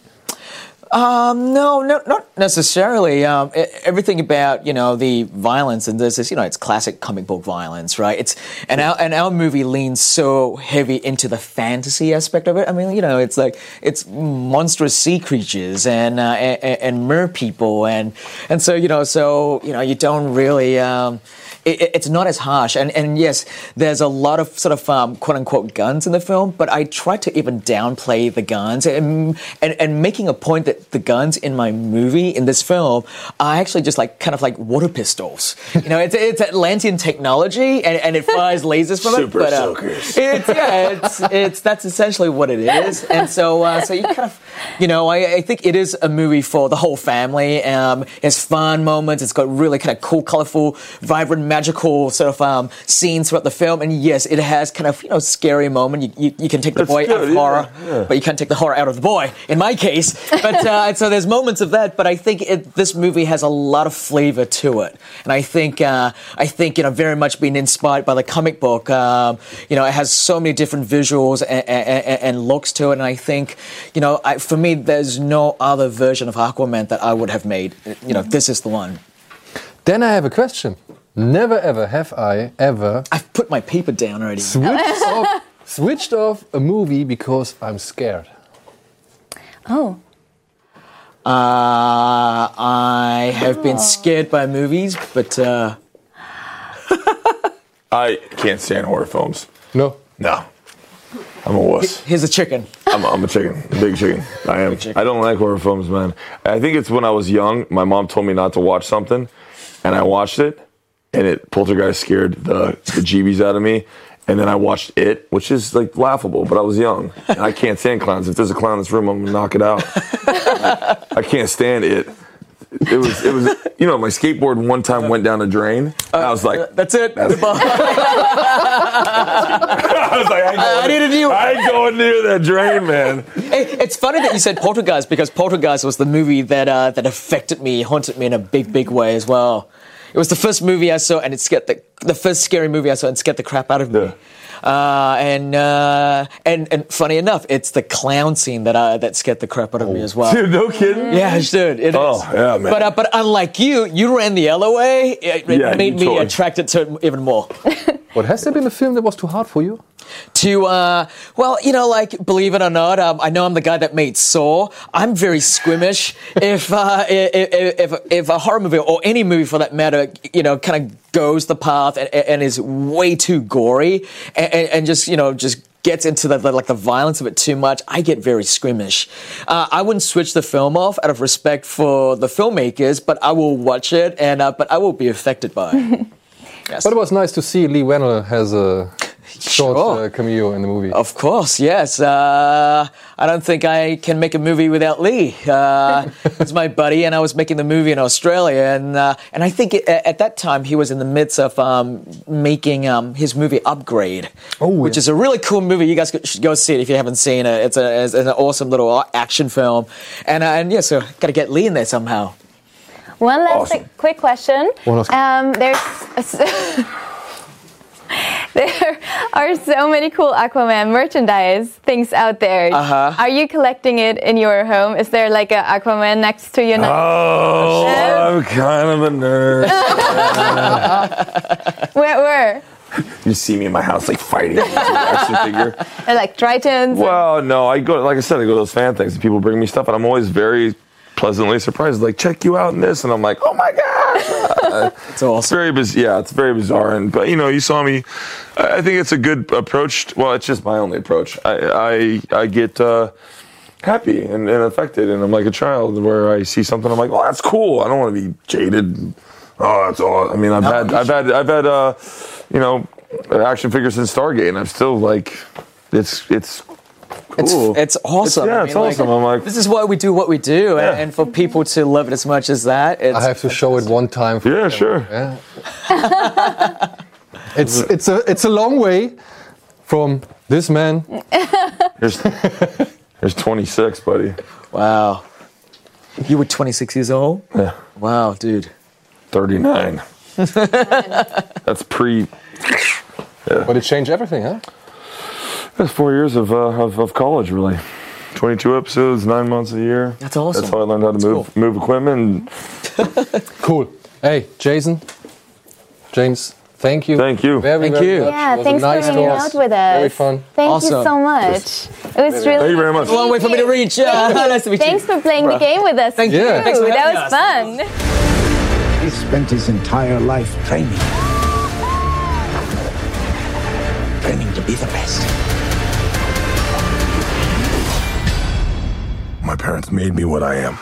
Um, no, no, not necessarily. Um, everything about you know the violence and this is you know it's classic comic book violence, right? It's and our and our movie leans so heavy into the fantasy aspect of it. I mean, you know, it's like it's monstrous sea creatures and uh, and, and mer people and and so you know so you know you don't really. Um, it, it- it's not as harsh. And, and yes, there's a lot of sort of um, quote unquote guns in the film, but I try to even downplay the guns and, and, and making a point that the guns in my movie, in this film, are actually just like kind of like water pistols. You know, it's, it's Atlantean technology and, and it fires lasers from Super it. But, uh, soakers. it's, yeah, it's, it's, that's essentially what it is. And so, uh, so you kind of, you know, I, I think it is a movie for the whole family. Um, it's fun moments. It's got really kind of cool, colorful, vibrant, magical sort of um, scenes throughout the film. And yes, it has kind of, you know, scary moment. You, you, you can take the That's boy out good, of yeah, horror, yeah. but you can't take the horror out of the boy, in my case. But uh, so there's moments of that. But I think it, this movie has a lot of flavor to it. And I think, uh, I think, you know, very much being inspired by the comic book. Um, you know, it has so many different visuals and, and, and looks to it. And I think, you know, I, for me, there's no other version of Aquaman that I would have made. You know, this is the one. Then I have a question. Never ever have I ever I've put my paper down already. switched off, switched off a movie because I'm scared. Oh. Uh, I have been scared by movies, but uh, [laughs] I can't stand horror films. No. No, I'm a wuss. here's a chicken. I'm a, I'm a chicken, a big chicken. I am. chicken. I don't like horror films, man. I think it's when I was young. My mom told me not to watch something, and I watched it, and it Poltergeist scared the the jeebies out of me. And then I watched it, which is like laughable, but I was young, and I can't stand clowns. If there's a clown in this room, I'm gonna knock it out. I can't stand it. It was, it was, you know, my skateboard one time went down a drain. I was like, That's it. [laughs] I was like, I, ain't I going- needed you. I ain't going near that drain, man. Hey, it's funny that you said Poltergeist because Poltergeist was the movie that uh, that affected me, haunted me in a big, big way as well. It was the first movie I saw, and it scared the the first scary movie I saw, and scared the crap out of me. Yeah. Uh, and uh, and and funny enough, it's the clown scene that uh, that scared the crap out of me as well. Dude, no kidding. Yeah, dude. It is. Oh, yeah, man. But uh, but unlike you, you ran the other way. It, it Yeah, made me totally- attracted to it even more. [laughs] What has there been a film that was too hard for you? to uh well you know like believe it or not um, i know i'm the guy that made saw i'm very squeamish [laughs] if uh if, if if a horror movie or any movie for that matter you know kind of goes the path and, and is way too gory and, and, and just you know just gets into the, the like the violence of it too much. I get very squeamish. Uh, i wouldn't switch the film off out of respect for the filmmakers but i will watch it and uh, but i will be affected by it. [laughs] Yes. But it was nice to see Lee Wennell has a short Sure. uh, cameo in the movie. Of course, yes. Uh, I don't think I can make a movie without Lee. Uh, [laughs] he's my buddy, and I was making the movie in Australia, and uh, and I think it, at that time he was in the midst of um, making um, his movie Upgrade, which is a really cool movie. You guys should go see it if you haven't seen it. It's, a, it's an awesome little action film, and uh, and yeah, so got to get Lee in there somehow. One last Awesome. quick question. One last- Um, there's [laughs] [laughs] there are so many cool Aquaman merchandise things out there. Uh-huh. Are you collecting it in your home? Is there like a Aquaman next to you? Oh, I'm kind of a nerd. [laughs] Where? Where? you see me in my house like fighting with action figure. They're [laughs] like Tritons. Well, no, I go like I said, I go to those fan things and people bring me stuff, and I'm always very pleasantly surprised. Like, check you out in this, and I'm like, oh my gosh, [laughs] it's awesome. It's very biz- yeah, it's very bizarre. And but you know, you saw me. I think it's a good approach. Well, it's just my only approach. I I, I get. Uh, Happy and, and affected, and I'm like a child where I see something, I'm like, "Oh, that's cool." I don't want to be jaded. Oh, that's all. I mean, I've had, I've had, I've had, uh, you know, action figures since Stargate, and I'm still like, it's It's, cool. it's awesome. yeah, I it's like, awesome. I'm like, this is why we do what we do, and, and for people to love it as much as that, it's, I have to show it one time. For yeah, sure. Yeah. [laughs] it's it's a it's a long way from this man. [laughs] Here's, here's 26, buddy. Wow. You were 26 years old? Yeah. Wow, dude. 39. [laughs] That's pre. Yeah. But it changed everything, huh? That's four years of, uh, of, of college, really. 22 episodes, nine months a year. That's awesome. That's how I learned how to move move equipment. [laughs] Cool. Hey, Jason, James, thank you. Thank you. Very, Thank very you. much. Yeah, was thanks nice for hanging talk. out with us. Very fun. Thank Awesome. you so much. It was really Thank you very much. It's a long way for me to reach. Yeah, [laughs] nice to meet Thanks you. for playing the game with us. Thank you. too. Thanks for that was us. fun. He spent his entire life training. Training to be the best. Parents made me what I am.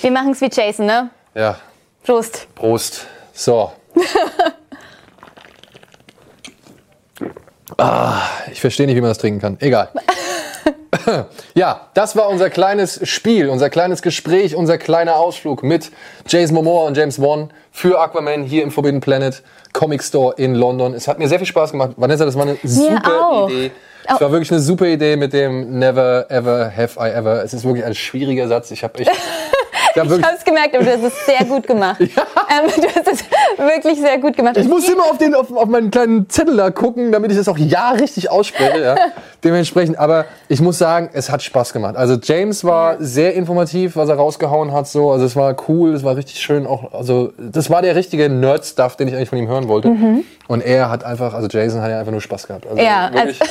Wir machen es wie Jason, ne? Ja, Prost. Prost. So. [laughs] ah, ich verstehe nicht, wie man das trinken kann. Egal. [laughs] ja, das war unser kleines Spiel, unser kleines Gespräch, unser kleiner Ausflug mit Jason Momoa und James Wan für Aquaman hier im Forbidden Planet Comic Store in London. Es hat mir sehr viel Spaß gemacht. Vanessa, das war eine super auch. Idee. Es war wirklich eine super Idee mit dem Never ever have I ever. Es ist wirklich ein schwieriger Satz. Ich habe echt. Ich habe es gemerkt, aber du hast es sehr gut gemacht. [laughs] Ähm, du hast es wirklich sehr gut gemacht. Ich muss immer auf, den, auf, auf meinen kleinen Zettel da gucken, damit ich das auch ja richtig ausspreche. Ja. [laughs] Dementsprechend, aber ich muss sagen, es hat Spaß gemacht. Also James war sehr informativ, was er rausgehauen hat. So. Also es war cool, es war richtig schön. Auch, also das war der richtige Nerd-Stuff, den ich eigentlich von ihm hören wollte. Und er hat einfach, also Jason hat ja einfach nur Spaß gehabt. Also Ja, wirklich, äh,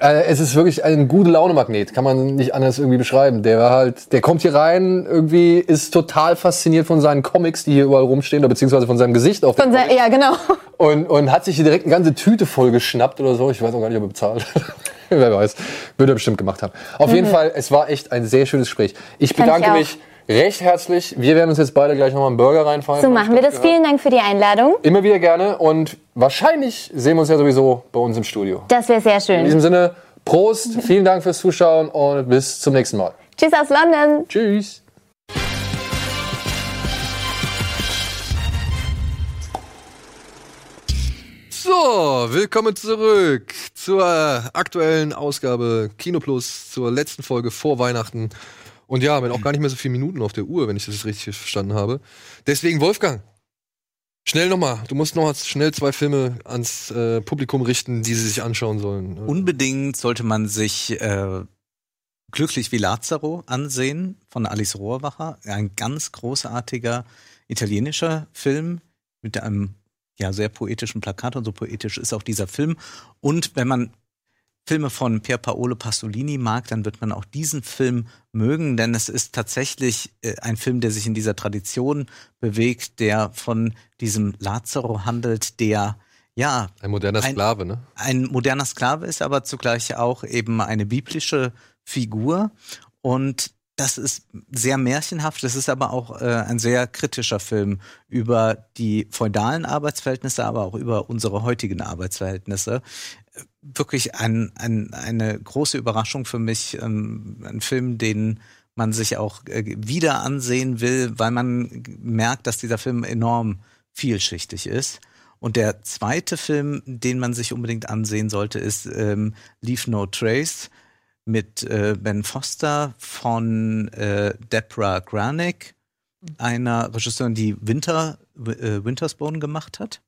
es ist wirklich ein gute Laune-Magnet, kann man nicht anders irgendwie beschreiben. Der war halt, der kommt hier rein, irgendwie ist total fasziniert von seinen Comics, die hier überall rumstehen, oder beziehungsweise von seinem Gesicht auf Von sein, ja, genau. und, und hat sich hier direkt eine ganze Tüte voll geschnappt oder so. Ich weiß auch gar nicht, ob er bezahlt hat. [laughs] Wer weiß. Würde er bestimmt gemacht haben. Auf jeden Fall, es war echt ein sehr schönes Gespräch. Ich ich bedanke auch. mich recht herzlich. Wir werden uns jetzt beide gleich nochmal einen Burger reinfallen. So machen wir das. gehört. Vielen Dank für die Einladung. Immer wieder gerne und wahrscheinlich sehen wir uns ja sowieso bei uns im Studio. Das wäre sehr In schön. diesem Sinne, Prost, [laughs] vielen Dank fürs Zuschauen und bis zum nächsten Mal. Tschüss aus London. Tschüss. So, willkommen zurück zur aktuellen Ausgabe Kino Plus, zur letzten Folge vor Weihnachten. Und ja, mit auch gar nicht mehr so viele Minuten auf der Uhr, wenn ich das richtig verstanden habe. Deswegen, Wolfgang, schnell nochmal. Du musst noch schnell zwei Filme ans äh, Publikum richten, die sie sich anschauen sollen. Unbedingt sollte man sich äh, Glücklich wie Lazaro ansehen von Alice Rohrwacher. Ein ganz großartiger italienischer Film mit einem ja sehr poetischen Plakat und so poetisch ist auch dieser Film. Und wenn man Filme von Pier Paolo Pasolini mag, dann wird man auch diesen Film mögen, denn es ist tatsächlich äh, ein Film, der sich in dieser Tradition bewegt, der von diesem Lazaro handelt, der ja Ein moderner Ein- Sklave, ne? ein moderner Sklave ist, aber zugleich auch eben eine biblische Figur. Und das ist sehr märchenhaft. Das ist aber auch äh, ein sehr kritischer Film über die feudalen Arbeitsverhältnisse, aber auch über unsere heutigen Arbeitsverhältnisse. Wirklich ein, ein, eine große Überraschung für mich. Ähm, ein Film, den man sich auch äh, wieder ansehen will, weil man merkt, dass dieser Film enorm vielschichtig ist. Und der zweite Film, den man sich unbedingt ansehen sollte, ist ähm, Leave No Trace mit äh, Ben Foster von äh, Deborah Granick, einer Regisseurin, die Winter, äh, Wintersbone gemacht hat.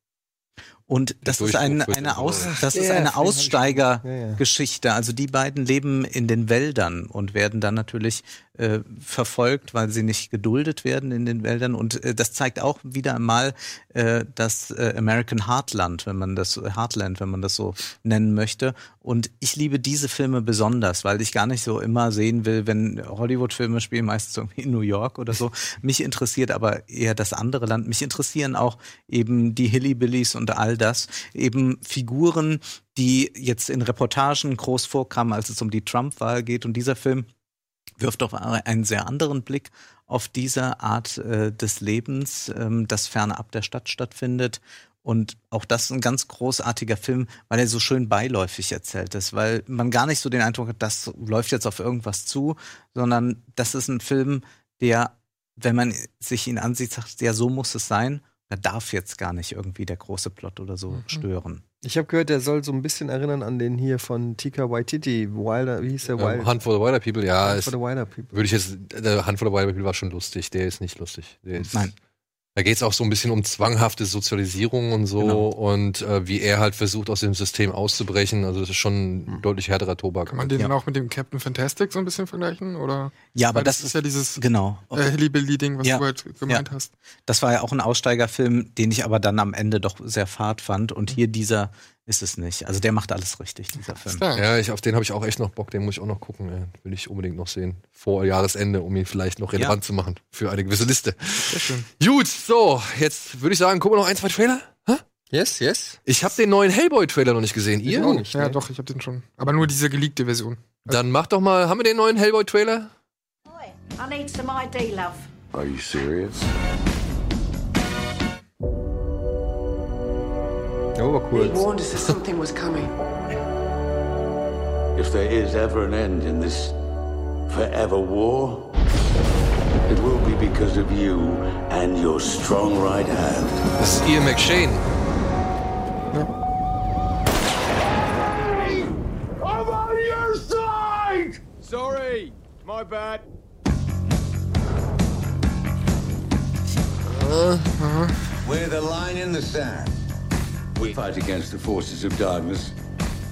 Und das ist ein, eine, Aus, das ist eine. Aussteigergeschichte. Also die beiden leben in den Wäldern und werden dann natürlich äh, verfolgt, weil sie nicht geduldet werden in den Wäldern. Und äh, das zeigt auch wieder einmal äh, das äh, American Heartland, wenn man das Heartland, wenn man das so nennen möchte. Und ich liebe diese Filme besonders, weil ich gar nicht so immer sehen will, wenn Hollywood-Filme spielen, meistens irgendwie in New York oder so. Mich interessiert aber eher das andere Land. Mich interessieren auch eben die Hillbillies und all das. Eben Figuren, die jetzt in Reportagen groß vorkamen, als es um die Trump-Wahl geht. Und dieser Film wirft auf einen sehr anderen Blick auf diese Art äh, des Lebens, ähm, das fernab der Stadt stattfindet. Und auch das ist ein ganz großartiger Film, weil er so schön beiläufig erzählt ist, weil man gar nicht so den Eindruck hat, das läuft jetzt auf irgendwas zu, sondern das ist ein Film, der, wenn man sich ihn ansieht, sagt, ja, so muss es sein. Da darf jetzt gar nicht irgendwie der große Plot oder so stören. Ich habe gehört, der soll so ein bisschen erinnern an den hier von Tika Waititi, Wilder, wie hieß der? Wild? Ähm, Hunt for the Wilder People, ja. Hunt for the Wilder People. Würde ich jetzt, der Hunt for the Wilder People war schon lustig, der ist nicht lustig. Der ist, Nein. Da geht es auch so ein bisschen um zwanghafte Sozialisierung und so Genau. und äh, wie er halt versucht, aus dem System auszubrechen. Also das ist schon ein deutlich härterer Tobak. Kann man den Ja. dann auch mit dem Captain Fantastic so ein bisschen vergleichen? Oder? Ja, aber Weil das ist ja dieses Genau. äh, Hillybilly-Ding, was Ja. du halt gemeint hast. Das war ja auch ein Aussteigerfilm, den ich aber dann am Ende doch sehr fad fand. Und hier dieser ist es nicht. Also der macht alles richtig, dieser Film. Ja. Ja, ich, auf den habe ich auch echt noch Bock, den muss ich auch noch gucken. Ey. Will ich unbedingt noch sehen. Vor Jahresende, um ihn vielleicht noch relevant zu machen für eine gewisse Liste. Sehr schön. Gut, so, jetzt würde ich sagen, gucken wir noch ein, zwei Trailer. Yes, yes. Ich habe den neuen Hellboy-Trailer noch nicht gesehen. Ihr? auch nicht. Ja, ne? doch, ich habe den schon. Aber nur diese geleakte Version. Dann mach doch mal, haben wir den neuen Hellboy-Trailer? I need some ID, love. Are you serious? Ja, aber cool. warned us that something was coming. If there is ever an end in this forever war, it will be because of you and your strong right hand. Das ist Ian McShane. I'm on your side! Sorry, my bad. Uh -huh. We're the line in the sand. We fight against the forces of darkness.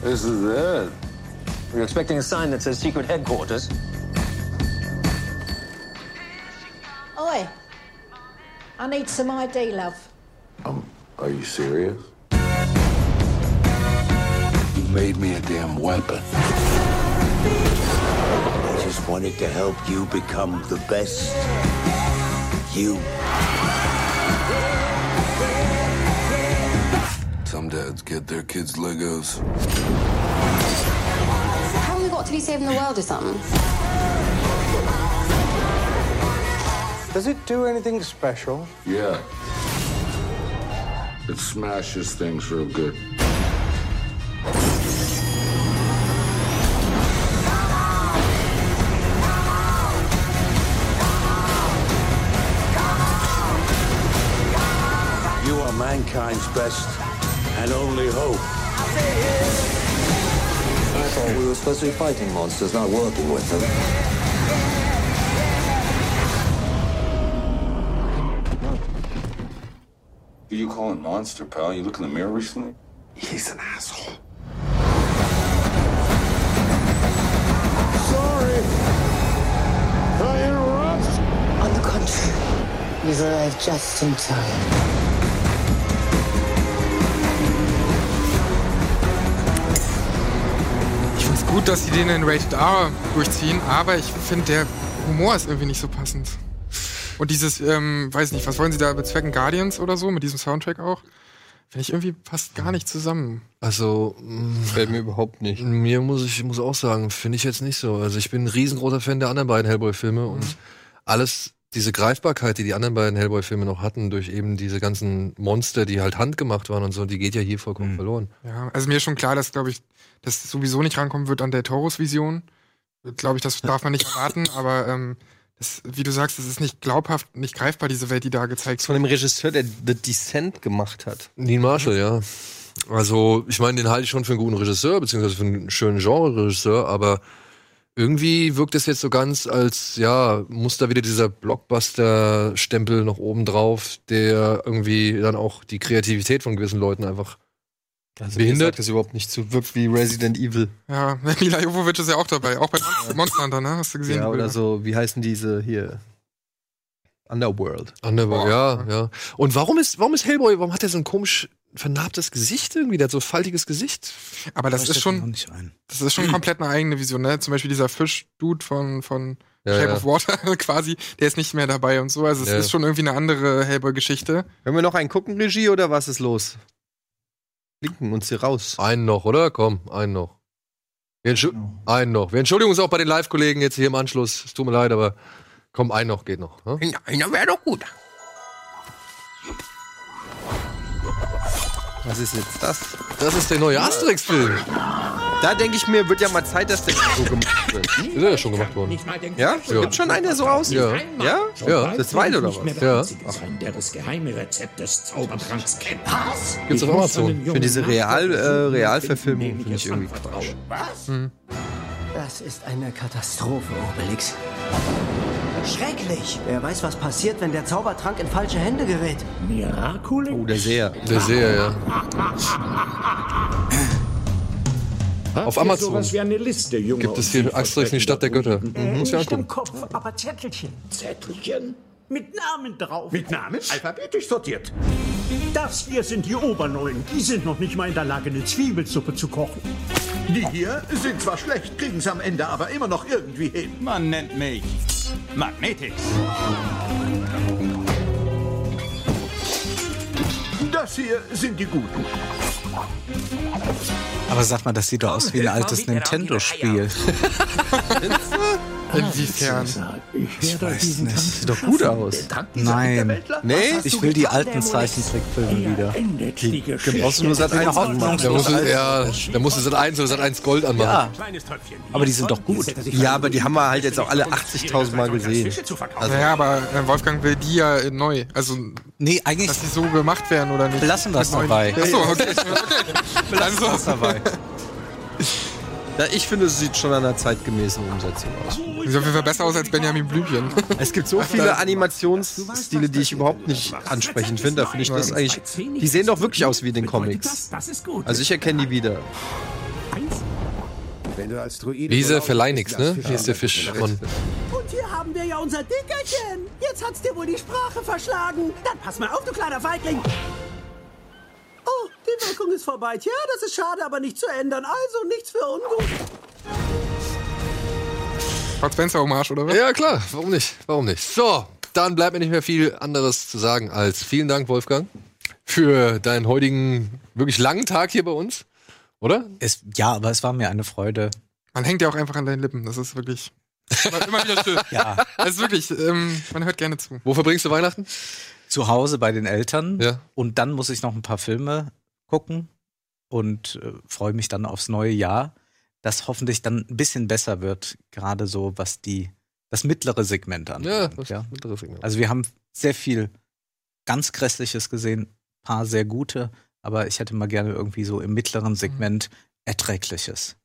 This is it. We're expecting a sign that says secret headquarters. Oi. I need some ID, love. Um, are you serious? You made me a damn weapon. I just wanted to help you become the best you. Some dads get their kids Legos. How we got to be saving the world or something? Does it do anything special? Yeah. It smashes things real good. You are mankind's best and only hope. I thought we were supposed to be fighting monsters, not working with them. Who you calling monster, pal? You look in the mirror recently? He's an asshole. Sorry! I interrupt? On the contrary, you're arrived just in time. Gut, dass sie den in Rated R durchziehen, aber ich finde, der Humor ist irgendwie nicht so passend. Und dieses, ähm, weiß nicht, was wollen sie da bezwecken? Guardians oder so, mit diesem Soundtrack auch? Finde ich irgendwie passt gar nicht zusammen. Also, Fällt mir überhaupt nicht. mir muss ich muss auch sagen, finde ich jetzt nicht so. Also ich bin ein riesengroßer Fan der anderen beiden Hellboy-Filme und alles, diese Greifbarkeit, die die anderen beiden Hellboy-Filme noch hatten, durch eben diese ganzen Monster, die halt handgemacht waren und so, die geht ja hier vollkommen verloren. Ja, also mir ist schon klar, dass, glaube ich, das sowieso nicht rankommen wird an der Taurus-Vision. Glaube ich, das darf man nicht erwarten, [laughs] aber ähm, das, wie du sagst, das ist nicht glaubhaft, nicht greifbar, diese Welt, die da gezeigt Von dem Regisseur, der The Descent gemacht hat. Dean Marshall, ja. Also, ich meine, den halte ich schon für einen guten Regisseur, beziehungsweise für einen schönen Genre-Regisseur, aber irgendwie wirkt es jetzt so ganz, als, ja, muss da wieder dieser Blockbuster-Stempel noch oben drauf, der irgendwie dann auch die Kreativität von gewissen Leuten einfach Also behindert. sagt das überhaupt nicht zu. Wirkt wie Resident Evil. Ja, [laughs] Mila Jovovich ist ja auch dabei, auch bei Mon- Monster Hunter, ne? Hast du gesehen? Ja, oder so, wie heißen diese hier? Underworld. Underworld, ja, ja. Und warum ist, warum ist Hellboy, warum hat er so ein komisch vernarbtes Gesicht irgendwie? Der hat so faltiges Gesicht. Aber das ist schon, nicht ein. das ist schon komplett eine eigene Vision, ne? Zum Beispiel dieser Fisch-Dude von, von Ja, Shape ja. of Water [laughs] quasi, der ist nicht mehr dabei und so. Also es Ja. ist schon irgendwie eine andere Hellboy-Geschichte. Können wir noch einen gucken, Regie, oder was ist los? Linken uns hier raus. Einen noch, oder? Komm, einen noch. Wir entschu- Einen noch. Wir entschuldigen uns auch bei den Live-Kollegen jetzt hier im Anschluss. Es tut mir leid, aber komm, einen noch geht noch. Ne? Einer wäre doch gut. Was ist jetzt das? Das ist der neue Asterix-Film. Da denke ich mir, wird ja mal Zeit, dass der so gemacht wird. Ist ja schon gemacht worden. Ja? Ja. Gibt schon einen, der so aussieht? Ja. Ja? Ja. Das zweite oder was? Ja. Sein, der das geheime Rezept des Zaubertranks kennt. Was? Gibt's auf Amazon. Für diese Real, äh, Realverfilmung finde ich irgendwie Quatsch. Was? Das ist eine Katastrophe, Obelix. Schrecklich! Wer weiß, was passiert, wenn der Zaubertrank in falsche Hände gerät. Miraculix? Oh, der Seher. Der Seher, ja. Habt [laughs] Auf Amazon sowas wie eine Liste, Gibt es hier Asterix in die Stadt der Götter. Mhm. Muss ich Nicht im angucken. Kopf, aber Zettelchen. Zettelchen? Mit Namen drauf. Mit Namen? Alphabetisch sortiert. Das hier sind die Obernollen. Die sind noch nicht mal in der Lage, eine Zwiebelsuppe zu kochen. Die hier sind zwar schlecht, kriegen es am Ende aber immer noch irgendwie hin. Man nennt mich Magnetix. Das hier sind die Guten. Aber sag mal, das sieht doch aus wie ein altes Nintendo-Spiel. [laughs] [laughs] Inwiefern? Ich weiß nicht. Sieht doch gut aus. Nein. Nee? Ich will die alten Zeichentrickfilme wieder. Die brauchst du nur Sat 1 Da musst du, ja, da musst du Sat 1 oder Sat 1 Gold anmachen. Ja, aber die sind doch gut. Ja, aber die haben wir halt jetzt auch alle 80.000 Mal gesehen. Also, naja, aber äh, Wolfgang will die ja neu. Also, Nee, eigentlich dass die so gemacht werden oder nicht. Belassen wir es Mit neuen- dabei. Achso, okay. [laughs] okay. Also, dabei. [laughs] ja, ich finde, es sieht schon an einer zeitgemäßen Umsetzung aus. Sieht auf jeden Fall besser aus als Benjamin Blümchen. Es gibt so viele Animationsstile, die ich überhaupt nicht ansprechend finde. Da finde ich das eigentlich. Die sehen doch wirklich aus wie in den Comics. Das ist gut. Also ich erkenne die wieder. Wenn du als Druide Wie hieß der Verleinix, ne? Hier ist der Fisch von. Und hier haben wir ja unser Dickerchen. Jetzt hat's dir wohl die Sprache verschlagen. Dann pass mal auf, du kleiner Feigling. Oh, die Wirkung ist vorbei. Tja, das ist schade, aber nicht zu ändern. Also nichts für ungut. Bud Spencer Hommage, oder was? Ja, klar, warum nicht? Warum nicht? So, dann bleibt mir nicht mehr viel anderes zu sagen als vielen Dank, Wolfgang, für deinen heutigen wirklich langen Tag hier bei uns. Oder? Es, ja, aber es war mir eine Freude. Man hängt ja auch einfach an deinen Lippen. Das ist wirklich [laughs] immer, wieder schön. Ja. Das ist wirklich, ähm, man hört gerne zu. Wo verbringst du Weihnachten? Zu Hause bei den Eltern. Ja. Und dann muss ich noch ein paar Filme gucken und äh, freue mich dann aufs neue Jahr, das hoffentlich dann ein bisschen besser wird, gerade so was die das mittlere Segment Ja, anbelangt. das Ja, mittlere Segment. Also wir haben sehr viel ganz grässliches gesehen, paar sehr gute, aber ich hätte mal gerne irgendwie so im mittleren Segment erträgliches.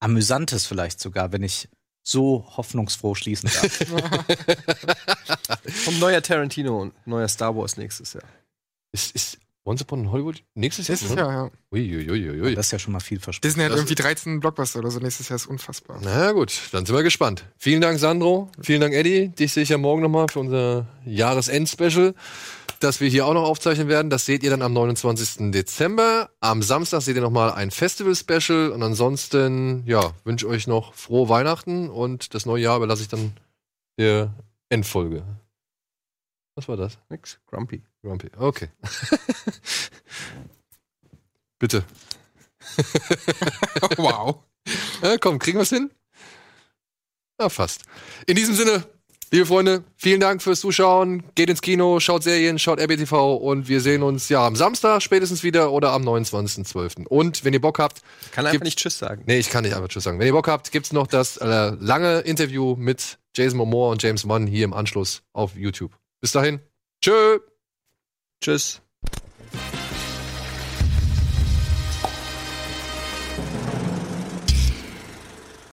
Amüsantes vielleicht sogar, wenn ich so hoffnungsfroh schließen darf. [laughs] Kommt neuer Tarantino und neuer Star Wars nächstes Jahr. Ist, ist, Once Upon in Hollywood? Nächstes Jahr? Nächstes Jahr, ja. Uiuiuiui. Das ist ja schon mal viel versprochen. Disney hat Das- irgendwie 13 Blockbuster oder so nächstes Jahr, ist unfassbar. Na gut, dann sind wir gespannt. Vielen Dank, Sandro. Vielen Dank, Eddie. Dich sehe ich ja morgen nochmal für unser Jahresend-Special, das wir hier auch noch aufzeichnen werden. Das seht ihr dann am 29. Dezember. Am Samstag seht ihr nochmal ein Festival-Special. Und ansonsten, ja, wünsche euch noch frohe Weihnachten und das neue Jahr überlasse ich dann der Endfolge. Was war das? Nix. Grumpy. Grumpy, okay. [laughs] Bitte. [laughs] wow. Ja, komm, kriegen wir es hin? Ja, fast. In diesem Sinne, liebe Freunde, vielen Dank fürs Zuschauen. Geht ins Kino, schaut Serien, schaut RBTV und wir sehen uns ja am Samstag spätestens wieder oder am 29.12. Und wenn ihr Bock habt. Kann einfach gibt- nicht Tschüss sagen. Nee, ich kann nicht einfach Tschüss sagen. Wenn ihr Bock habt, gibt's noch das äh, lange Interview mit Jason Momoa und James Wan hier im Anschluss auf YouTube. Bis dahin. Tschö. Tschüss.